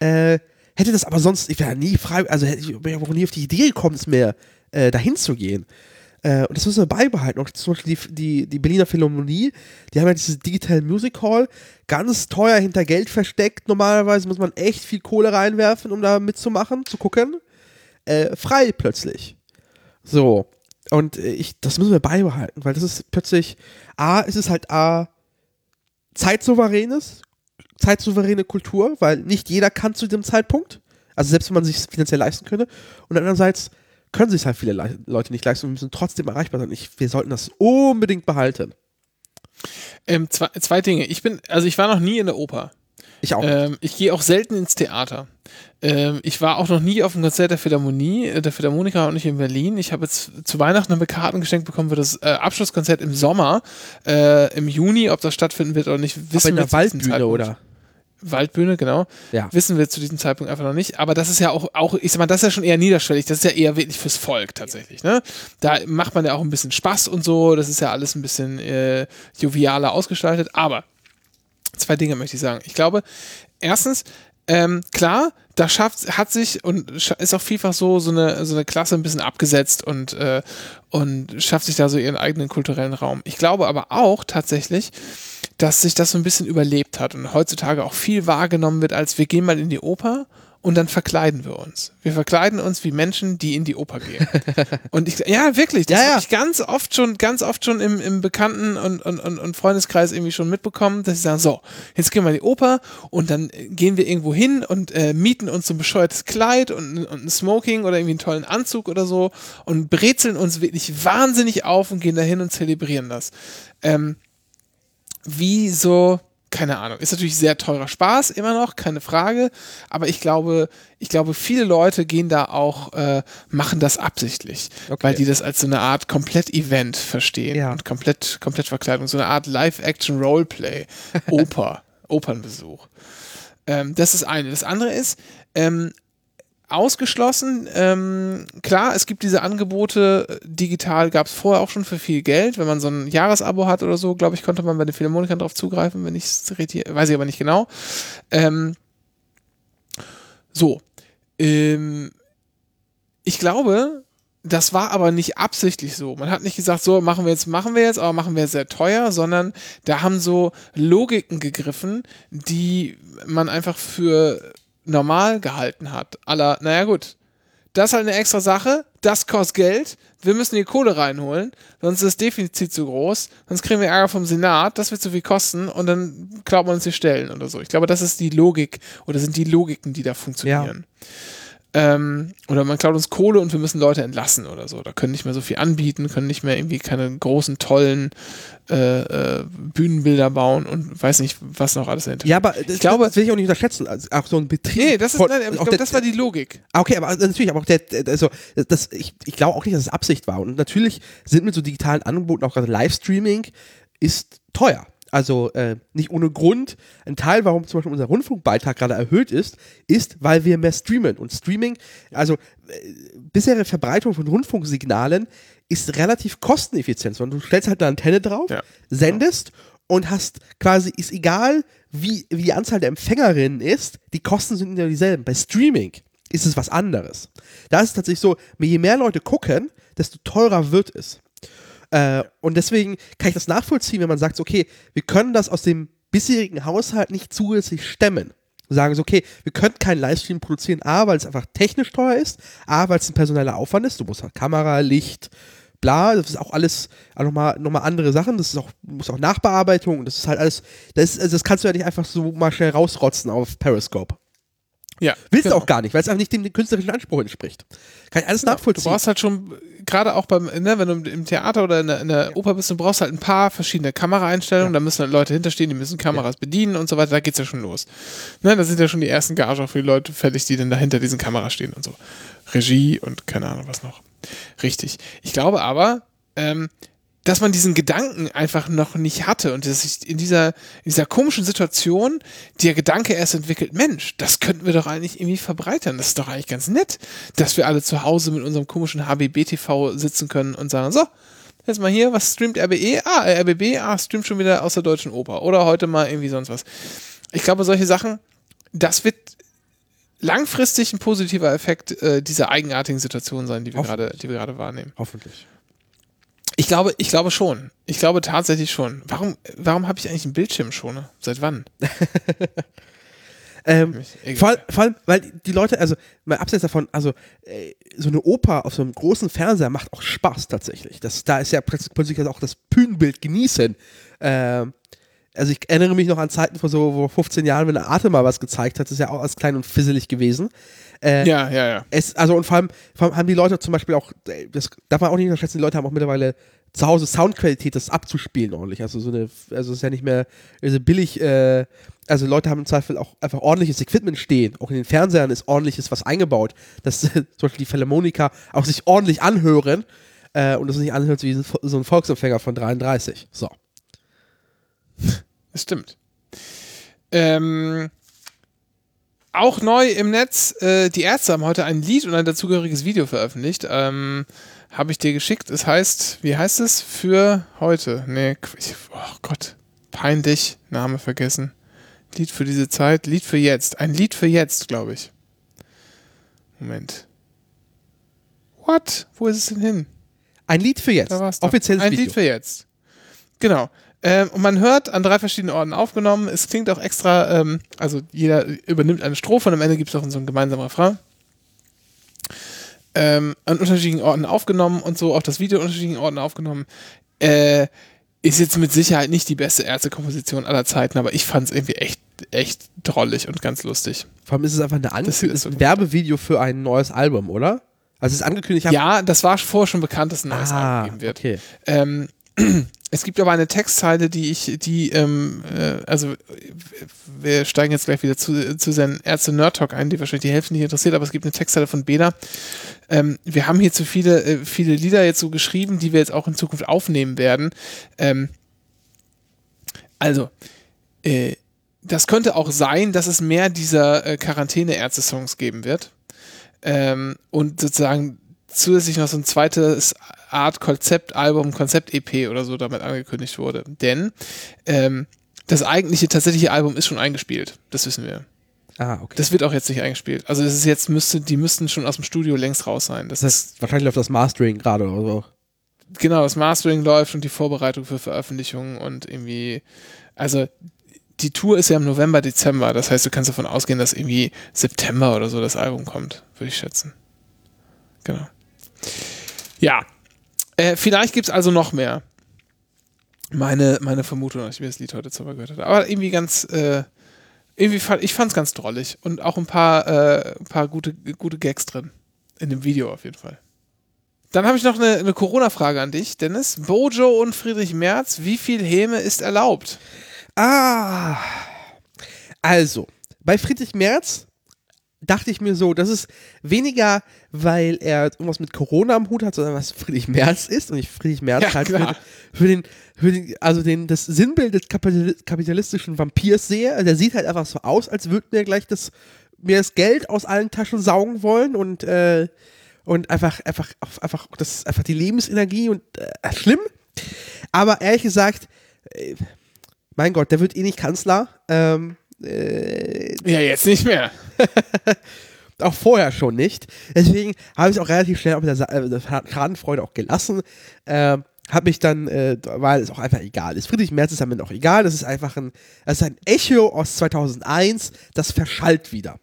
Äh, hätte das aber sonst, ich wäre nie frei, also hätte ich wäre nie auf die Idee gekommen, es mehr äh, dahin zu gehen. Äh, und das müssen wir beibehalten. Auch zum Beispiel die, die, die Berliner Philharmonie, die haben ja dieses Digital Music Hall, ganz teuer hinter Geld versteckt. Normalerweise muss man echt viel Kohle reinwerfen, um da mitzumachen, zu gucken. Äh, frei plötzlich. So. Und äh, ich, das müssen wir beibehalten, weil das ist plötzlich, A, ist es halt A, zeitsouveränes, zeitsouveräne Kultur, weil nicht jeder kann zu dem Zeitpunkt. Also selbst wenn man sich finanziell leisten könnte. Und andererseits können sich halt viele Le Leute nicht leisten und müssen trotzdem erreichbar sein. Ich, wir sollten das unbedingt behalten. Ähm, zwei, zwei Dinge. Ich bin, also ich war noch nie in der Oper. Ich auch. Ähm, ich gehe auch selten ins Theater. Ähm, ich war auch noch nie auf einem Konzert der Philharmonie, äh, der Philharmoniker und nicht in Berlin. Ich habe jetzt zu Weihnachten eine Karten geschenkt bekommen für das äh, Abschlusskonzert im Sommer, äh, im Juni. Ob das stattfinden wird oder nicht, wissen Aber in wir der Waldbühne, oder? Waldbühne, genau. Ja. Wissen wir zu diesem Zeitpunkt einfach noch nicht. Aber das ist ja auch, auch, ich sag mal, das ist ja schon eher niederschwellig. Das ist ja eher wirklich fürs Volk tatsächlich. Ne? Da macht man ja auch ein bisschen Spaß und so. Das ist ja alles ein bisschen äh, jovialer ausgestaltet. Aber zwei Dinge möchte ich sagen. Ich glaube, erstens, ähm, klar, da schafft, hat sich und ist auch vielfach so, so eine, so eine Klasse ein bisschen abgesetzt und, äh, und schafft sich da so ihren eigenen kulturellen Raum. Ich glaube aber auch tatsächlich, dass sich das so ein bisschen überlebt hat und heutzutage auch viel wahrgenommen wird, als wir gehen mal in die Oper und dann verkleiden wir uns. Wir verkleiden uns wie Menschen, die in die Oper gehen. <laughs> und ich, ja, wirklich, das Ja, ja. habe ich ganz oft schon, ganz oft schon im, im Bekannten- und, und, und, und Freundeskreis irgendwie schon mitbekommen, dass sie sagen, so, jetzt gehen wir in die Oper und dann gehen wir irgendwo hin und äh, mieten uns so ein bescheuertes Kleid und, und ein Smoking oder irgendwie einen tollen Anzug oder so und brezeln uns wirklich wahnsinnig auf und gehen dahin und zelebrieren das. Ähm, wie so, keine Ahnung, ist natürlich sehr teurer Spaß, immer noch, keine Frage, aber ich glaube, ich glaube, viele Leute gehen da auch, äh, machen das absichtlich, Okay. weil die das als so eine Art Komplett-Event verstehen Ja. und komplett, komplett Verkleidung, so eine Art Live-Action-Roleplay, <laughs> Oper, Opernbesuch. Ähm, das ist eine. Das andere ist, ähm, ausgeschlossen. Ähm, klar, es gibt diese Angebote, digital gab es vorher auch schon für viel Geld. Wenn man so ein Jahresabo hat oder so, glaube ich, konnte man bei den Philharmonikern drauf zugreifen, wenn ich es richtig, weiß ich aber nicht genau. Ähm, so. Ähm, ich glaube, das war aber nicht absichtlich so. Man hat nicht gesagt, so machen wir jetzt, machen wir jetzt, aber machen wir sehr teuer, sondern da haben so Logiken gegriffen, die man einfach für normal gehalten hat. Aller, naja gut, das ist halt eine extra Sache, das kostet Geld, wir müssen die Kohle reinholen, sonst ist das Defizit zu groß, sonst kriegen wir Ärger vom Senat, das wird zu viel kosten und dann klaut man uns die Stellen oder so. Ich glaube, das ist die Logik oder sind die Logiken, die da funktionieren. Ähm, oder man klaut uns Kohle und wir müssen Leute entlassen oder so. Da können nicht mehr so viel anbieten, können nicht mehr irgendwie keine großen, tollen äh, äh, Bühnenbilder bauen und weiß nicht, was noch alles dahinter Ja, aber das, Ich glaube- das will ich auch nicht unterschätzen. Also auch so ein Betrieb. Nee, das ist, nein, ich auch glaube, der- das war die Logik. Ah, Okay, aber natürlich, aber auch der, der also das, ich, ich glaube auch nicht, dass es Absicht war. Und natürlich sind mit so digitalen Angeboten auch gerade Livestreaming ist teuer. Also äh, nicht ohne Grund. Ein Teil, warum zum Beispiel unser Rundfunkbeitrag gerade erhöht ist, ist, weil wir mehr streamen. Und Streaming, also äh, bisherige Verbreitung von Rundfunksignalen ist relativ kosteneffizient. Sondern du stellst halt eine Antenne drauf, Ja. sendest und hast quasi, ist egal, wie, wie die Anzahl der Empfängerinnen ist, die Kosten sind immer dieselben. Bei Streaming ist es was anderes. Da ist es tatsächlich so, je mehr Leute gucken, desto teurer wird es. Äh, und deswegen kann ich das nachvollziehen, wenn man sagt, okay, wir können das aus dem bisherigen Haushalt nicht zusätzlich stemmen. Sagen so, okay, wir können keinen Livestream produzieren, A, weil es einfach technisch teuer ist, A, weil es ein personeller Aufwand ist, du musst halt Kamera, Licht, bla, das ist auch alles nochmal noch mal andere Sachen, das ist auch, muss auch Nachbearbeitung, das ist halt alles, das, ist, also das kannst du ja nicht einfach so mal schnell rausrotzen auf Periscope. Ja. Willst genau. du auch gar nicht, weil es einfach nicht dem künstlerischen Anspruch entspricht. Kann ich alles Du nachvollziehen. brauchst halt schon, gerade auch beim, ne, wenn du im Theater oder in der, in der Oper bist, du brauchst halt ein paar verschiedene Kameraeinstellungen, da müssen halt Leute hinterstehen, die müssen Kameras bedienen und so weiter, da geht's ja schon los. Ne, da sind ja schon die ersten Gagen auch für die Leute fällig, die dann da hinter diesen Kameras stehen und so. Regie und keine Ahnung was noch. Richtig. Ich glaube aber, ähm, dass man diesen Gedanken einfach noch nicht hatte und dass sich in dieser, in dieser komischen Situation der Gedanke erst entwickelt, Mensch, das könnten wir doch eigentlich irgendwie verbreitern. Das ist doch eigentlich ganz nett, dass wir alle zu Hause mit unserem komischen HBB-TV sitzen können und sagen, so, jetzt mal hier, was streamt RBE? Ah, RBB, ah, streamt schon wieder aus der Deutschen Oper oder heute mal irgendwie sonst was. Ich glaube, solche Sachen, das wird langfristig ein positiver Effekt äh, dieser eigenartigen Situation sein, die wir gerade, die wir gerade wahrnehmen. Hoffentlich. Ich glaube, ich glaube schon. Ich glaube tatsächlich schon. Warum, warum habe ich eigentlich einen Bildschirmschoner? Seit wann? <laughs> Ähm, vor, vor allem, weil die Leute, also mal abseits davon, also äh, so eine Oper auf so einem großen Fernseher macht auch Spaß tatsächlich. Das, da ist ja plötzlich plötzlich auch das Bühnenbild genießen. Ähm, also ich erinnere mich noch an Zeiten vor so vor 15 Jahren, wenn der Arte mal was gezeigt hat, das ist ja auch als klein und fisselig gewesen. Äh, Ja, ja, ja. es, also und vor allem, vor allem haben die Leute zum Beispiel auch, äh, das darf man auch nicht unterschätzen, die Leute haben auch mittlerweile zu Hause Soundqualität, das abzuspielen ordentlich. Also so eine, also es ist ja nicht mehr also billig, äh, also Leute haben im Zweifel auch einfach ordentliches Equipment stehen. Auch in den Fernsehern ist ordentliches was eingebaut, dass <laughs> zum Beispiel die Philharmoniker auch sich ordentlich anhören äh, und das nicht anhört wie so ein Volksempfänger von 33. So. Das stimmt. Ähm, auch neu im Netz, äh, die Ärzte haben heute ein Lied und ein dazugehöriges Video veröffentlicht. Ähm, Habe ich dir geschickt. Es heißt, wie heißt es? Für heute. Nee, ich, oh Gott. Peinlich. Name vergessen. Lied für diese Zeit. Lied für jetzt. Ein Lied für jetzt, glaube ich. Moment. What? Wo ist es denn hin? Ein Lied für jetzt. Da war's. Offizielles Ein Video. Lied für jetzt. Genau. Ähm, und man hört an drei verschiedenen Orten aufgenommen. Es klingt auch extra, ähm, also jeder übernimmt eine Strophe und am Ende gibt es auch so einen gemeinsamen Refrain. Ähm, an unterschiedlichen Orten aufgenommen und so auch das Video an unterschiedlichen Orten aufgenommen. Äh, ist jetzt mit Sicherheit nicht die beste Ärztekomposition aller Zeiten, aber ich fand es irgendwie echt, echt drollig und ganz lustig. Vor allem ist es einfach eine Das Ankündigung, ist ist ein Werbevideo für ein neues Album, oder? Also es ist angekündigt, ich Ja, das war vorher schon bekannt, dass ein neues ah, Album geben wird. okay. Ähm, es gibt aber eine Textzeile, die ich, die, ähm, äh, also wir steigen jetzt gleich wieder zu, zu seinen Ärzte Nerd Talk ein, die wahrscheinlich die Hälfte nicht interessiert, aber es gibt eine Textzeile von Beda. Ähm, wir haben hier zu viele, äh, viele Lieder jetzt so geschrieben, die wir jetzt auch in Zukunft aufnehmen werden. Ähm, also, äh, das könnte auch sein, dass es mehr dieser äh, Quarantäne-Ärzte-Songs geben wird. Ähm, und sozusagen zusätzlich noch so ein zweites Art Konzeptalbum, Konzept-EP oder so damit angekündigt wurde. Denn ähm, das eigentliche tatsächliche Album ist schon eingespielt. Das wissen wir. Ah, okay. Das wird auch jetzt nicht eingespielt. Also es ist jetzt müsste, die müssten schon aus dem Studio längst raus sein. Das, Das ist heißt, wahrscheinlich läuft das Mastering gerade oder so. genau das Mastering läuft und die Vorbereitung für Veröffentlichungen und irgendwie, also die Tour ist ja im November, Dezember. Das heißt, du kannst davon ausgehen, dass irgendwie September oder so das Album kommt, würde ich schätzen. Genau. Ja. Äh, vielleicht gibt es also noch mehr. Meine, meine Vermutung, als ich mir das Lied heute zweimal gehört hatte. Aber irgendwie ganz, äh, irgendwie fand, ich fand es ganz drollig. Und auch ein paar, äh, ein paar gute, gute Gags drin. In dem Video auf jeden Fall. Dann habe ich noch eine, eine Corona-Frage an dich, Dennis. Bojo und Friedrich Merz, wie viel Häme ist erlaubt? Ah. Also, bei Friedrich Merz dachte ich mir so, das ist weniger, weil er irgendwas mit Corona am Hut hat, sondern was Friedrich Merz ist und ich Friedrich Merz Ja, halt für, für den, für den, also den, das Sinnbild des Kapital kapitalistischen Vampirs sehe. Also der sieht halt einfach so aus, als würde mir gleich das, mir das Geld aus allen Taschen saugen wollen und, äh, und einfach, einfach, einfach, das ist einfach die Lebensenergie und äh, schlimm. Aber ehrlich gesagt, äh, mein Gott, der wird eh nicht Kanzler. Ähm, äh, Ja, jetzt nicht mehr. <laughs> auch vorher schon nicht. Deswegen habe ich es auch relativ schnell auch mit der, äh, der Schadenfreude auch gelassen. Ähm, habe mich dann, äh, weil es auch einfach egal ist. Friedrich Merz ist damit auch egal. Das ist einfach ein, das ist ein Echo aus 2001, das verschallt wieder.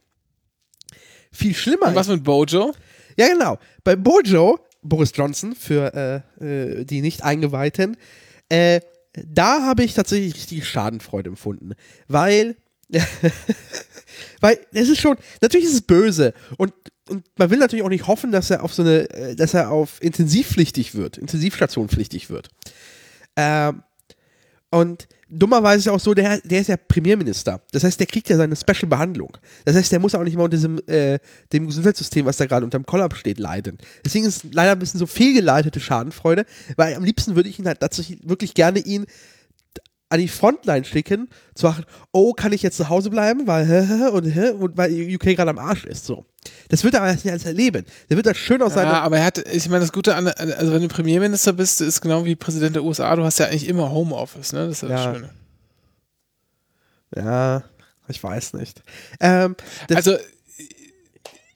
Viel schlimmer. Und was mit Bojo? Ja, genau. Bei Bojo, Boris Johnson, für äh, äh, die nicht Eingeweihten, äh, da habe ich tatsächlich richtige Schadenfreude empfunden. Weil, <laughs> weil es ist schon, natürlich ist es böse und, und man will natürlich auch nicht hoffen, dass er auf so eine, äh, dass er auf intensivpflichtig wird, Intensivstationpflichtig wird. Ähm, und dummerweise ist ja auch so, der, der ist ja Premierminister. Das heißt, der kriegt ja seine Special-Behandlung. Das heißt, der muss auch nicht mal unter diesem äh, dem Gesundheitssystem, was da gerade unterm Kollaps steht, leiden. Deswegen ist es leider ein bisschen so fehlgeleitete Schadenfreude, weil am liebsten würde ich ihn halt tatsächlich wirklich gerne ihn an die Frontline schicken, zu sagen, oh, kann ich jetzt zu Hause bleiben, weil und, und weil UK gerade am Arsch ist. So. Das wird er aber nicht alles erleben. Der wird das schön aus seiner Ja, aber er hat, ich meine, das Gute an, also wenn du Premierminister bist, ist genau wie Präsident der USA, du hast ja eigentlich immer Homeoffice, ne? Das ist ja das Ja. Schöne. Ja, ich weiß nicht. Ähm, Also,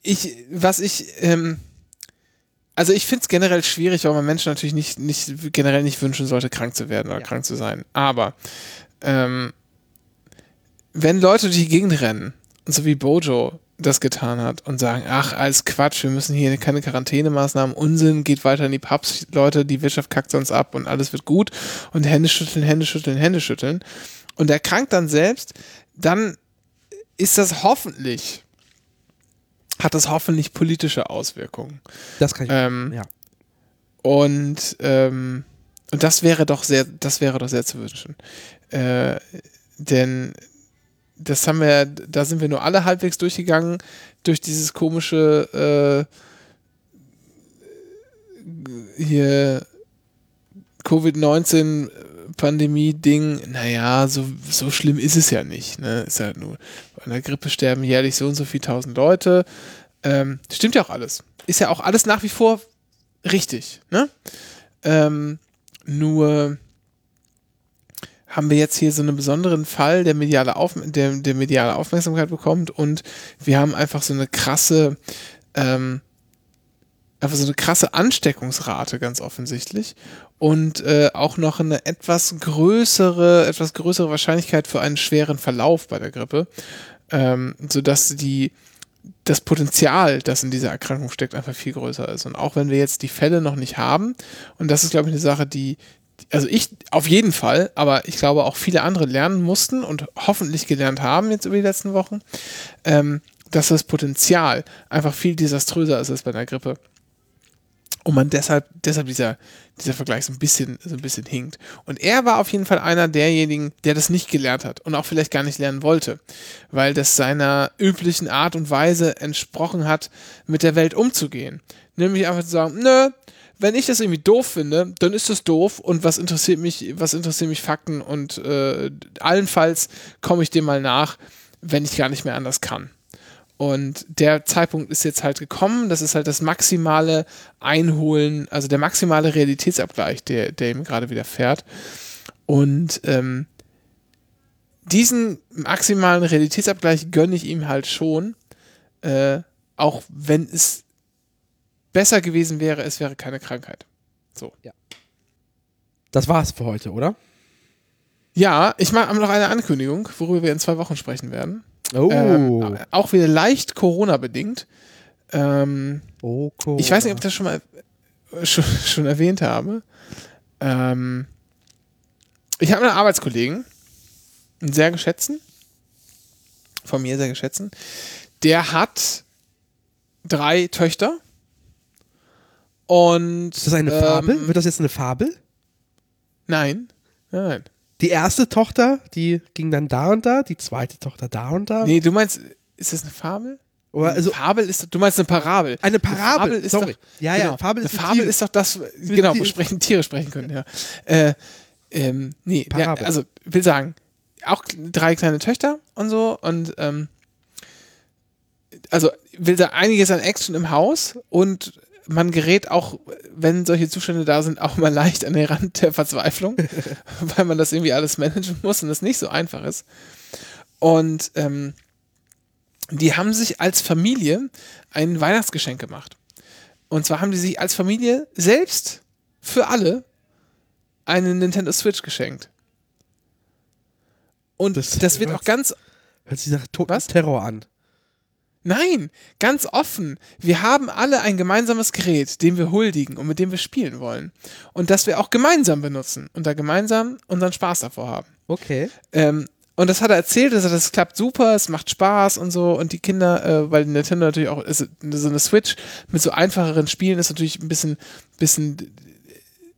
ich, was ich, ähm, also ich finde es generell schwierig, weil man Menschen natürlich nicht, nicht generell nicht wünschen sollte, krank zu werden oder Ja. krank zu sein. Aber ähm, wenn Leute durch die Gegend rennen und so wie Bojo das getan hat und sagen, ach, alles Quatsch, wir müssen hier keine Quarantänemaßnahmen, Unsinn, geht weiter in die Pubs, Leute, die Wirtschaft kackt sonst ab und alles wird gut und Hände schütteln, Hände schütteln, Hände schütteln und er krankt dann selbst, dann ist das hoffentlich, hat das hoffentlich politische Auswirkungen. das kann ich. Ähm, ja. und ähm, und das wäre doch sehr, das wäre doch sehr zu wünschen. Äh, denn das haben wir, da sind wir nur alle halbwegs durchgegangen durch dieses komische äh, hier Covid-19 Pandemie-Ding, naja, so, so schlimm ist es ja nicht. Ne? Ist ja nur, an der Grippe sterben jährlich so und so viele tausend Leute. Ähm, stimmt ja auch alles. Ist ja auch alles nach wie vor richtig. Ne? Ähm, nur haben wir jetzt hier so einen besonderen Fall, der mediale, Auf der, der mediale Aufmerksamkeit bekommt und wir haben einfach so eine krasse, ähm, einfach so eine krasse Ansteckungsrate ganz offensichtlich und äh, auch noch eine etwas größere, etwas größere Wahrscheinlichkeit für einen schweren Verlauf bei der Grippe, ähm, sodass die das Potenzial, das in dieser Erkrankung steckt, einfach viel größer ist. Und auch wenn wir jetzt die Fälle noch nicht haben, und das ist, glaube ich, eine Sache, die, also ich auf jeden Fall, aber ich glaube auch viele andere lernen mussten und hoffentlich gelernt haben jetzt über die letzten Wochen, ähm, dass das Potenzial einfach viel desaströser ist als bei einer Grippe. Und man deshalb, deshalb dieser, dieser Vergleich so ein bisschen, so ein bisschen hinkt. Und er war auf jeden Fall einer derjenigen, der das nicht gelernt hat und auch vielleicht gar nicht lernen wollte, weil das seiner üblichen Art und Weise entsprochen hat, mit der Welt umzugehen. Nämlich einfach zu sagen, nö, wenn ich das irgendwie doof finde, dann ist das doof und was interessiert mich, was interessiert mich Fakten und äh, allenfalls komme ich dem mal nach, wenn ich gar nicht mehr anders kann. Und der Zeitpunkt ist jetzt halt gekommen. Das ist halt das maximale Einholen, also der maximale Realitätsabgleich, der, der ihm gerade wieder fährt. Und ähm, diesen maximalen Realitätsabgleich gönne ich ihm halt schon, äh, auch wenn es besser gewesen wäre, es wäre keine Krankheit. So. Ja. Das war's für heute, oder? Ja, ich mache noch eine Ankündigung, worüber wir in zwei Wochen sprechen werden. Oh. Ähm, auch wieder leicht Corona-bedingt. Ähm, oh, Corona. ich weiß nicht, ob ich das schon mal schon, <laughs> schon erwähnt habe. Ähm, ich habe einen Arbeitskollegen, einen sehr geschätzten, von mir sehr geschätzten, der hat drei Töchter. Und. Ist das eine ähm, Fabel? Wird das jetzt eine Fabel? Nein. Nein. Die erste Tochter, die ging dann da und da, die zweite Tochter da und da. Nee, du meinst, ist das eine Fabel? Oder also Fabel ist, du meinst eine Parabel. eine Parabel. ist Sorry. Doch, ja, genau, ja, Fabel ist eine Fabel ist doch das, genau, wo sprechen, Tiere sprechen können, ja. Äh, ähm, nee, ja, Parabel. also will sagen, auch drei kleine Töchter und so und ähm, also will da einiges an Action im Haus und man gerät auch, wenn solche Zustände da sind, auch mal leicht an den Rand der Verzweiflung, <laughs> weil man das irgendwie alles managen muss und es nicht so einfach ist. Und ähm, die haben sich als Familie ein Weihnachtsgeschenk gemacht. Und zwar haben die sich als Familie selbst für alle eine Nintendo Switch geschenkt. Und Das- das, wird auch ganz Hört sich nach toten Was? Terror an. Nein, ganz offen. Wir haben alle ein gemeinsames Gerät, dem wir huldigen und mit dem wir spielen wollen. Und das wir auch gemeinsam benutzen und da gemeinsam unseren Spaß davor haben. Okay. Ähm, und das hat er erzählt, dass er, das klappt super, es macht Spaß und so. Und die Kinder, äh, weil Nintendo natürlich auch, ist, so eine Switch mit so einfacheren Spielen ist natürlich ein bisschen, bisschen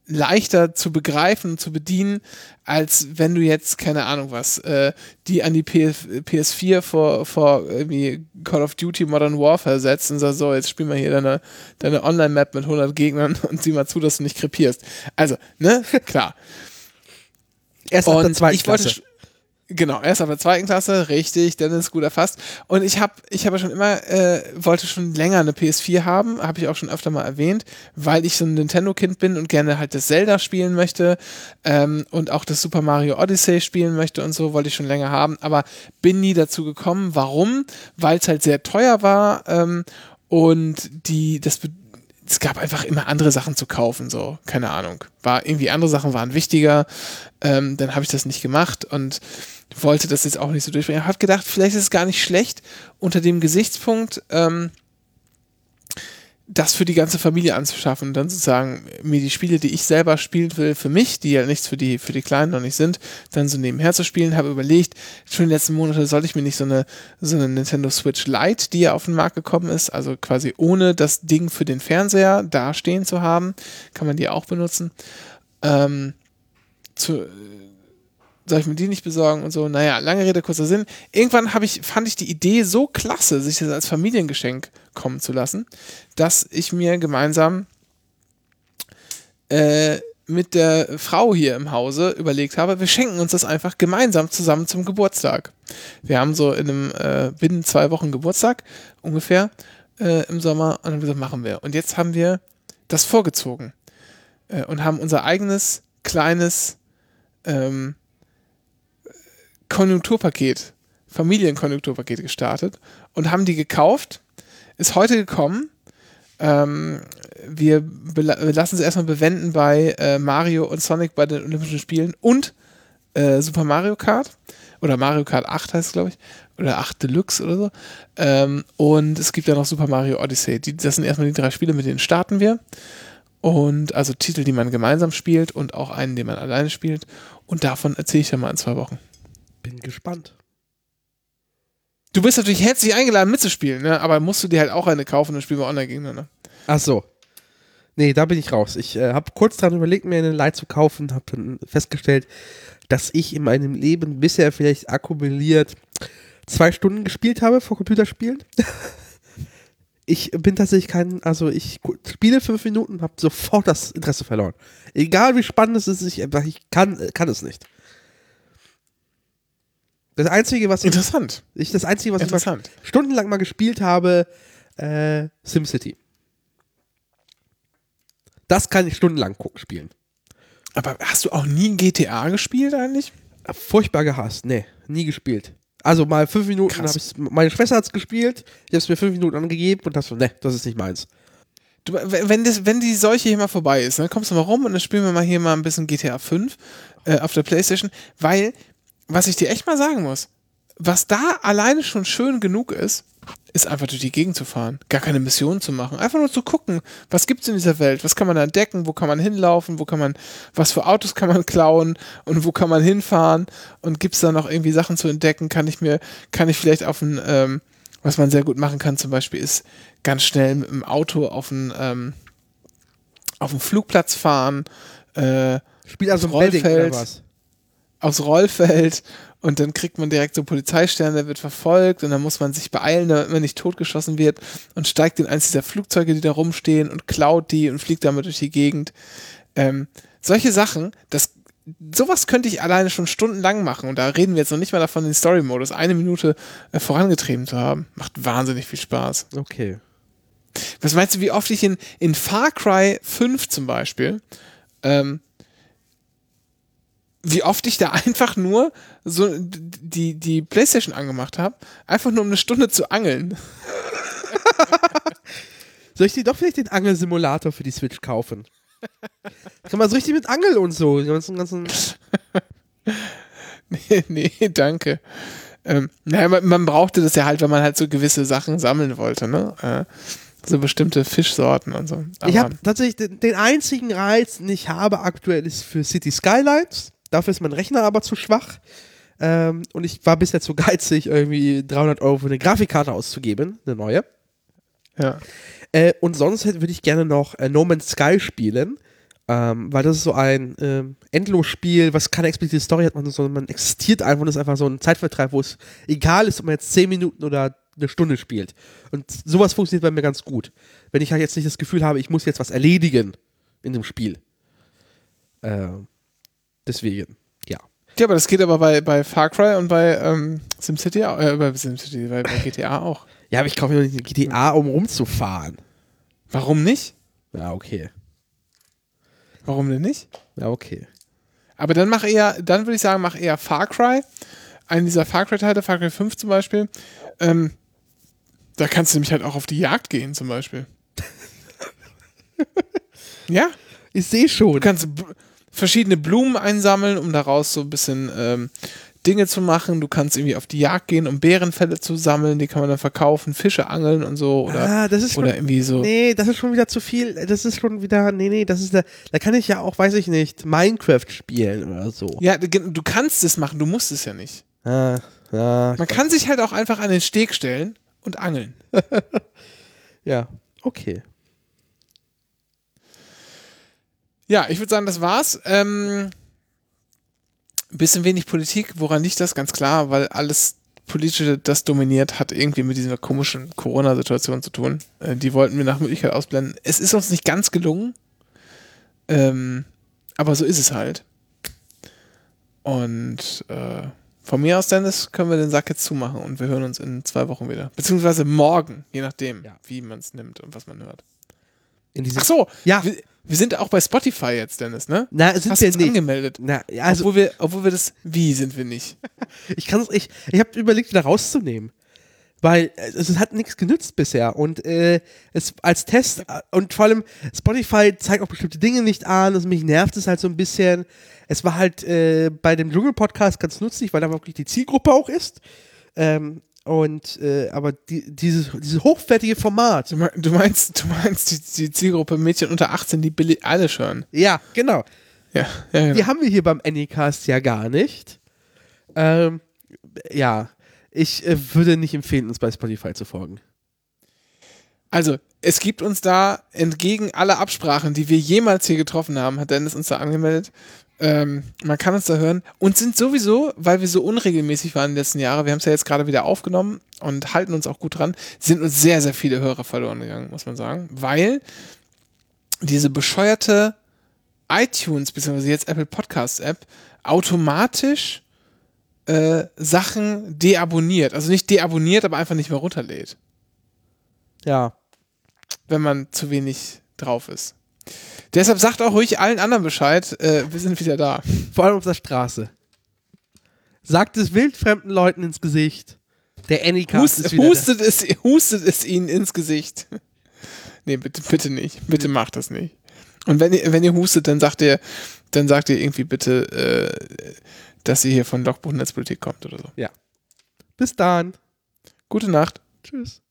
leichter zu begreifen und zu bedienen, als wenn du jetzt, keine Ahnung was, äh, die an die PS, PS4 vor, vor irgendwie Call of Duty Modern Warfare setzt und sagst, so, jetzt spiel mal hier deine, deine Online-Map mit 100 Gegnern <laughs> und sieh mal zu, dass du nicht krepierst. Also, ne, klar. <laughs> Erst ab der Und zweiten ich wollte, Klasse. Genau, erst ab der zweiten Klasse, richtig, Dennis, gut erfasst. Und ich habe ich habe ja schon immer, äh, wollte schon länger eine PS4 haben, habe ich auch schon öfter mal erwähnt, weil ich so ein Nintendo-Kind bin und gerne halt das Zelda spielen möchte ähm, und auch das Super Mario Odyssey spielen möchte und so, wollte ich schon länger haben, aber bin nie dazu gekommen. Warum? Weil es halt sehr teuer war ähm, und die, das es gab einfach immer andere Sachen zu kaufen, so, keine Ahnung. War irgendwie andere Sachen waren wichtiger. Ähm, dann habe ich das nicht gemacht und wollte das jetzt auch nicht so durchbringen. Ich habe gedacht, vielleicht ist es gar nicht schlecht, unter dem Gesichtspunkt, ähm, das für die ganze Familie anzuschaffen und dann sozusagen mir die Spiele, die ich selber spielen will, für mich, die ja nichts für die, für die Kleinen noch nicht sind, dann so nebenher zu spielen, habe überlegt, schon die letzten Monate sollte ich mir nicht so eine, so eine Nintendo Switch Lite, die ja auf den Markt gekommen ist, also quasi ohne das Ding für den Fernseher da stehen zu haben, kann man die auch benutzen. Ähm, zu, soll ich mir die nicht besorgen und so? Naja, lange Rede, kurzer Sinn. Irgendwann ich, fand ich die Idee so klasse, sich das als Familiengeschenk kommen zu lassen, dass ich mir gemeinsam äh, mit der Frau hier im Hause überlegt habe, wir schenken uns das einfach gemeinsam zusammen zum Geburtstag. Wir haben so in einem äh, binnen zwei Wochen Geburtstag ungefähr äh, im Sommer und dann haben wir gesagt, machen wir. Und jetzt haben wir das vorgezogen äh, und haben unser eigenes kleines ähm, Konjunkturpaket, Familienkonjunkturpaket gestartet und haben die gekauft. Ist heute gekommen. Ähm, wir, lassen sie erstmal bewenden bei äh, Mario und Sonic bei den Olympischen Spielen und äh, Super Mario Kart. Oder Mario Kart 8 heißt es, glaube ich. Oder 8 Deluxe oder so. Ähm, und es gibt ja noch Super Mario Odyssey. Die, das sind erstmal die drei Spiele, mit denen starten wir. Und also Titel, die man gemeinsam spielt und auch einen, den man alleine spielt. Und davon erzähle ich dann mal in zwei Wochen. Bin gespannt. Du bist natürlich herzlich eingeladen mitzuspielen, ne? aber musst du dir halt auch eine kaufen und spielen wir online gegeneinander. Ach so. Nee, da bin ich raus. Ich äh, habe kurz dran überlegt, mir eine Light zu kaufen, habe dann festgestellt, dass ich in meinem Leben bisher vielleicht akkumuliert zwei Stunden gespielt habe vor Computerspielen. <laughs> ich bin tatsächlich kein, also ich spiele fünf Minuten, habe sofort das Interesse verloren. Egal wie spannend es ist, ich, ich kann, kann es nicht. Das Einzige, was Interessant. Ich, das Einzige, was ich stundenlang mal gespielt habe, äh, SimCity. Das kann ich stundenlang gucken, spielen. Aber hast du auch nie GTA gespielt eigentlich? Furchtbar gehasst. Nee, nie gespielt. Also mal fünf Minuten habe ich Meine Schwester hat es gespielt, ich habe es mir fünf Minuten angegeben und das so, ne, das ist nicht meins. Du, wenn, das, wenn die Seuche hier mal vorbei ist, dann kommst du mal rum und dann spielen wir mal hier mal ein bisschen GTA 5 äh, auf der Playstation, weil, was ich dir echt mal sagen muss, was da alleine schon schön genug ist, ist einfach durch die Gegend zu fahren. Gar keine Mission zu machen. Einfach nur zu gucken, was gibt es in dieser Welt? Was kann man da entdecken? Wo kann man hinlaufen? Wo kann man, was für Autos kann man <laughs> klauen? Und wo kann man hinfahren? Und gibt es da noch irgendwie Sachen zu entdecken? Kann ich mir, kann ich vielleicht auf ein, ähm, was man sehr gut machen kann, zum Beispiel, ist ganz schnell mit dem Auto auf ein, ähm, auf einen Flugplatz fahren, äh, Spielt also Rollfeld, aufs Rollfeld und dann kriegt man direkt so Polizeisterne, der wird verfolgt und dann muss man sich beeilen, damit man nicht totgeschossen wird und steigt in eins dieser Flugzeuge, die da rumstehen und klaut die und fliegt damit durch die Gegend. Ähm, solche Sachen, das, sowas könnte ich alleine schon stundenlang machen und da reden wir jetzt noch nicht mal davon, den Story-Modus eine Minute äh, vorangetrieben zu haben. Macht wahnsinnig viel Spaß. Okay. Was meinst du, wie oft ich in, in Far Cry 5 zum Beispiel ähm, wie oft ich da einfach nur so die, die Playstation angemacht habe, einfach nur um eine Stunde zu angeln. <laughs> Soll ich dir doch vielleicht den Angelsimulator für die Switch kaufen? Kann man so richtig mit Angeln und so. Ganzen, ganzen <laughs> nee, nee, danke. Ähm, naja, man, man, brauchte das ja halt, wenn man halt so gewisse Sachen sammeln wollte, ne? Äh, so bestimmte Fischsorten und so. Aber ich habe tatsächlich den, den, einzigen Reiz, den ich habe aktuell, ist für City Skylines. Dafür ist mein Rechner aber zu schwach. Ähm, und ich war bisher zu geizig, irgendwie 300 Euro für eine Grafikkarte auszugeben, eine neue. Ja. Äh, und sonst würde ich gerne noch äh, No Man's Sky spielen. Ähm, weil das ist so ein ähm, Endlosspiel, was keine explizite Story hat, sondern man existiert einfach und ist einfach so ein Zeitvertreib, wo es egal ist, ob man jetzt 10 Minuten oder eine Stunde spielt. Und sowas funktioniert bei mir ganz gut. Wenn ich halt jetzt nicht das Gefühl habe, ich muss jetzt was erledigen in dem Spiel. Ähm, Deswegen, ja. Ja, aber das geht aber bei, bei Far Cry und bei ähm, SimCity, äh, bei SimCity, bei, bei GTA auch. Ja, aber ich kaufe mir nicht ein GTA, um rumzufahren. Warum nicht? Ja, okay. Warum denn nicht? Ja, okay. Aber dann mach eher, dann würde ich sagen, mach eher Far Cry. Einen dieser Far Cry-Teile, Far Cry 5 zum Beispiel. Ähm, da kannst du nämlich halt auch auf die Jagd gehen, zum Beispiel. <laughs> ja? Ich sehe schon. Du kannst verschiedene Blumen einsammeln, um daraus so ein bisschen ähm, Dinge zu machen. Du kannst irgendwie auf die Jagd gehen, um Bärenfälle zu sammeln, die kann man dann verkaufen, Fische angeln und so. Oder, ah, das ist schon, oder irgendwie so. Nee, das ist schon wieder zu viel. Das ist schon wieder, nee, nee, das ist da, da kann ich ja auch, weiß ich nicht, Minecraft spielen oder so. Ja, du kannst es machen, du musst es ja nicht. Ah, ja, man kann sich halt auch einfach an den Steg stellen und angeln. <laughs> ja, okay. Ja, ich würde sagen, das war's. Ähm, bisschen wenig Politik. Woran liegt das? Ganz klar, weil alles Politische, das dominiert, hat irgendwie mit dieser komischen Corona-Situation zu tun. Äh, die wollten wir nach Möglichkeit ausblenden. Es ist uns nicht ganz gelungen. Ähm, aber so ist es halt. Und äh, von mir aus, Dennis, können wir den Sack jetzt zumachen und wir hören uns in zwei Wochen wieder. Beziehungsweise morgen, je nachdem, Ja. wie man es nimmt und was man hört. Ach so, Ja. Wir, wir sind auch bei Spotify jetzt, Dennis, ne? Na, sind Hast wir nicht. angemeldet. Na, ja, also obwohl, wir, obwohl wir das, wie sind wir nicht? <laughs> ich kann es, ich, ich habe überlegt, wieder rauszunehmen. Weil äh, es, es hat nichts genützt bisher. Und äh, es als Test äh, und vor allem Spotify zeigt auch bestimmte Dinge nicht an. Also mich nervt es halt so ein bisschen. Es war halt äh, bei dem Dschungel-Podcast ganz nützlich, weil da wirklich die Zielgruppe auch ist. Ähm, und äh, aber die, dieses, dieses hochwertige Format. Du, mein, du meinst, du meinst die, die Zielgruppe Mädchen unter 18, die Billie Eilish hören. Ja, genau. Ja, ja, genau. Die haben wir hier beim Anycast ja gar nicht. Ähm, ja, ich äh, würde nicht empfehlen, uns bei Spotify zu folgen. Also, es gibt uns da entgegen aller Absprachen, die wir jemals hier getroffen haben, hat Dennis uns da angemeldet. Ähm, man kann uns da hören und sind sowieso, weil wir so unregelmäßig waren in den letzten Jahren, wir haben es ja jetzt gerade wieder aufgenommen und halten uns auch gut dran, sind uns sehr, sehr viele Hörer verloren gegangen, muss man sagen, weil diese bescheuerte iTunes, beziehungsweise jetzt Apple Podcasts App, automatisch äh, Sachen deabonniert. Also nicht deabonniert, aber einfach nicht mehr runterlädt Ja. wenn man zu wenig drauf ist. Deshalb sagt auch ruhig allen anderen Bescheid, äh, wir sind wieder da. Vor allem auf der Straße. Sagt es wildfremden Leuten ins Gesicht. Der Anycast Hust, ist wieder hustet, es, hustet es ihnen ins Gesicht. nee, bitte, bitte nicht. Bitte macht das nicht. Und wenn ihr, wenn ihr hustet, dann sagt ihr, dann sagt ihr irgendwie bitte, äh, dass ihr hier von Logbuch Netzpolitik kommt oder so. da. Bis dann. Gute Nacht. Tschüss.